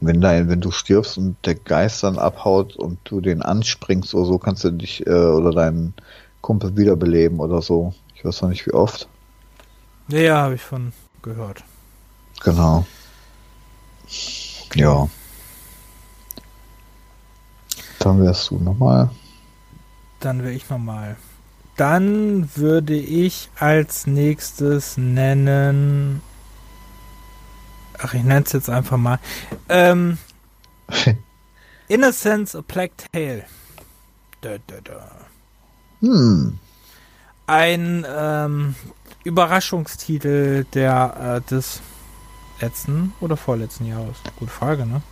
wenn dein, wenn du stirbst und der Geist dann abhaut und du den anspringst oder so, kannst du dich äh, oder deinen Kumpel wiederbeleben oder so. Ich weiß noch nicht wie oft. Ja, ja habe ich von gehört. Genau. Okay. Ja. Dann wärst du nochmal. Dann wäre ich nochmal. Dann würde ich als nächstes nennen Ach, ich nenne es jetzt einfach mal. Ähm, Innocence a Plague Tale. Da, da, da. Hm. Ein ähm, Überraschungstitel der äh, des letzten oder vorletzten Jahres. Gute Frage, ne?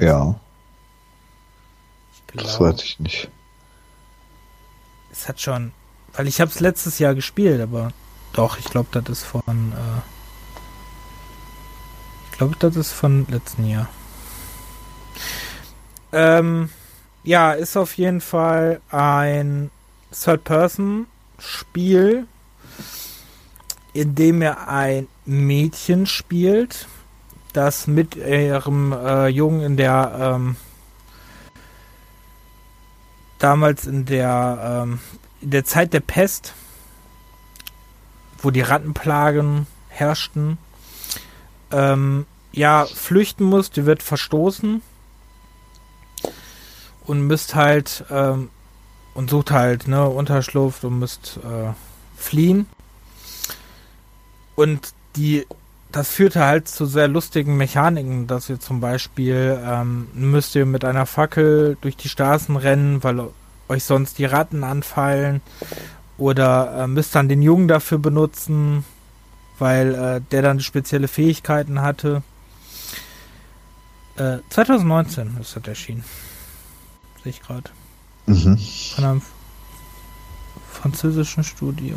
Ja. Glaub, das weiß ich nicht. Es hat schon, weil ich habe es letztes Jahr gespielt, aber doch, ich glaube, das ist von äh, ich glaube, das ist von letzten Jahr. Ähm, ja, ist auf jeden Fall ein Third-Person-Spiel, in dem er ein Mädchen spielt, das mit ihrem äh, Jungen in der ähm, damals in der ähm, in der Zeit der Pest, wo die Rattenplagen herrschten, ähm, ja, flüchten muss, die wird verstoßen und müsst halt ähm, und sucht halt ne Unterschlupf und müsst äh, fliehen. Und die das führte halt zu sehr lustigen Mechaniken, dass ihr zum Beispiel ähm, müsst ihr mit einer Fackel durch die Straßen rennen, weil euch sonst die Ratten anfallen oder äh, müsst dann den Jungen dafür benutzen, weil äh, der dann spezielle Fähigkeiten hatte. Äh, 2019 ist das erschienen. Sehe ich gerade. Mhm. Von einem französischen Studio.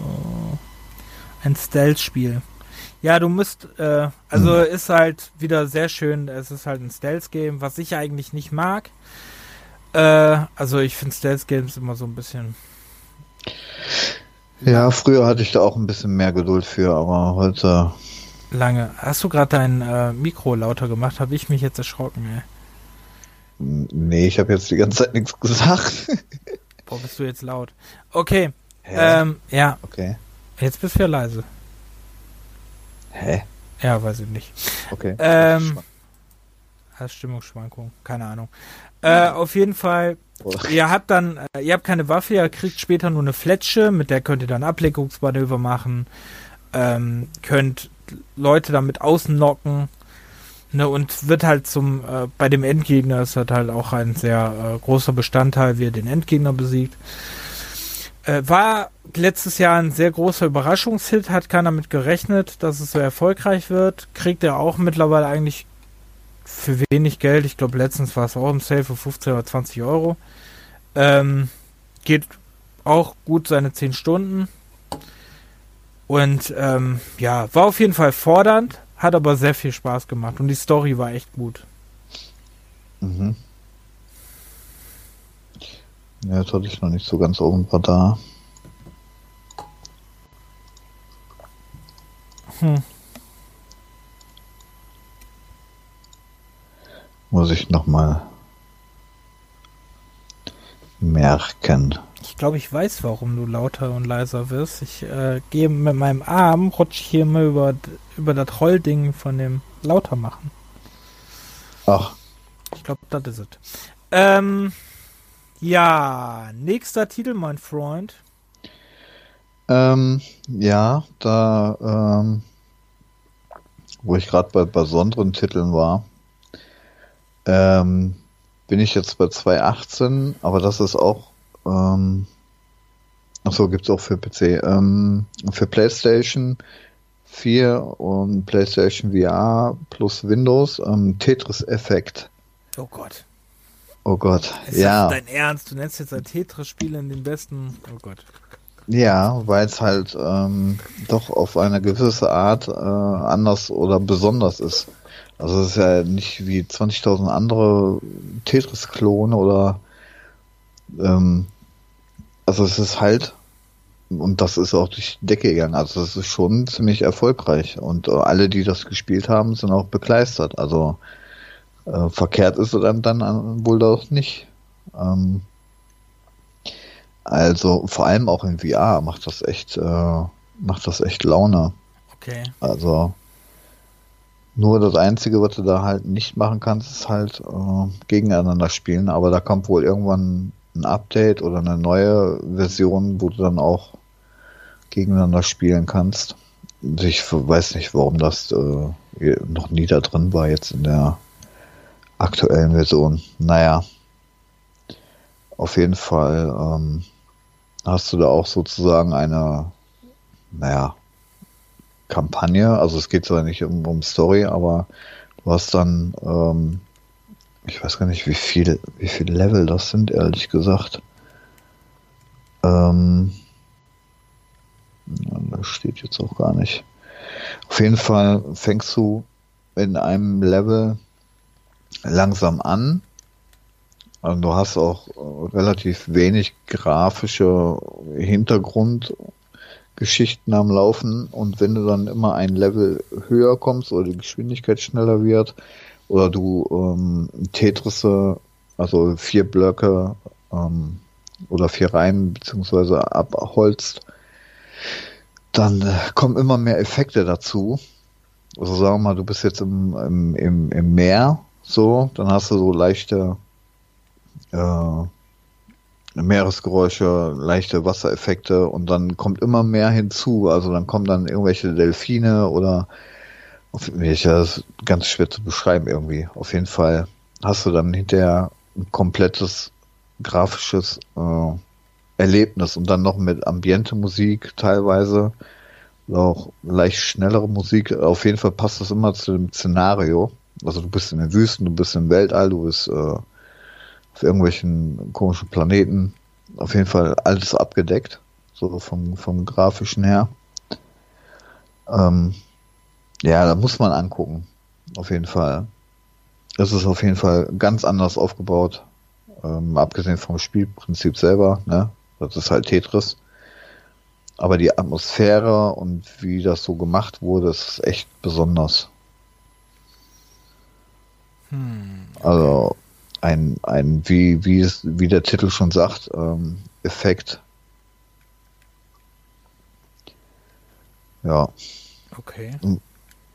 Ein Stealth-Spiel. Ja, du musst, äh, also mhm. ist halt wieder sehr schön, es ist halt ein Stealth-Game, was ich eigentlich nicht mag. Äh, also ich finde Stealth-Games immer so ein bisschen ja, früher hatte ich da auch ein bisschen mehr Geduld für, aber heute. Lange. Hast du gerade dein äh, Mikro lauter gemacht? Habe ich mich jetzt erschrocken, ey. Nee, ich habe jetzt die ganze Zeit nichts gesagt. Boah, bist du jetzt laut. Okay. Ähm, ja. Okay. Jetzt bist du ja leise. Hä? Ja, weiß ich nicht. Okay. Ähm, Stimmungsschwankung, keine Ahnung. Äh, auf jeden Fall, Oder- ihr habt dann, äh, ihr habt keine Waffe, ihr kriegt später nur eine Fletsche, mit der könnt ihr dann Ablenkungsmanöver machen, ähm, könnt Leute damit außennocken, ne, und wird halt zum, äh, bei dem Endgegner ist das halt auch ein sehr äh, großer Bestandteil, wie er den Endgegner besiegt. Äh, war letztes Jahr ein sehr großer Überraschungshit, hat keiner mit gerechnet, dass es so erfolgreich wird. Kriegt er auch mittlerweile eigentlich für wenig Geld. Ich glaube, letztens war es auch im Sale für 15 oder 20 Euro. Ähm, geht auch gut seine 10 Stunden. Und ähm, ja, war auf jeden Fall fordernd, hat aber sehr viel Spaß gemacht und die Story war echt gut. Mhm. Ja, das hatte ich noch nicht so ganz auf dem Radar. Hm. Muss ich nochmal merken. Ich glaube, ich weiß, warum du lauter und leiser wirst. Ich äh, gehe mit meinem Arm, rutsche hier mal über, über das Rollding von dem lauter machen. Ach, Ich glaube, das ist es. Ähm, ja, nächster Titel, mein Freund. ähm, ja, da, ähm, wo ich gerade bei besonderen Titeln war, ähm, bin ich jetzt bei 2.18, aber das ist auch, ähm, ach so, gibt's auch für PC, ähm, für PlayStation 4 und PlayStation VR plus Windows, ähm, Tetris Effect. Oh Gott. Oh Gott, Ist ja. das dein Ernst? Du nennst jetzt ein Tetris-Spiel in den besten. Oh Gott. Ja, weil es halt ähm, doch auf eine gewisse Art äh, anders oder besonders ist. Also es ist ja nicht wie 20.000 andere Tetris-Klone oder ähm, also es ist halt und das ist auch durch die Decke gegangen. Also es ist schon ziemlich erfolgreich und äh, alle, die das gespielt haben, sind auch begeistert. Also äh, verkehrt ist es dann, dann äh, wohl doch nicht. Ähm, also vor allem auch in VR macht das echt, äh, macht das echt Laune. Okay. Also nur das Einzige, was du da halt nicht machen kannst, ist halt äh, gegeneinander spielen. Aber da kommt wohl irgendwann ein Update oder eine neue Version, wo du dann auch gegeneinander spielen kannst. Ich weiß nicht, warum das äh, noch nie da drin war jetzt in der aktuellen Version. Naja, auf jeden Fall ähm, hast du da auch sozusagen eine, naja, Kampagne. Also es geht zwar nicht um, um Story, aber du hast dann, ähm, ich weiß gar nicht, wie viel, wie viel Level das sind, ehrlich gesagt. Ähm, das steht jetzt auch gar nicht. Auf jeden Fall fängst du in einem Level langsam an. Also du hast auch äh, relativ wenig grafische Hintergrundgeschichten am Laufen und wenn du dann immer ein Level höher kommst oder die Geschwindigkeit schneller wird oder du ähm, Tetrisse, also vier Blöcke ähm, oder vier Reihen beziehungsweise abholzt, dann äh, kommen immer mehr Effekte dazu. Also sagen wir mal, du bist jetzt im, im, im, im Meer, so, dann hast du so leichte äh, Meeresgeräusche, leichte Wassereffekte und dann kommt immer mehr hinzu. Also dann kommen dann irgendwelche Delfine oder auf, ich, das ist ganz schwer zu beschreiben irgendwie. Auf jeden Fall hast du dann hinterher ein komplettes grafisches äh, Erlebnis und dann noch mit Ambiente-Musik teilweise oder auch leicht schnellere Musik. Auf jeden Fall passt das immer zu dem Szenario. Also du bist in den Wüsten, du bist im Weltall, du bist äh, auf irgendwelchen komischen Planeten. Auf jeden Fall alles abgedeckt, so vom, vom grafischen her. Ähm, ja, da muss man angucken. Auf jeden Fall. Es ist auf jeden Fall ganz anders aufgebaut. Ähm, abgesehen vom Spielprinzip selber, ne? Das ist halt Tetris. Aber die Atmosphäre und wie das so gemacht wurde, ist echt besonders. Hm. Also ein, ein wie, wie, es, wie der Titel schon sagt, ähm, Effekt. ja. Okay.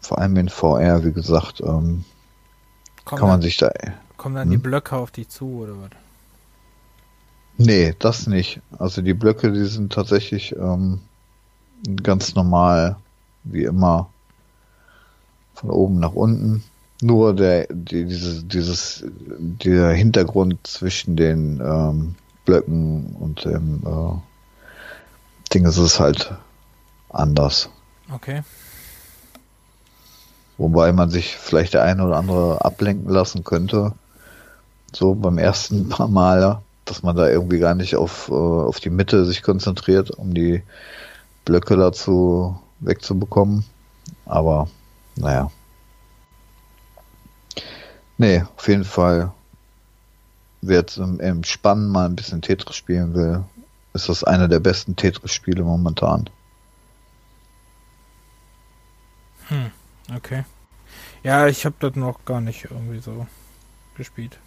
Vor allem in VR, wie gesagt, ähm, Kommen kann man dann, sich da. kommen dann die Hm? Blöcke auf dich zu oder was? Nee, das nicht. Also die Blöcke, die sind tatsächlich ähm, ganz normal, wie immer, von oben nach unten. Nur der, die, dieses, dieses, der Hintergrund zwischen den ähm, Blöcken und dem äh, Ding ist es halt anders. Okay. Wobei man sich vielleicht der eine oder andere ablenken lassen könnte. So beim ersten paar Mal, dass man da irgendwie gar nicht auf, äh, auf die Mitte sich konzentriert, um die Blöcke dazu wegzubekommen. Aber naja. Nee, auf jeden Fall. Wer jetzt im, im Spannen mal ein bisschen Tetris spielen will, ist das eine der besten Tetris-Spiele momentan. Hm, okay. Ja, ich habe das noch gar nicht irgendwie so gespielt.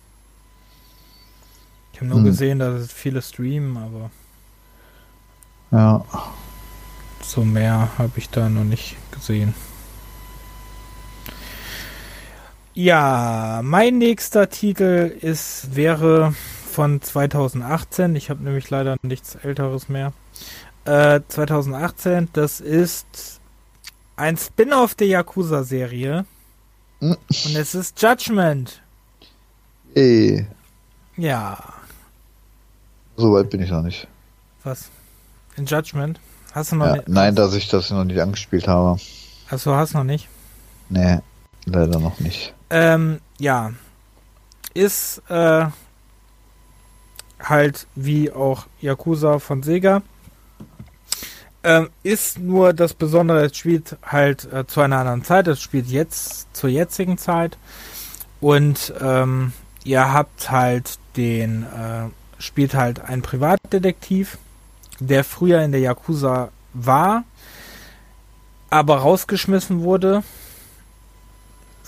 Ich habe nur Hm. gesehen, dass es viele streamen, aber Ja. so mehr habe ich da noch nicht gesehen. Ja, mein nächster Titel ist wäre von 2018. Ich habe nämlich leider nichts älteres mehr. Äh, 2018, das ist ein Spin-off der Yakuza-Serie. Hm. Und es ist Judgment. Ey, Ja, so weit bin ich noch nicht. was? In Judgment? Hast du noch Ja, nicht? nein, dass ich das noch nicht angespielt habe. Achso, hast du noch nicht? Nee, leider noch nicht. Ähm, ja. Ist äh, halt wie auch Yakuza von Sega. Ähm, ist nur das Besondere, es spielt halt äh, zu einer anderen Zeit. Es spielt jetzt zur jetzigen Zeit. Und ähm, ihr habt halt den, äh, spielt halt einen Privatdetektiv, der früher in der Yakuza war, aber rausgeschmissen wurde,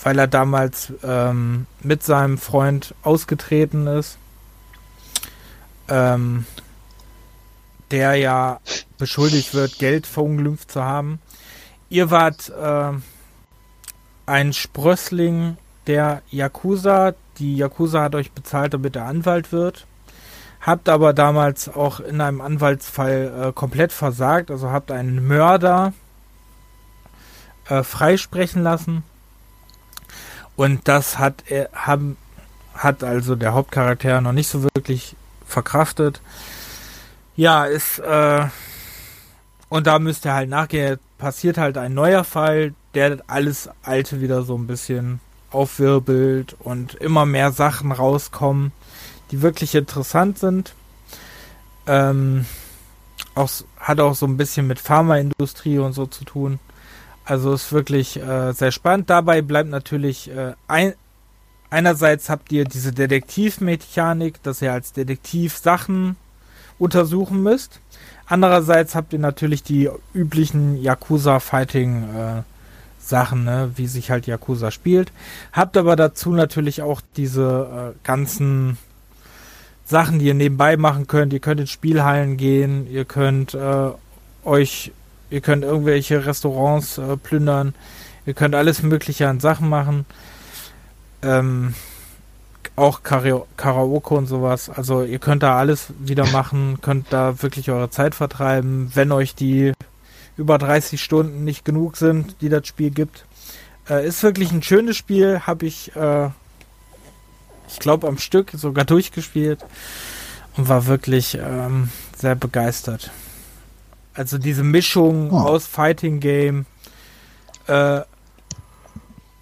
weil er damals ähm, mit seinem Freund ausgetreten ist. Ähm, der ja beschuldigt wird, Geld verunglimpft zu haben. Ihr wart äh, ein Sprössling der Yakuza. Die Yakuza hat euch bezahlt, damit er Anwalt wird. Habt aber damals auch in einem Anwaltsfall äh, komplett versagt. Also habt einen Mörder äh, freisprechen lassen. Und das hat er, haben, hat also der Hauptcharakter noch nicht so wirklich verkraftet. Ja, ist, äh, und da müsst ihr halt nachgehen, passiert halt ein neuer Fall, der alles Alte wieder so ein bisschen aufwirbelt und immer mehr Sachen rauskommen, die wirklich interessant sind. Ähm, auch, hat auch so ein bisschen mit Pharmaindustrie und so zu tun. Also ist wirklich äh, sehr spannend. Dabei bleibt natürlich äh, ein, einerseits habt ihr diese Detektivmechanik, dass ihr als Detektiv Sachen untersuchen müsst. Andererseits habt ihr natürlich die üblichen Yakuza-Fighting-Sachen, ne, wie sich halt Yakuza spielt. Habt aber dazu natürlich auch diese äh, ganzen Sachen, die ihr nebenbei machen könnt. Ihr könnt in Spielhallen gehen, ihr könnt äh, euch, ihr könnt irgendwelche Restaurants äh, plündern, ihr könnt alles Mögliche an Sachen machen. Ähm, auch Kara Karaoke und sowas. Also ihr könnt da alles wieder machen, könnt da wirklich eure Zeit vertreiben, wenn euch die über 30 Stunden nicht genug sind, die das Spiel gibt. Äh, ist wirklich ein schönes Spiel, habe ich, äh, ich glaube, am Stück sogar durchgespielt und war wirklich ähm, sehr begeistert. Also diese Mischung Oh. aus Fighting Game äh,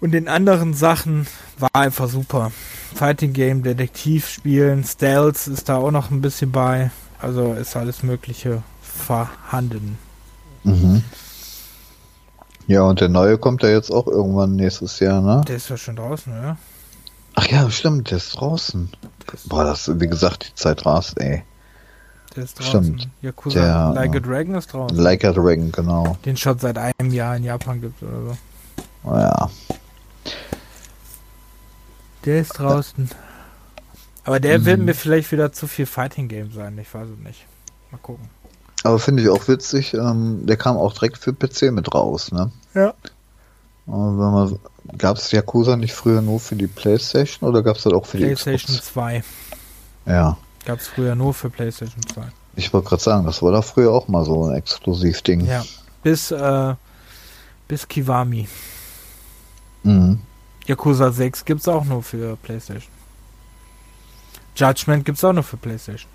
und den anderen Sachen war einfach super. Fighting Game, Detektiv spielen, Stealth ist da auch noch ein bisschen bei. Also ist alles Mögliche vorhanden. Mhm. Ja, und der neue kommt ja jetzt auch irgendwann nächstes Jahr, ne? Der ist ja schon draußen, oder? Ach ja, stimmt, der ist draußen. Ist, Boah, das, wie gesagt, die Zeit rast, ey. Der ist draußen. stimmt. Yakuza Der, Like a äh, Dragon ist draußen. Like a Dragon, genau. Den schon seit einem Jahr in Japan gibt oder so. Ja. Der ist draußen. Aber der Mhm. wird mir vielleicht wieder zu viel Fighting Game sein. Ich weiß es nicht. Mal gucken. Aber finde ich auch witzig, ähm, der kam auch direkt für PC mit raus, ne? Ja. Gab es Yakuza nicht früher nur für die Playstation oder gab es das auch für die PlayStation 2. Ja. Gab es früher nur für PlayStation 2. Ich wollte gerade sagen, das war da früher auch mal so ein Exklusivding. Ja. Bis, äh, bis Kiwami. Mhm. Yakuza 6 gibt es auch nur für PlayStation. Judgment gibt es auch nur für PlayStation.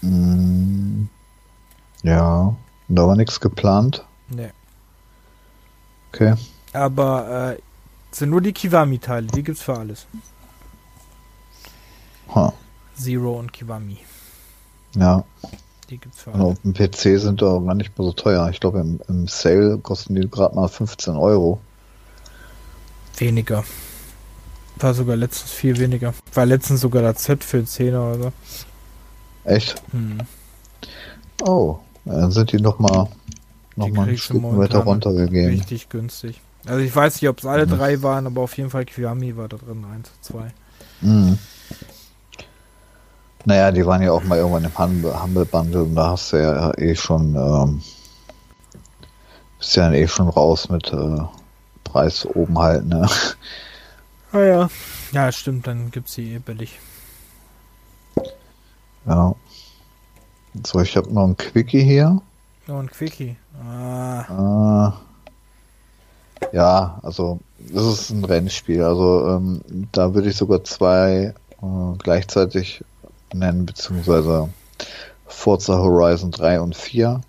Mhm. Ja, da war nichts geplant. Nee. Okay. Aber äh, sind nur die Kiwami-Teile, die gibt's für alles. Ha. Zero und Kiwami. Ja. Die gibt's für Und alles. auf dem PC sind da gar nicht mehr so teuer. Ich glaube, im, im Sale kosten die gerade mal 15 Euro. Weniger. War sogar letztens viel weniger. War letztens sogar das Set für 10 oder so. Echt? Hm. Oh, dann sind die noch mal, noch Die mal ein Stück weiter runtergegeben. Richtig günstig. Also ich weiß nicht, ob es alle Mhm. drei waren, aber auf jeden Fall Kiwami war da drin. 1, 2. Mhm. Naja, die waren ja auch mal irgendwann im Humble, Humble Bundle und da hast du ja eh schon, ähm, bist ja dann eh schon raus mit äh, Preis oben halt, ne? Ah ja. Ja, stimmt, dann gibt's die eh billig. Ja. So, ich habe noch ein Quickie hier. Oh, ein Quickie. Ah, Äh, ja, also das ist ein Rennspiel. Also ähm, da würde ich sogar zwei äh, gleichzeitig nennen, beziehungsweise Forza Horizon 3 und 4.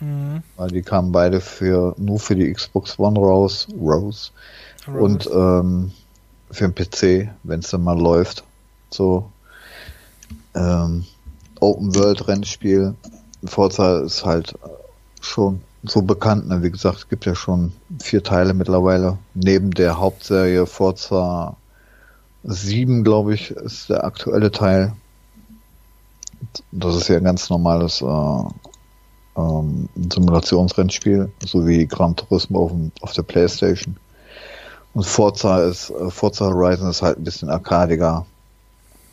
mhm. Weil die kamen beide für nur für die Xbox One raus, Rose und ähm, für den PC, wenn es dann mal läuft. So ähm, Open World Rennspiel. Forza ist halt schon so bekannt. Ne? Wie gesagt, es gibt ja schon vier Teile mittlerweile. Neben der Hauptserie Forza 7, glaube ich, ist der aktuelle Teil. Das ist ja ein ganz normales äh, ähm, Simulationsrennspiel, so wie Gran Turismo auf, auf der Playstation. Und Forza ist, äh, Forza Horizon ist halt ein bisschen arkadiger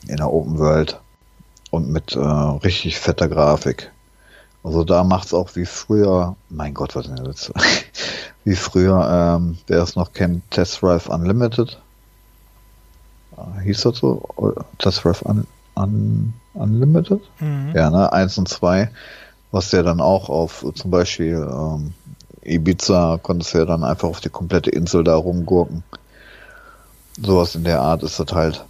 in der Open World und mit äh, richtig fetter Grafik. Also da macht's auch wie früher, mein Gott, was ist denn jetzt? wie früher, ähm, wer es noch kennt, Test Drive Unlimited. Äh, hieß das so? Test Drive Un Un Unlimited? Mhm. Ja, ne, eins und zwei, was ja dann auch auf zum Beispiel ähm, Ibiza konntest du ja dann einfach auf die komplette Insel da rumgurken. Sowas in der Art ist das halt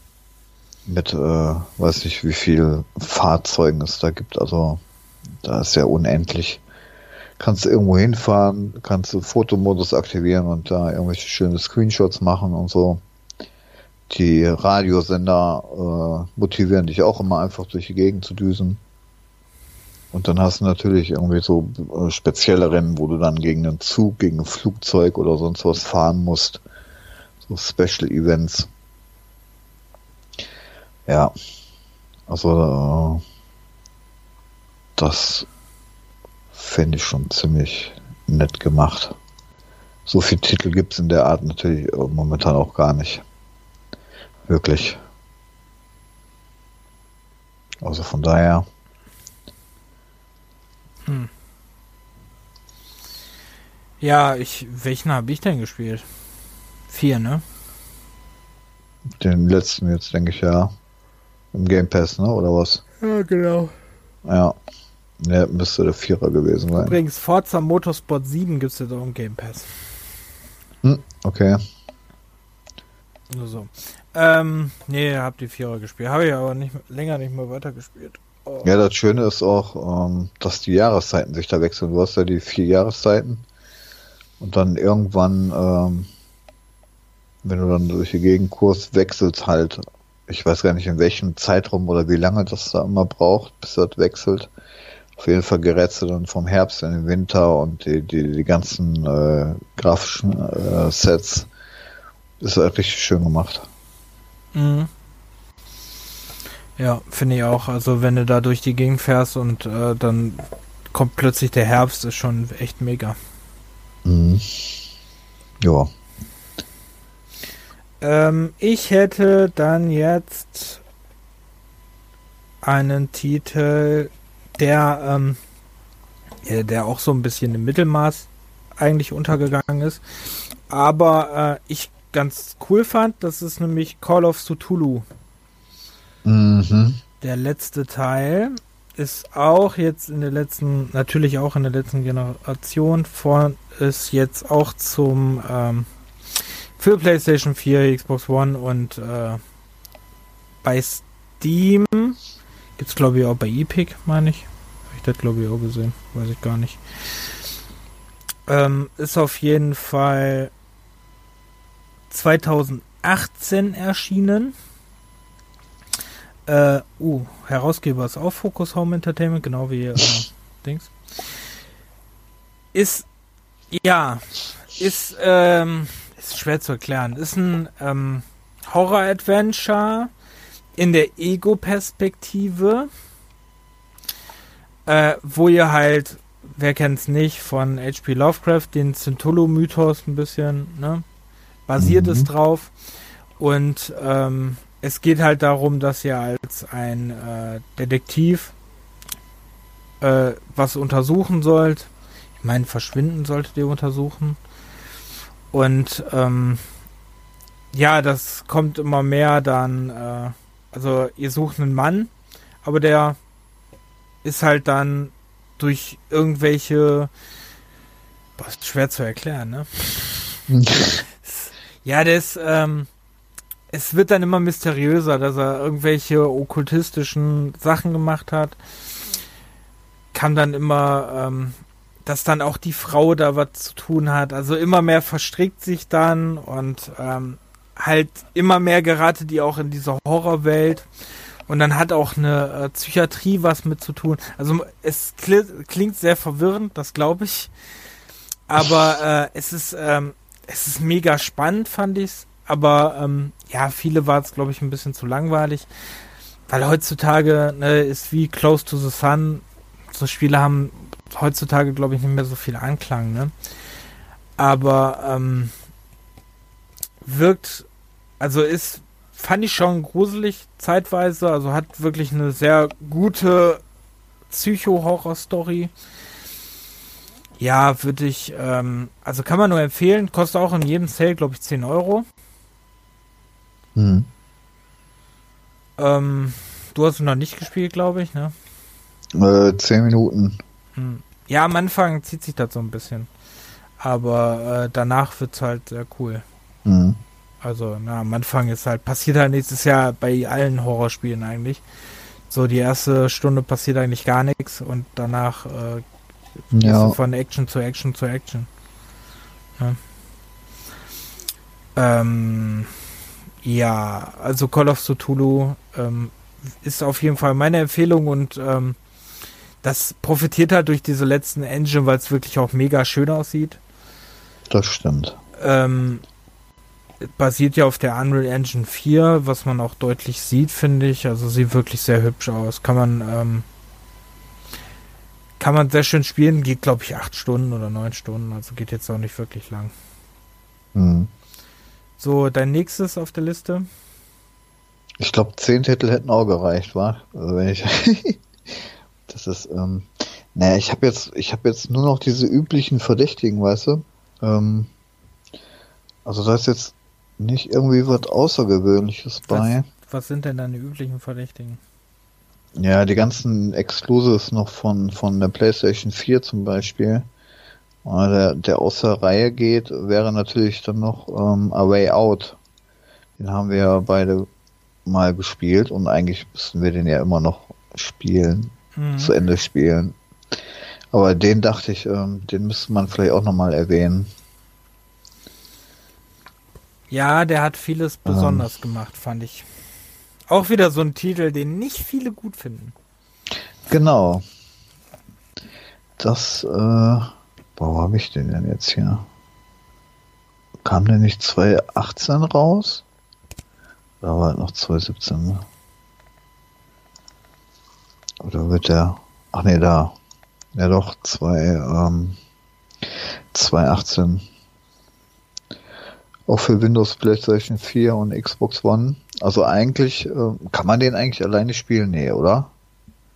mit, äh, weiß nicht, wie viel Fahrzeugen es da gibt. Also da ist ja unendlich. Kannst du irgendwo hinfahren, kannst du Fotomodus aktivieren und da irgendwelche schöne Screenshots machen und so. Die Radiosender äh, motivieren dich auch immer einfach durch die Gegend zu düsen. Und dann hast du natürlich irgendwie so äh, spezielle Rennen, wo du dann gegen einen Zug, gegen ein Flugzeug oder sonst was fahren musst. So Special Events. Ja. Also, äh, das finde ich schon ziemlich nett gemacht. So viele Titel gibt's in der Art natürlich äh, momentan auch gar nicht. Wirklich. Also von daher. Ja, ich, welchen habe ich denn gespielt? Vier, ne? Den letzten jetzt, denke ich, ja. Im Game Pass, ne? Oder was? Ja, genau. Ja. Ja, müsste der Vierer gewesen sein. Übrigens, Forza Motorsport 7 gibt's jetzt auch im Game Pass. Hm, okay. Nur so. Ähm, nee, hab die Vierer gespielt. Habe ich aber nicht, länger nicht mehr weitergespielt. Oh. Ja, das Schöne ist auch, ähm, dass die Jahreszeiten sich da wechseln. Du hast ja die vier Jahreszeiten. Und dann irgendwann, ähm, wenn du dann durch die Gegend kurst, wechselt halt. Ich weiß gar nicht in welchem Zeitraum oder wie lange das da immer braucht, bis das wechselt. Auf jeden Fall gerätst du dann vom Herbst in den Winter und die, die, die ganzen äh, grafischen äh, Sets ist halt richtig schön gemacht. Mhm. Ja, finde ich auch. Also wenn du da durch die Gegend fährst und äh, dann kommt plötzlich der Herbst, ist schon echt mega. Mhm. Ja. Ähm, ich hätte dann jetzt einen Titel, der, ähm, der auch so ein bisschen im Mittelmaß eigentlich untergegangen ist. Aber äh, ich ganz cool fand, das ist nämlich Call of Cthulhu. Mhm. Der letzte Teil ist auch jetzt in der letzten, natürlich auch in der letzten Generation von, ist jetzt auch zum ähm, für PlayStation 4, Xbox One und äh, bei Steam gibt es glaube ich auch bei Epic, meine ich. Habe ich das glaube ich auch gesehen, weiß ich gar nicht. Ähm, ist auf jeden Fall 2018 erschienen. Äh, uh, Herausgeber ist auch Focus Home Entertainment, genau wie äh, Dings. Ist, ja, ist, ähm, ist schwer zu erklären. Ist ein ähm, Horror-Adventure in der Ego-Perspektive, äh, wo ihr halt, wer kennt's nicht, von H.P. Lovecraft, den Cthulhu-Mythos ein bisschen, ne, basiert mhm. es drauf. Und ähm, es geht halt darum, dass ihr als ein äh, Detektiv äh, was untersuchen sollt. Ich meine, verschwinden solltet ihr untersuchen. Und ähm, ja, das kommt immer mehr dann. Äh, also ihr sucht einen Mann, aber der ist halt dann durch irgendwelche. Boah, ist schwer zu erklären, ne? ja, ist. Ähm, es wird dann immer mysteriöser, dass er irgendwelche okkultistischen Sachen gemacht hat. Kann dann immer, ähm, dass dann auch die Frau da was zu tun hat. Also immer mehr verstrickt sich dann und ähm, halt immer mehr gerate die auch in diese Horrorwelt. Und dann hat auch eine äh, Psychiatrie was mit zu tun. Also es klingt sehr verwirrend, das glaube ich. Aber äh, es ist ähm, es ist mega spannend, fand ich's aber ähm, ja, viele war es, glaube ich, ein bisschen zu langweilig. Weil heutzutage ne, ist wie Close to the Sun. So Spiele haben heutzutage, glaube ich, nicht mehr so viel Anklang. Ne? Aber ähm, wirkt, also ist, fand ich schon gruselig zeitweise. Also hat wirklich eine sehr gute Psycho-Horror-Story. Ja, würde ich, ähm, also kann man nur empfehlen. Kostet auch in jedem Sale, glaube ich, 10 Euro. Mhm. Ähm, du hast noch nicht gespielt, glaube ich, ne? Äh, zehn Minuten. Hm. Ja, am Anfang zieht sich das so ein bisschen. Aber äh, danach wird es halt sehr cool. Mhm. Also, na, am Anfang ist halt, passiert halt nächstes Jahr bei allen Horrorspielen eigentlich. So, die erste Stunde passiert eigentlich gar nichts und danach äh, ja. von Action zu Action zu Action. Ja. Ähm, ja, also Call of Cthulhu ähm, ist auf jeden Fall meine Empfehlung und ähm, das profitiert halt durch diese letzten Engine, weil es wirklich auch mega schön aussieht. Das stimmt. Ähm, basiert ja auf der Unreal Engine 4, was man auch deutlich sieht, finde ich. Also sieht wirklich sehr hübsch aus. Kann man ähm, kann man sehr schön spielen. Geht glaube ich acht Stunden oder neun Stunden. Also geht jetzt auch nicht wirklich lang. Mhm. So, dein nächstes auf der Liste? Ich glaube, zehn Titel hätten auch gereicht, war. Also wenn ich. das ist, ähm, naja, ich habe jetzt, ich habe jetzt nur noch diese üblichen Verdächtigen, weißt du? Ähm, also da ist jetzt nicht irgendwie was Außergewöhnliches bei. Was, was sind denn deine üblichen Verdächtigen? Ja, die ganzen Exclusives noch von, von der PlayStation 4 zum Beispiel. Der, der außer Reihe geht, wäre natürlich dann noch ähm, A Way Out. Den haben wir ja beide mal gespielt und eigentlich müssten wir den ja immer noch spielen, mhm. zu Ende spielen. Aber den dachte ich, ähm, den müsste man vielleicht auch nochmal erwähnen. Ja, der hat vieles besonders ähm, gemacht, fand ich. Auch wieder so ein Titel, den nicht viele gut finden. Genau. Das, äh, wo habe ich den denn jetzt hier? Kam der nicht 2018 raus? Da war noch 2017. Ne? Oder wird der. Ach nee, da. Ja doch, 2, ähm, 2018. Auch für Windows, PlayStation 4 und Xbox One. Also eigentlich, äh, kann man den eigentlich alleine spielen? Nee, oder?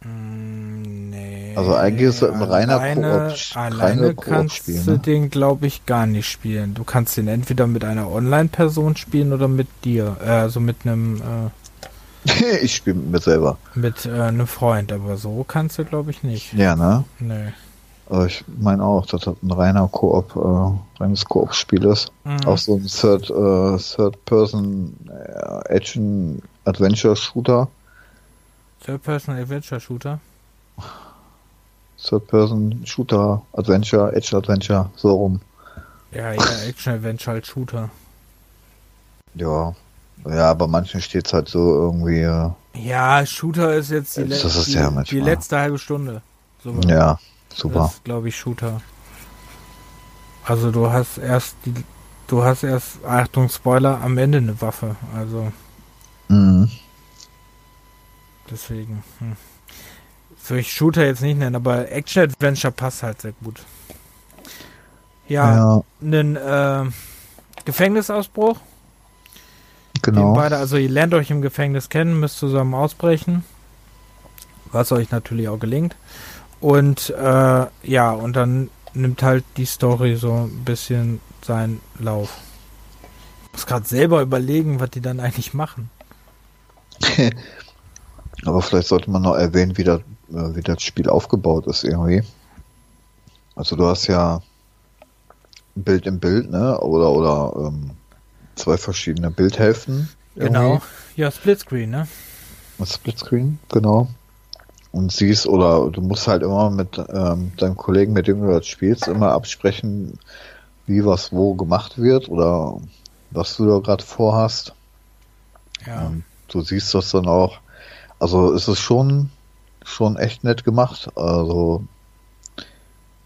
Mm, nee Also eigentlich ist das ein reiner alleine, Koop- alleine reiner kannst Koop-Spiel, du ne? den, glaube ich, gar nicht spielen. Du kannst den entweder mit einer Online-Person spielen oder mit dir, äh, also mit einem äh, ich spiele mit mir selber. mit äh, einem Freund, aber so kannst du, glaube ich, nicht. Ja, ne? Nee. Aber ich meine auch, dass das ein reiner Koop, äh, reines Koop-Spiel ist. Mhm. Auch so ein Third, äh, Third-Person äh, Action Adventure Shooter. Third-Person Adventure Shooter. Third-Person Shooter Adventure, Action Adventure, so rum. Ja, ja, Action Adventure als Shooter. Ja. Ja, bei manchen steht's halt so irgendwie, äh, Ja, Shooter ist jetzt die, le die, ja die letzte halbe Stunde. So ja, super. Das ist, glaube ich, Shooter. Also du hast erst die, du hast erst, Achtung, Spoiler, am Ende eine Waffe. Also Mhm. deswegen. Hm. Würde ich Shooter jetzt nicht nennen, aber Action Adventure passt halt sehr gut. Ja, Ja, einen äh, Gefängnisausbruch. Den genau. beide, also ihr lernt euch im Gefängnis kennen, müsst zusammen ausbrechen. Was euch natürlich auch gelingt. Und äh, ja, und dann nimmt halt die Story so ein bisschen seinen Lauf. Ich muss gerade selber überlegen, was die dann eigentlich machen. Aber vielleicht sollte man noch erwähnen, wie das, äh, wie das Spiel aufgebaut ist irgendwie. Also du hast ja Bild im Bild, ne? Oder oder ähm, zwei verschiedene Bildhälften. Genau. Ja, Splitscreen, ne? Splitscreen, genau. Und siehst, oder du musst halt immer mit ähm, deinem Kollegen, mit dem du das spielst, immer absprechen, wie was wo gemacht wird oder was du da gerade vorhast. Ja. Und du siehst das dann auch. Also es ist schon, schon echt nett gemacht. Also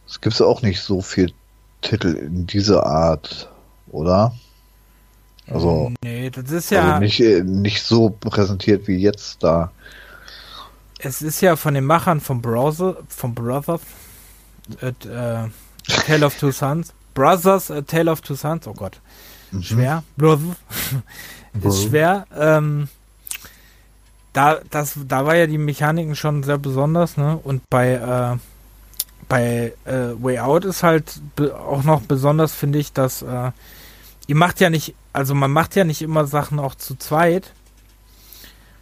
es gibt auch nicht so viel Titel in dieser Art, oder? Also, Nee, das ist ja. also nicht, äh, nicht so präsentiert wie jetzt da. Es ist ja von den Machern vom Browser, vom Brothers, äh, äh, Tale of Two Sons. Brothers, A Tale of Two Sons, oh Gott. Mhm. Schwer. Brothers. ist schwer. Ähm, da, das, da war ja die Mechaniken schon sehr besonders, ne? Und bei, äh, bei äh, Way Out ist halt auch noch besonders, finde ich, dass äh, ihr macht ja nicht, also man macht ja nicht immer Sachen auch zu zweit.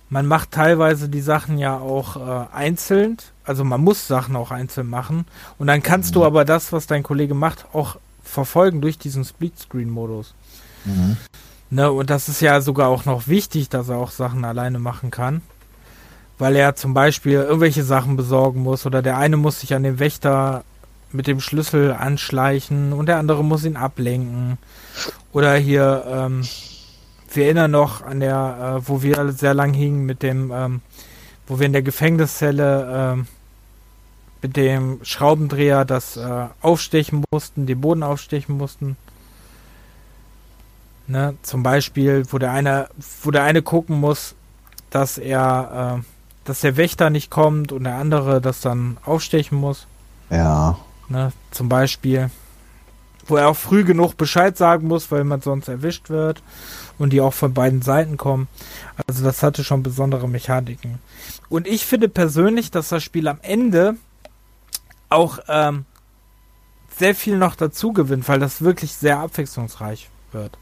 Man macht teilweise die Sachen ja auch äh, einzeln. Also man muss Sachen auch einzeln machen. Und dann kannst du aber das, was dein Kollege macht, auch verfolgen durch diesen Split-Screen-Modus. Mhm. Ne, und das ist ja sogar auch noch wichtig, dass er auch Sachen alleine machen kann. Weil er zum Beispiel irgendwelche Sachen besorgen muss oder der eine muss sich an den Wächter mit dem Schlüssel anschleichen und der andere muss ihn ablenken. Oder hier, ähm, wir erinnern noch an der, äh, wo wir sehr lang hingen mit dem, ähm, wo wir in der Gefängniszelle ähm, mit dem Schraubendreher das äh, aufstechen mussten, den Boden aufstechen mussten. Ne, zum Beispiel, wo der eine, wo der eine gucken muss, dass er, äh, dass der Wächter nicht kommt und der andere das dann aufstechen muss. Ja. Ne, zum Beispiel, wo er auch früh genug Bescheid sagen muss, weil man sonst erwischt wird und die auch von beiden Seiten kommen. Also das hatte schon besondere Mechaniken. Und ich finde persönlich, dass das Spiel am Ende auch ähm, sehr viel noch dazu gewinnt, weil das wirklich sehr abwechslungsreich wird.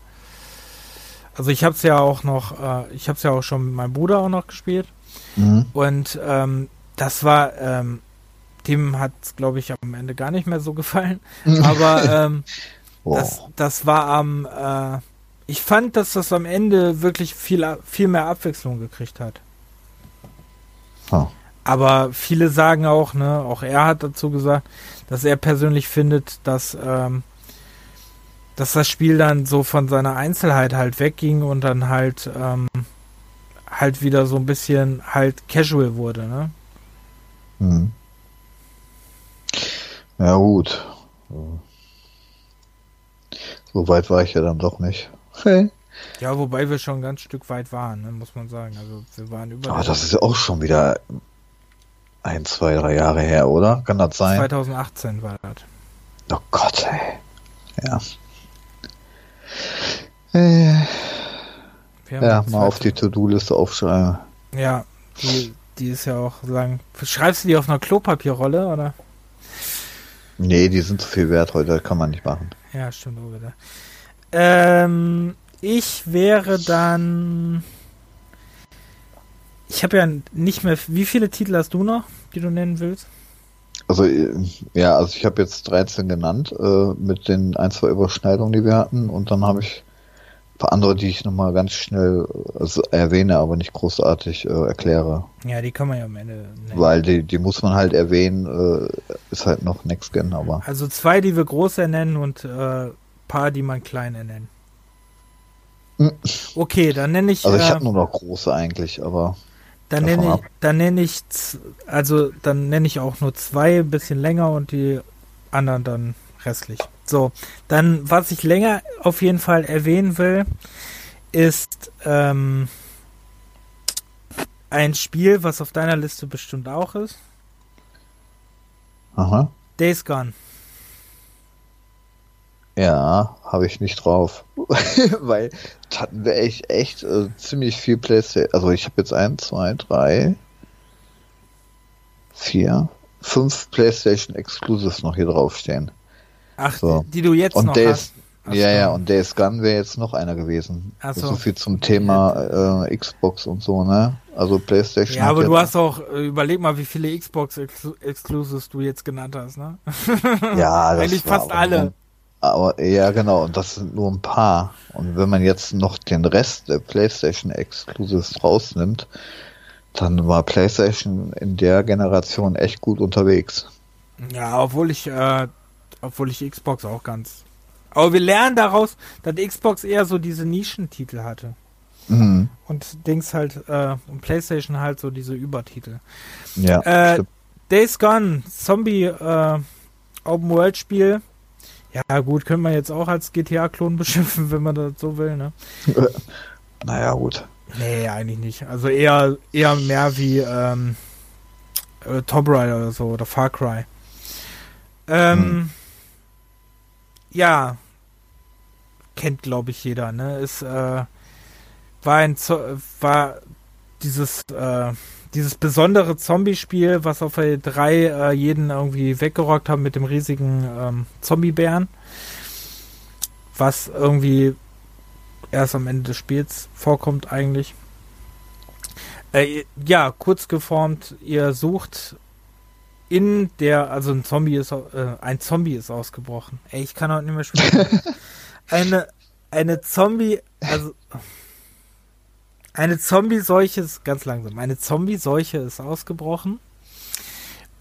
Also ich habe es ja auch noch, äh, ich habe es ja auch schon mit meinem Bruder auch noch gespielt Mhm. und ähm, das war, ähm, dem hat es glaube ich am Ende gar nicht mehr so gefallen, aber ähm, Wow. das, das war am, äh, ich fand, dass das am Ende wirklich viel, viel mehr Abwechslung gekriegt hat. Ah. Aber viele sagen auch, ne, auch er hat dazu gesagt, dass er persönlich findet, dass, ähm, dass das Spiel dann so von seiner Einzelheit halt wegging und dann halt, ähm, halt wieder so ein bisschen halt casual wurde, ne? Mhm. Ja, gut. So weit war ich ja dann doch nicht. Hey. Ja, wobei wir schon ein ganz Stück weit waren, ne, muss man sagen. Also wir waren über Aber das ist ja auch schon wieder ein, zwei, drei Jahre her, oder? Kann das sein? 2018 war das. Oh Gott, ey. Ja. Äh, Wir haben ja, mal auf die 2000 To-Do-Liste aufschreiben. Ja, die die ist ja auch sagen. Schreibst du die auf einer Klopapierrolle oder? Nee, die sind zu viel wert heute, kann man nicht machen. Ja, stimmt auch wieder. Ähm, ich wäre dann. Ich habe ja nicht mehr. Wie viele Titel hast du noch, die du nennen willst? Also ja, also ich habe jetzt 13 genannt äh, mit den ein, zwei Überschneidungen, die wir hatten und dann habe ich ein paar andere, die ich nochmal ganz schnell also erwähne, aber nicht großartig äh, erkläre. Ja, die kann man ja am Ende nennen. Weil die, die muss man halt erwähnen, äh, ist halt noch Next Gen, aber. Also zwei, die wir groß ernennen und äh, paar, die man klein ernennen. Hm. Okay, dann nenne ich. Also ich äh, habe nur noch große eigentlich, aber. Dann nenne ich, dann nenne ich, also dann nenne ich auch nur zwei, ein bisschen länger und die anderen dann restlich. So, dann was ich länger auf jeden Fall erwähnen will, ist ähm, ein Spiel, was auf deiner Liste bestimmt auch ist. Aha. Days Gone. Ja, habe ich nicht drauf. Weil hatten wir echt, echt äh, ziemlich viel Playstation. Also ich habe jetzt ein, zwei, drei, vier, fünf Playstation Exclusives noch hier draufstehen. Ach, so. die, die, du jetzt und noch Days, hast. Ach ja, ja, und Days Gun wäre jetzt noch einer gewesen. Ach so. so viel zum Thema äh, Xbox und so, ne? Also PlayStation. Ja, aber du hast auch, äh, überleg mal, wie viele Xbox Exclusives du jetzt genannt hast, ne? Ja, das Eigentlich fast alle. Aber ja, genau, und das sind nur ein paar. Und wenn man jetzt noch den Rest der PlayStation Exclusives rausnimmt, dann war PlayStation in der Generation echt gut unterwegs. Ja, obwohl ich, äh, obwohl ich Xbox auch ganz. Aber wir lernen daraus, dass Xbox eher so diese Nischentitel hatte. Mhm. Und Dings halt, äh, und PlayStation halt so diese Übertitel. Ja. Äh, Days Gone, Zombie, äh, Open World Spiel, ja, gut, könnte man jetzt auch als GTA-Klon beschimpfen, wenn man das so will, ne? naja, gut. Nee, eigentlich nicht. Also eher, eher mehr wie ähm, äh, Tomb Raider oder so oder Far Cry. Ähm, hm. Ja, kennt glaube ich jeder, ne? Ist äh, war ein war dieses äh, dieses besondere Zombie-Spiel, was auf der 3 äh, jeden irgendwie weggerockt haben mit dem riesigen ähm, Zombie-Bären. Was irgendwie erst am Ende des Spiels vorkommt eigentlich. Äh, ja, kurz geformt, ihr sucht in der, also ein Zombie ist, äh, ein Zombie ist ausgebrochen. Ey, ich kann heute nicht mehr spielen. eine, eine Zombie, also eine Zombie-Seuche ist ganz langsam. Eine Zombie-Seuche ist ausgebrochen.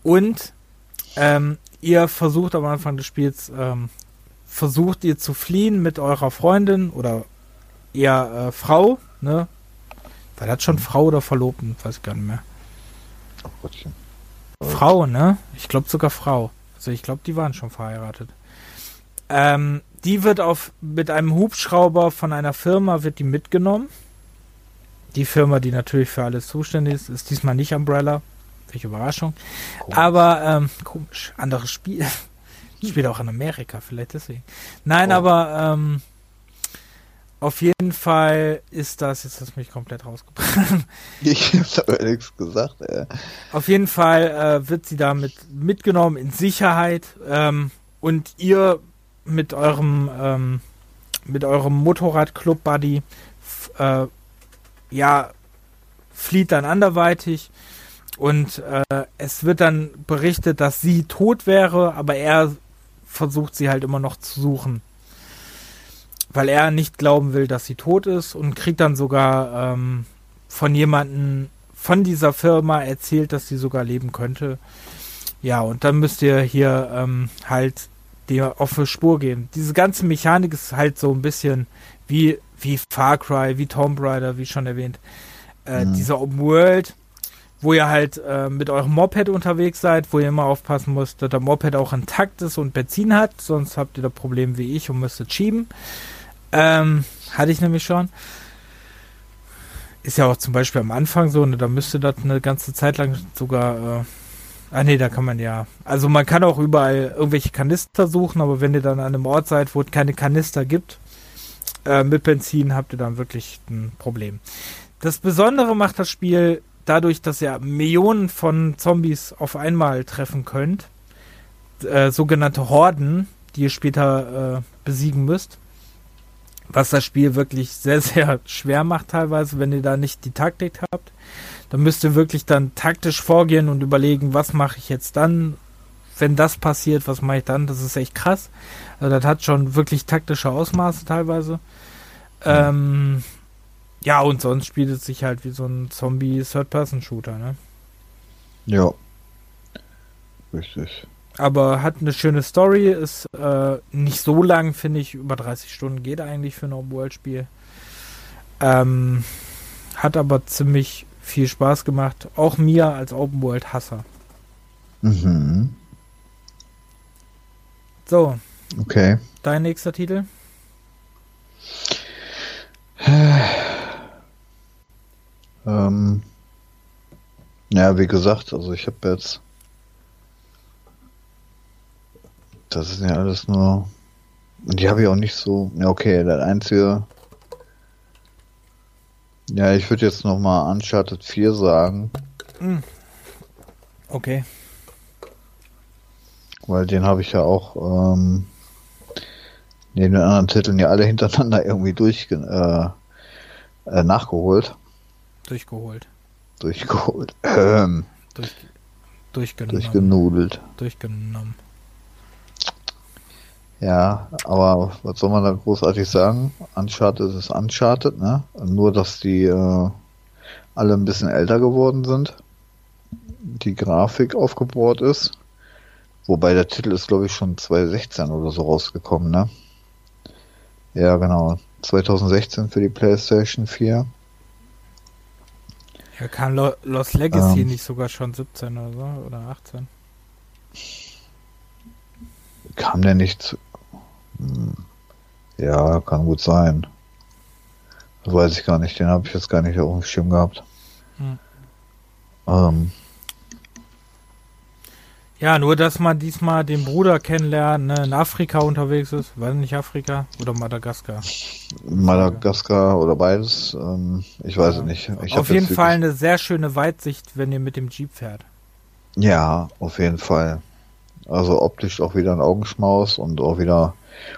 Und ähm, ihr versucht am Anfang des Spiels, ähm, versucht ihr zu fliehen mit eurer Freundin oder eher äh, Frau, ne? War das schon Frau oder Verlobten? Weiß ich gar nicht mehr. Oh Gottchen. Frau, ne? Ich glaube sogar Frau. Also ich glaube, die waren schon verheiratet. Ähm, die wird auf mit einem Hubschrauber von einer Firma wird die mitgenommen die Firma, die natürlich für alles zuständig ist, ist diesmal nicht Umbrella. Welche Überraschung. Komisch. Aber ähm, komisch, anderes Spiel. Spielt auch in Amerika, vielleicht deswegen. Nein, oh. aber ähm, auf jeden Fall ist das, jetzt hast du mich komplett rausgebracht. Ich habe aber nichts gesagt. Ey. Auf jeden Fall äh, wird sie damit mitgenommen in Sicherheit ähm, und ihr mit eurem ähm, mit eurem Motorradclub Buddy äh, ja, flieht dann anderweitig und äh, es wird dann berichtet, dass sie tot wäre, aber er versucht sie halt immer noch zu suchen. Weil er nicht glauben will, dass sie tot ist und kriegt dann sogar ähm, von jemandem von dieser Firma erzählt, dass sie sogar leben könnte. Ja, und dann müsst ihr hier ähm, halt dir offene Spur gehen. Diese ganze Mechanik ist halt so ein bisschen wie wie Far Cry, wie Tomb Raider, wie schon erwähnt. Äh, mhm. Dieser Open World, wo ihr halt äh, mit eurem Moped unterwegs seid, wo ihr immer aufpassen müsst, dass der Moped auch intakt ist und Benzin hat, sonst habt ihr das Problem wie ich und müsstet schieben. Ähm, hatte ich nämlich schon. Ist ja auch zum Beispiel am Anfang so, ne, da müsste das eine ganze Zeit lang sogar. Äh, Ah nee, da kann man ja. Also man kann auch überall irgendwelche Kanister suchen, aber wenn ihr dann an einem Ort seid, wo es keine Kanister gibt, äh, mit Benzin habt ihr dann wirklich ein Problem. Das Besondere macht das Spiel dadurch, dass ihr Millionen von Zombies auf einmal treffen könnt, äh, sogenannte Horden, die ihr später äh, besiegen müsst, was das Spiel wirklich sehr, sehr schwer macht teilweise, wenn ihr da nicht die Taktik habt. Dann müsst ihr wirklich dann taktisch vorgehen und überlegen, was mache ich jetzt dann, wenn das passiert, was mache ich dann? Das ist echt krass. Also das hat schon wirklich taktische Ausmaße teilweise. Ähm, ja, und sonst spielt es sich halt wie so ein Zombie-Third-Person-Shooter, ne? Ja. Richtig. Aber hat eine schöne Story, ist äh, nicht so lang, finde ich. Über 30 Stunden geht eigentlich für ein Open-World-Spiel. Ähm, hat aber ziemlich viel Spaß gemacht. Auch mir als Open-World-Hasser. Mhm. So. Okay. Dein nächster Titel? Ähm, ja, wie gesagt, also ich habe jetzt. Das ist ja alles nur. Und die habe ich auch nicht so. Ja, okay, der einzige. Ja, ich würde jetzt nochmal Uncharted 4 sagen. Hm. Okay. Weil den habe ich ja auch ähm, neben den anderen Titeln ja alle hintereinander irgendwie durch äh, äh, nachgeholt. Durchgeholt. Durchgeholt. Ähm, Durch, durchgenommen. durchgenudelt. Durchgenommen. Ja, aber was soll man da großartig sagen? Uncharted ist Uncharted, ne? Nur, dass die äh, alle ein bisschen älter geworden sind. Die Grafik aufgebohrt ist. Wobei der Titel ist, glaube ich, schon 2016 oder so rausgekommen, ne? Ja, genau. 2016 für die PlayStation 4. Ja, kam Lo Lost Legacy Ähm. nicht sogar schon 17 oder so? Oder 18? Kam der nicht zu... Hm. Ja, kann gut sein. Das weiß ich gar nicht. Den habe ich jetzt gar nicht auf dem Schirm gehabt. Hm. Ähm, Ja, nur dass man diesmal den Bruder kennenlernt, ne, in Afrika unterwegs ist. War nicht Afrika? Oder Madagaskar? Madagaskar oder beides. Ähm, ich weiß Ja. es nicht. Ich Auf jeden Fall eine sehr schöne Weitsicht, wenn ihr mit dem Jeep fährt. Ja, auf jeden Fall. Also optisch auch wieder ein Augenschmaus und auch wieder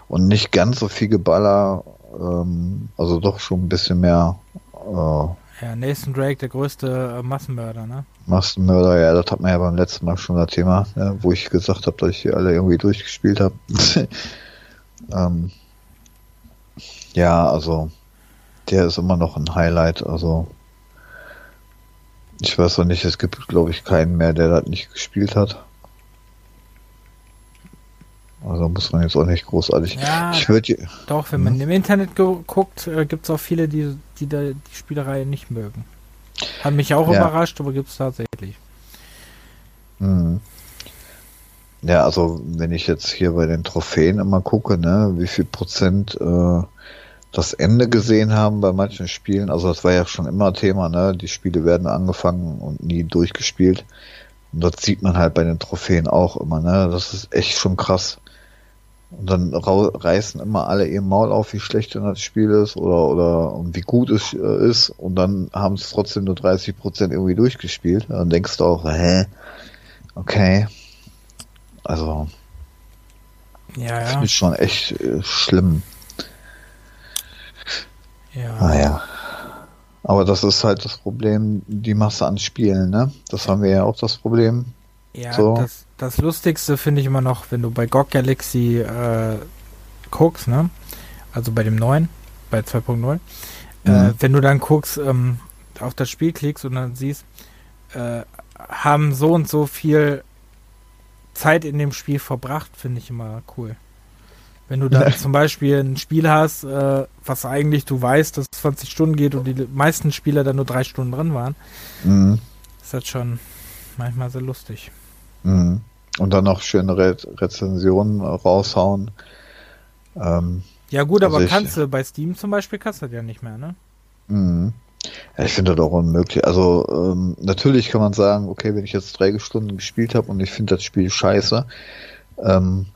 und nicht ganz so viel Geballer. Ähm, also doch schon ein bisschen mehr äh, Ja, Nathan Drake, der größte äh, Massenmörder, ne? Massenmörder. Ja, das hat man ja beim letzten Mal schon das Thema, ne, wo ich gesagt habe, dass ich die alle irgendwie durchgespielt habe. ähm, ja, also der ist immer noch ein Highlight. Also ich weiß noch nicht, es gibt glaube ich keinen mehr, der das nicht gespielt hat. Also muss man jetzt auch nicht großartig. Ja, Ich würde doch, wenn man im Internet gu- guckt, äh, gibt es auch viele, die, die da die Spielerei nicht mögen. Hat mich auch Ja. überrascht, aber gibt es tatsächlich. Mhm. Ja, also wenn ich jetzt hier bei den Trophäen immer gucke, ne, wie viel Prozent äh, das Ende gesehen haben bei manchen Spielen, also das war ja schon immer Thema, ne? Die Spiele werden angefangen und nie durchgespielt. Und das sieht man halt bei den Trophäen auch immer, ne? Das ist echt schon krass. Und dann reißen immer alle ihr Maul auf, wie schlecht denn das Spiel ist oder oder und wie gut es äh, ist und dann haben es trotzdem nur 30 Prozent irgendwie durchgespielt. Dann denkst du auch, hä? Okay. Also, Ja, das ja. ist schon echt äh, schlimm. ja. Naja. Aber das ist halt das Problem, die Masse an Spielen, ne? Das haben wir ja auch das Problem. Ja, So. das, das Lustigste finde ich immer noch, wenn du bei GOG Galaxy äh, guckst, ne? Also bei dem neuen, bei 2.0. Äh, Mhm. wenn du dann guckst, ähm, auf das Spiel klickst und dann siehst, äh, haben so und so viel Zeit in dem Spiel verbracht, finde ich immer cool. Wenn du dann zum Beispiel ein Spiel hast, äh, was eigentlich du weißt, dass es 20 Stunden geht und die meisten Spieler dann nur drei Stunden drin waren, Mhm. ist das schon manchmal sehr lustig. Mhm. Und dann noch schöne Re Rezensionen raushauen. Ähm, Ja gut, Also aber ich- kannst du bei Steam zum Beispiel kannst du das ja nicht mehr, ne? Mhm. Ja, ich finde das auch unmöglich. Also ähm, natürlich kann man sagen, okay, wenn ich jetzt drei Stunden gespielt habe und ich finde das Spiel scheiße, ähm,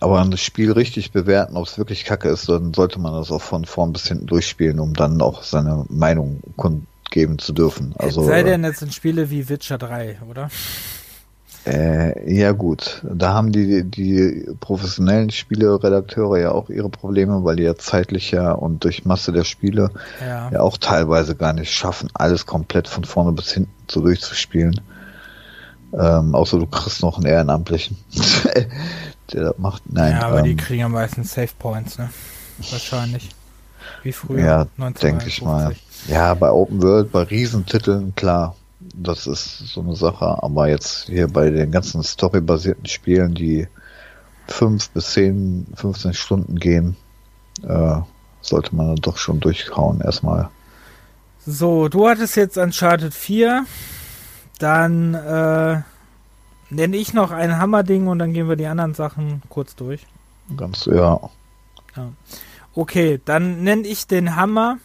aber ein Spiel richtig bewerten, ob es wirklich kacke ist, dann sollte man das auch von vorn bis hinten durchspielen, um dann auch seine Meinung kund geben zu dürfen. Also, Sei denn, es sind Spiele wie Witcher 3, oder? Äh, ja gut, da haben die die professionellen Spieleredakteure ja auch ihre Probleme, weil die ja zeitlich ja und durch Masse der Spiele ja. ja auch teilweise gar nicht schaffen, alles komplett von vorne bis hinten so durchzuspielen. Ähm, außer du kriegst noch einen Ehrenamtlichen, der das macht. Nein, ja, aber ähm, die kriegen am meisten Save Points, ne? Wahrscheinlich. Wie früher. Ja, denke ich mal. Ja, bei Open World, bei Riesentiteln, klar, das ist so eine Sache. Aber jetzt hier bei den ganzen storybasierten Spielen, die fünf bis zehn, 15 Stunden gehen, äh, sollte man doch schon durchhauen erstmal. So, du hattest jetzt Uncharted 4. Dann äh, nenne ich noch ein Hammerding und dann gehen wir die anderen Sachen kurz durch. Ganz, ja. ja. Okay, dann nenne ich den Hammer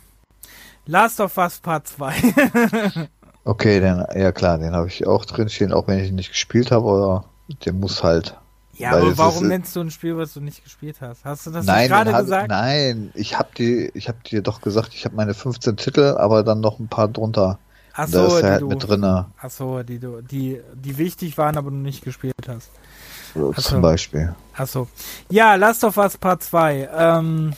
Last of Us Part 2. Okay, dann, ja klar, den habe ich auch drin stehen, auch wenn ich ihn nicht gespielt habe, aber der muss halt. Ja, aber warum ist, nennst du ein Spiel, was du nicht gespielt hast? Hast du das nein, gerade gesagt? Nein, ich habe die, ich habe dir doch gesagt, ich habe meine 15 Titel, aber dann noch ein paar drunter. Ach so, da ist halt du, mit drinne. Ach so, die du, die, die wichtig waren, aber du nicht gespielt hast. So, zum Beispiel. Ach so. Ja, Last of Us Part 2. Ähm,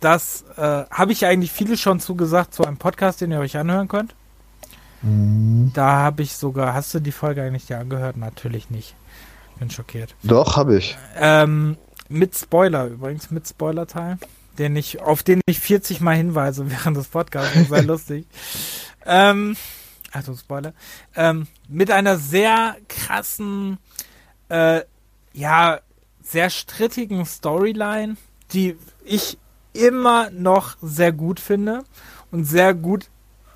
das äh, habe ich eigentlich viele schon zugesagt, zu einem Podcast, den ihr euch anhören könnt. Mhm. Da habe ich sogar, hast du die Folge eigentlich dir angehört? Natürlich nicht. Bin schockiert. Doch, habe ich. Ähm, mit Spoiler übrigens, mit Spoiler-Teil, den ich, auf den ich 40 Mal hinweise während des Podcasts. Sehr lustig. Ähm, also Spoiler. Ähm, mit einer sehr krassen, äh, ja, sehr strittigen Storyline, die ich immer noch sehr gut finde und sehr gut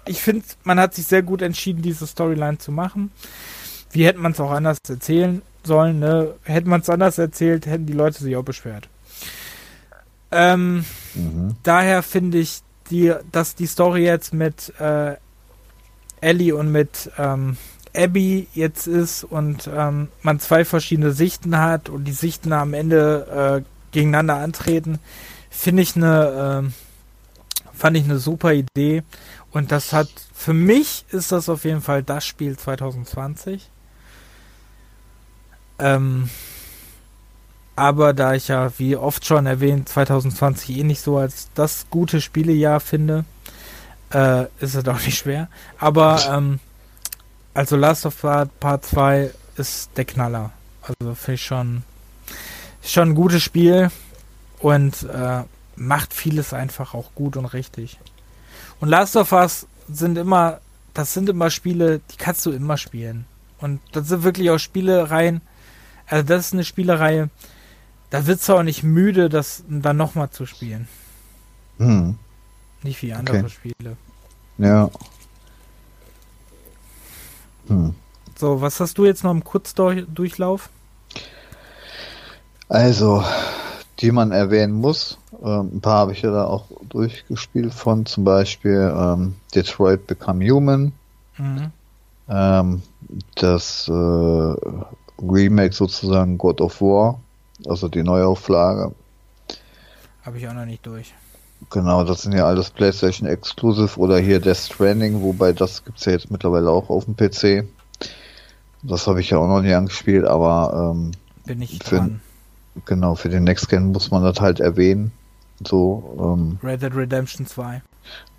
ich finde, man hat sich sehr gut entschieden, diese Storyline zu machen. Wie hätte man es auch anders erzählen sollen, ne? Hätte man es anders erzählt, hätten die Leute sich auch beschwert. Ähm, mhm. Daher finde ich, die, dass die Story jetzt mit äh, Ellie und mit ähm, Abby jetzt ist und ähm, man zwei verschiedene Sichten hat und die Sichten am Ende äh, gegeneinander antreten, finde ich eine, äh, fand ich eine super Idee und das hat, für mich ist das auf jeden Fall das Spiel 2020. Ähm, aber da ich ja, wie oft schon erwähnt, 2020 eh nicht so als das gute Spielejahr finde, äh, ist es auch nicht schwer. Aber, ähm, also Last of Us Part 2 ist der Knaller. Also finde ich schon, schon ein gutes Spiel und äh, macht vieles einfach auch gut und richtig. Und Last of Us sind immer, das sind immer Spiele, die kannst du immer spielen. Und das sind wirklich auch Spielereien, also das ist eine Spielereihe, da wird es auch nicht müde, das dann nochmal zu spielen. Hm. Nicht wie andere okay. Spiele. Ja. Hm. So, was hast du jetzt noch im Kurzdurchlauf? Also, die man erwähnen muss. Ähm, ein paar habe ich ja da auch durchgespielt von, zum Beispiel ähm, Detroit Become Human. Mhm. Ähm, das äh, Remake sozusagen God of War, also die Neuauflage. Habe ich auch noch nicht durch. Genau, das sind ja alles PlayStation Exclusive oder hier Death Stranding, wobei das gibt es ja jetzt mittlerweile auch auf dem PC. Das habe ich ja auch noch nicht angespielt, aber ähm, bin ich dran. Genau, für den Next Gen muss man das halt erwähnen. So, ähm, Red Dead Redemption 2.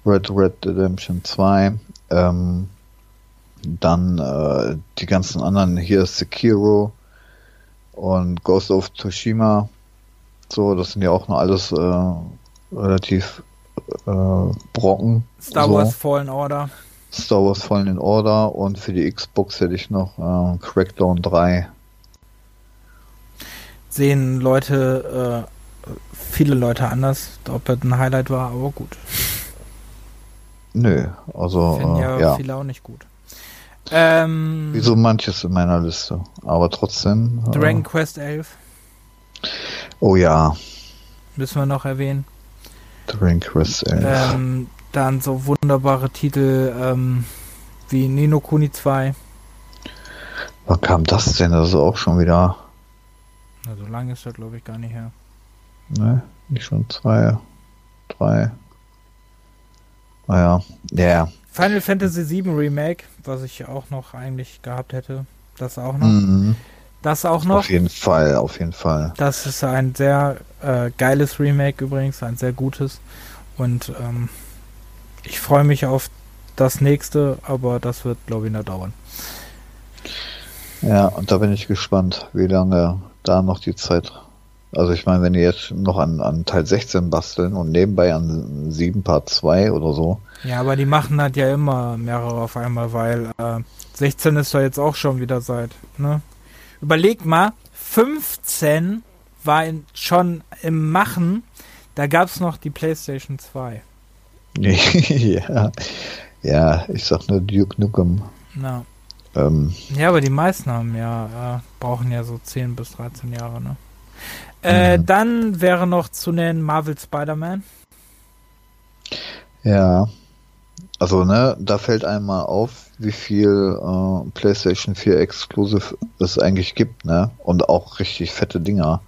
Red Red Redemption 2. Ähm, dann äh, die ganzen anderen, hier ist Sekiro und Ghost of Tsushima. So, das sind ja auch noch alles äh, relativ äh, Brocken. Star so. Wars Fallen Order. Star Wars Fallen Order und für die Xbox hätte ich noch äh, Crackdown 3 sehen Leute, äh, viele Leute anders, ob das ein Highlight war, aber gut. Nö, also Finden ja, äh, ja. viele auch nicht gut. Ähm, Wie so manches in meiner Liste, aber trotzdem. Äh, Dragon äh, Quest 11. Oh ja. Müssen wir noch erwähnen. Dragon Quest 11. Ähm, dann so wunderbare Titel ähm, wie Nino Kuni 2. Wann kam das denn? Das ist auch schon wieder na, so lange ist das, glaube ich, gar nicht her. Ne, nicht schon zwei, drei. Naja, ja. Final Fantasy VII Remake, was ich auch noch eigentlich gehabt hätte. Das auch noch. Mhm. Das auch noch. Auf jeden Fall, auf jeden Fall. Das ist ein sehr äh, geiles Remake übrigens, ein sehr gutes. Und ähm, ich freue mich auf das nächste, aber das wird, glaube ich, noch dauern. Ja, und da bin ich gespannt, wie lange da noch die Zeit. Also ich meine, wenn die jetzt noch an, an Teil 16 basteln und nebenbei an 7 Part 2 oder so. Ja, aber die machen halt ja immer mehrere auf einmal, weil äh, 16 ist doch jetzt auch schon wieder seit, ne? Überleg mal, 15 war in, schon im Machen, da gab es noch die PlayStation 2. ja. Ja, ich sag nur Duke Nukem. Na. Ähm, Ja, aber die meisten haben ja, äh, brauchen ja so 10 bis 13 Jahre, ne? Äh, Mhm. Dann wäre noch zu nennen Marvel Spider-Man. ja. Also, ne, da fällt einmal auf, wie viel äh, PlayStation 4 Exclusive es eigentlich gibt, ne? Und auch richtig fette Dinger.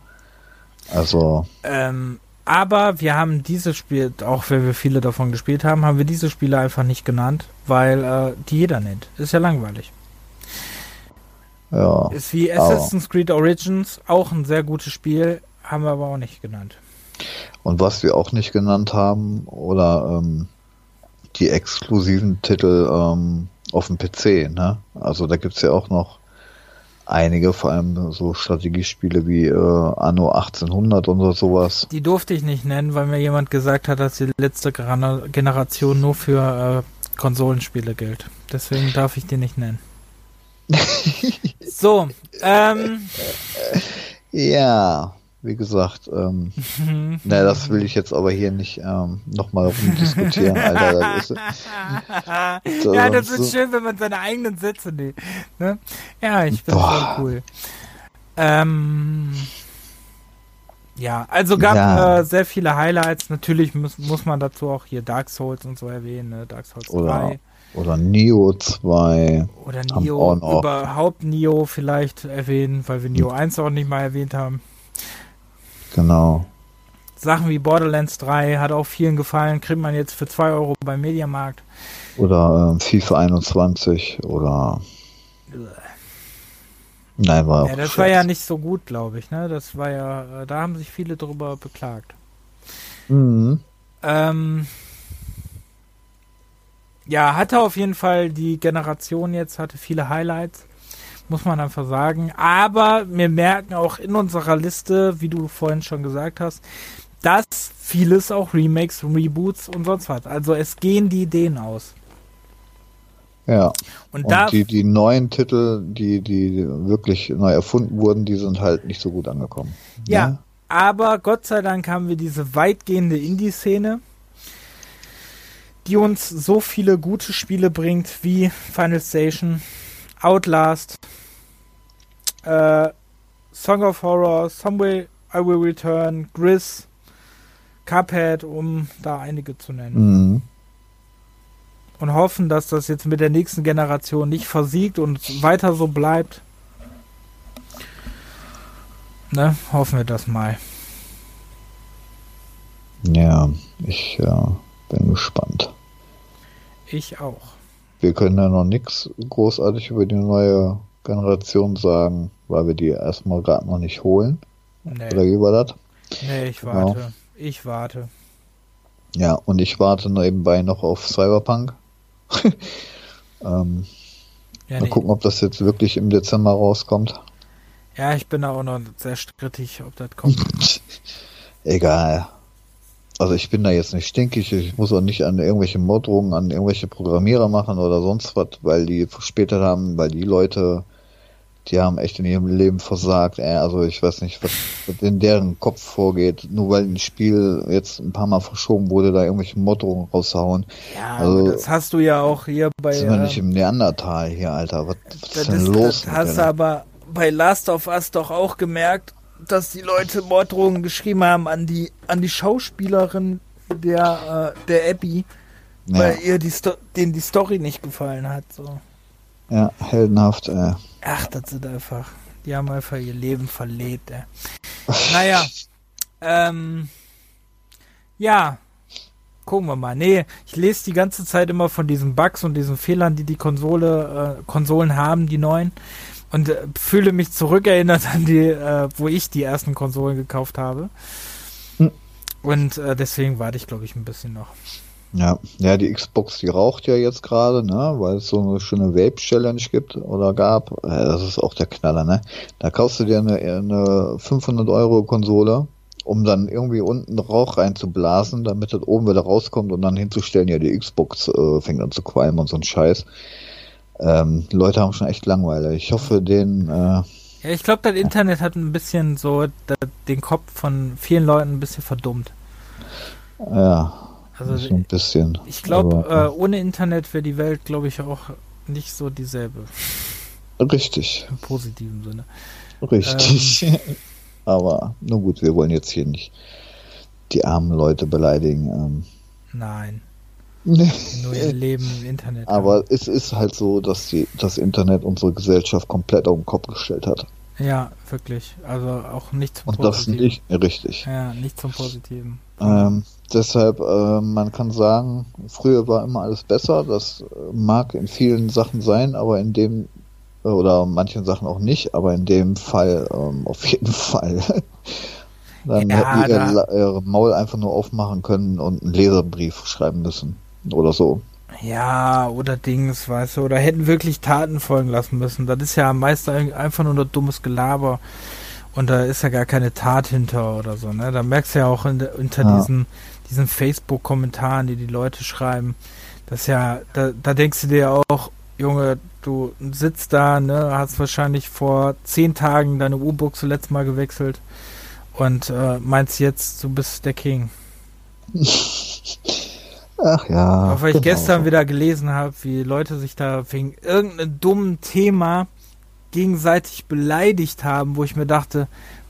Also, Ähm, aber wir haben dieses Spiel, auch wenn wir viele davon gespielt haben, haben wir diese Spiele einfach nicht genannt, weil äh, die jeder nennt. Ist ja langweilig. Ja. Ist wie Assassin's Creed Origins, auch ein sehr gutes Spiel, haben wir aber auch nicht genannt. Und was wir auch nicht genannt haben, oder ähm, die exklusiven Titel ähm, auf dem PC, ne? Also da gibt's ja auch noch einige, vor allem so Strategiespiele wie äh, Anno 1800 oder sowas. Die durfte ich nicht nennen, weil mir jemand gesagt hat, dass die letzte Generation nur für äh, Konsolenspiele gilt. Deswegen darf ich die nicht nennen. so, ähm, Ja, wie gesagt, ähm, ne, das will ich jetzt aber hier nicht ähm, nochmal rumdiskutieren, Alter. Das ist, ja, das ist so- schön, wenn man seine eigenen Sätze nimmt. Ne? Ja, ich bin Boah. voll cool. Ähm, ja, also gab Ja. äh, sehr viele Highlights. Natürlich muss, muss man dazu auch hier Dark Souls und so erwähnen. Ne? Dark Souls Oder 3 oder Neo 2. oder auch noch. überhaupt Nio vielleicht erwähnen, weil wir Nio 1 auch nicht mal erwähnt haben. Genau. Sachen wie Borderlands 3 hat auch vielen gefallen, kriegt man jetzt für 2 Euro beim Mediamarkt. Oder ähm, FIFA 21 oder Nein, war auch Ja, das schlecht. war ja nicht so gut, glaube ich, ne? Das war ja, äh, da haben sich viele drüber beklagt. Mhm. Ähm, ja, hatte auf jeden Fall die Generation jetzt, hatte viele Highlights, muss man einfach sagen. Aber wir merken auch in unserer Liste, wie du vorhin schon gesagt hast, dass vieles auch Remakes, Reboots und sonst was. Also es gehen die Ideen aus. Ja. Und, Und da, die, die neuen Titel, die, die wirklich neu erfunden wurden, die sind halt nicht so gut angekommen. Ja, Ne? aber Gott sei Dank haben wir diese weitgehende Indie-Szene, die uns so viele gute Spiele bringt wie Final Station, Outlast, äh, Song of Horror, Somewhere I Will Return, Gris, Cuphead, um da einige zu nennen. Mhm. Und hoffen, dass das jetzt mit der nächsten Generation nicht versiegt und weiter so bleibt. Ne, hoffen wir das mal. Ja, ich ja, bin gespannt. Ich auch. Wir können ja noch nichts großartig über die neue Generation sagen, weil wir die erstmal gerade noch nicht holen. Nee, Oder wie war das? nee ich Genau. warte. Ich warte. Ja, und ich warte nebenbei noch auf Cyberpunk. ähm, Ja, mal nee. gucken, ob das jetzt wirklich im Dezember rauskommt. ja, ich bin da auch noch sehr strittig, ob das kommt. Egal. Also ich bin da jetzt nicht stinkig, ich muss auch nicht an irgendwelche Morddrohungen an irgendwelche Programmierer machen oder sonst was, weil die verspätet haben, weil die Leute, die haben echt in ihrem Leben versagt. Also ich weiß nicht, was, in deren Kopf vorgeht, nur weil ein Spiel jetzt ein paar Mal verschoben wurde, da irgendwelche Morddrohungen raushauen. Ja, Also- das hast du ja auch hier bei. Sind wir nicht im Neandertal hier, Alter? Was, was das ist denn ist, los? das hast du aber bei Last of Us doch auch gemerkt, dass die Leute Morddrohungen geschrieben haben an die an die Schauspielerin der äh, der Abby, ja, weil ihr die Sto denen die Story nicht gefallen hat. So. ja, heldenhaft, ey. Ach, das sind einfach. Die haben einfach ihr Leben verlebt, ey. Naja. ähm, ja. gucken wir mal. Nee, ich lese die ganze Zeit immer von diesen Bugs und diesen Fehlern, die die Konsole, äh, Konsolen haben, die neuen. Und äh, fühle mich zurückerinnert an die, äh, wo ich die ersten Konsolen gekauft habe. Hm. Und äh, deswegen warte ich, glaube ich, ein bisschen noch. Ja, ja, die Xbox, die raucht ja jetzt gerade, ne, weil es so eine schöne Vape-Challenge gibt oder gab. Ja, das ist auch der Knaller, ne? Da kaufst du dir eine, eine 500 Euro Konsole, um dann irgendwie unten Rauch reinzublasen, damit das oben wieder rauskommt und dann hinzustellen, ja, die Xbox äh, fängt an zu qualmen und so ein Scheiß. Ähm, Leute haben schon echt Langweile. Ich hoffe, den. Äh, ja, ich glaube, das Internet hat ein bisschen so den Kopf von vielen Leuten ein bisschen verdummt. Ja, also so ein bisschen. Ich glaube, äh, ohne Internet wäre die Welt, glaube ich, auch nicht so dieselbe. Richtig. Im positiven Sinne. Richtig. Ähm, aber nur gut, wir wollen jetzt hier nicht die armen Leute beleidigen. Ähm. Nein. Nur ihr Leben im Internet. Aber haben. es ist halt so, dass die, das Internet unsere Gesellschaft komplett auf den Kopf gestellt hat. Ja, wirklich. Also auch nicht zum Und Positiven. Und das nicht richtig. Ja, nicht zum Positiven. Ähm, deshalb, äh, man kann sagen, früher war immer alles besser. Das äh, mag in vielen Sachen sein, aber in dem äh, oder manchen Sachen auch nicht, aber in dem Fall ähm, auf jeden Fall. Dann ja, hätten ihr ihre Maul einfach nur aufmachen können und einen Leserbrief schreiben müssen oder so. Ja, oder Dings, weißt du, oder hätten wirklich Taten folgen lassen müssen. Das ist ja meist einfach nur ein dummes Gelaber. Und da ist ja gar keine Tat hinter oder so, ne? Da merkst du ja auch in, unter ja. diesen, diesen Facebook-Kommentaren, die die Leute schreiben, dass ja, da, da denkst du dir auch, Junge, du sitzt da, ne, hast wahrscheinlich vor zehn Tagen deine U-Book zuletzt mal gewechselt und äh, meinst jetzt, du bist der King. Ach ja. Auch weil ich genau gestern so. wieder gelesen habe, wie Leute sich da wegen irgendeinem dummen Thema gegenseitig beleidigt haben, wo ich mir dachte,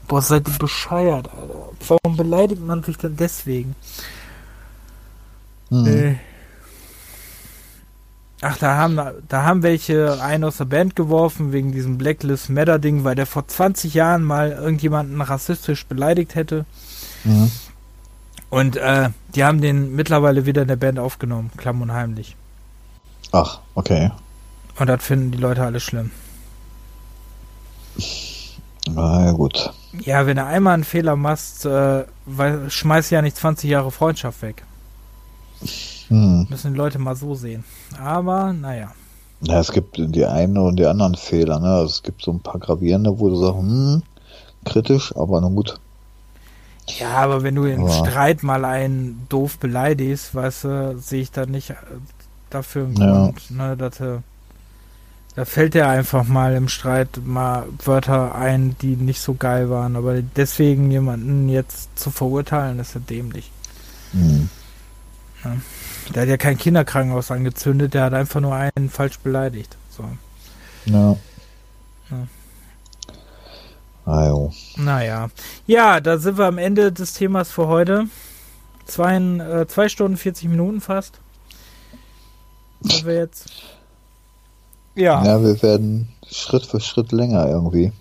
boah, seid ihr bescheuert, Alter. Warum beleidigt man sich denn deswegen? Hm. Äh. Ach, da haben, da haben welche einen aus der Band geworfen wegen diesem Blacklist Matter Ding, weil der vor 20 Jahren mal irgendjemanden rassistisch beleidigt hätte. Mhm. Und äh, die haben den mittlerweile wieder in der Band aufgenommen, klamm und heimlich. Ach, okay. Und das finden die Leute alle schlimm. Na ja, gut. Ja, wenn du einmal einen Fehler machst, äh, weil, schmeiß ja nicht 20 Jahre Freundschaft weg. Hm. Müssen die Leute mal so sehen. Aber, naja. Ja, es gibt die einen und die anderen Fehler. Ne? Also es gibt so ein paar gravierende, wo du sagst, hm, kritisch, aber na gut. Ja, aber wenn du im. Streit mal einen doof beleidigst, weißt du, sehe ich da nicht äh, dafür einen ja. Grund, ne, dass da fällt dir einfach mal im Streit mal Wörter ein, die nicht so geil waren, aber deswegen jemanden jetzt zu verurteilen, ist ja dämlich. Mhm. Ja. Der hat ja kein Kinderkrankenhaus angezündet, der hat einfach nur einen falsch beleidigt. So. Ja. Ah, naja. Ja, da sind wir am Ende des Themas für heute. Zwei, äh, zwei Stunden 40 Minuten fast. Sind wir jetzt. Ja. Ja, wir werden Schritt für Schritt länger irgendwie.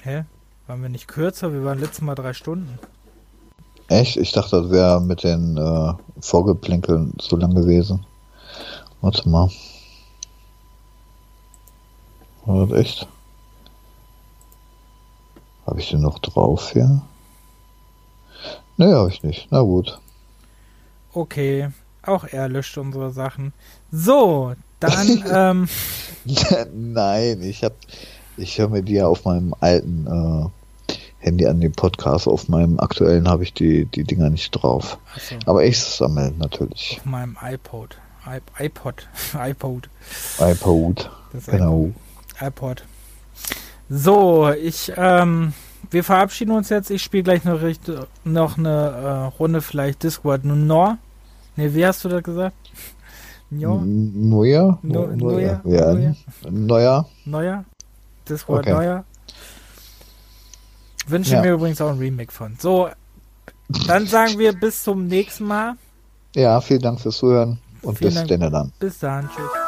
Hä? Waren wir nicht kürzer? Wir waren letztes Mal drei Stunden. Echt? Ich dachte, das wäre mit den äh, Vorgeplänkeln so lang gewesen. Warte mal. War das echt? Habe ich den noch drauf hier? Ne, habe ich nicht. Na gut. Okay. Auch er löscht unsere Sachen. So, dann. ähm, Nein, ich hab, ich höre mir die ja auf meinem alten äh, Handy an den Podcast. Auf meinem aktuellen habe ich die, die Dinger nicht drauf. So. Aber ich sammle natürlich. Auf meinem iPod. I iPod. iPod. iPod. Das genau. iPod. So, ich, ähm, wir verabschieden uns jetzt. Ich spiele gleich noch, noch eine äh, Runde vielleicht Discord Nor. Ne, wie hast du das gesagt? Neuer? Neuer? Ja. Neuer? Neuer? Discord okay. Neuer. Wünsche ja. mir übrigens auch ein Remake von. So, dann sagen wir bis zum nächsten Mal. Ja, vielen Dank fürs Zuhören und vielen bis Dank. dann. Bis dann, tschüss.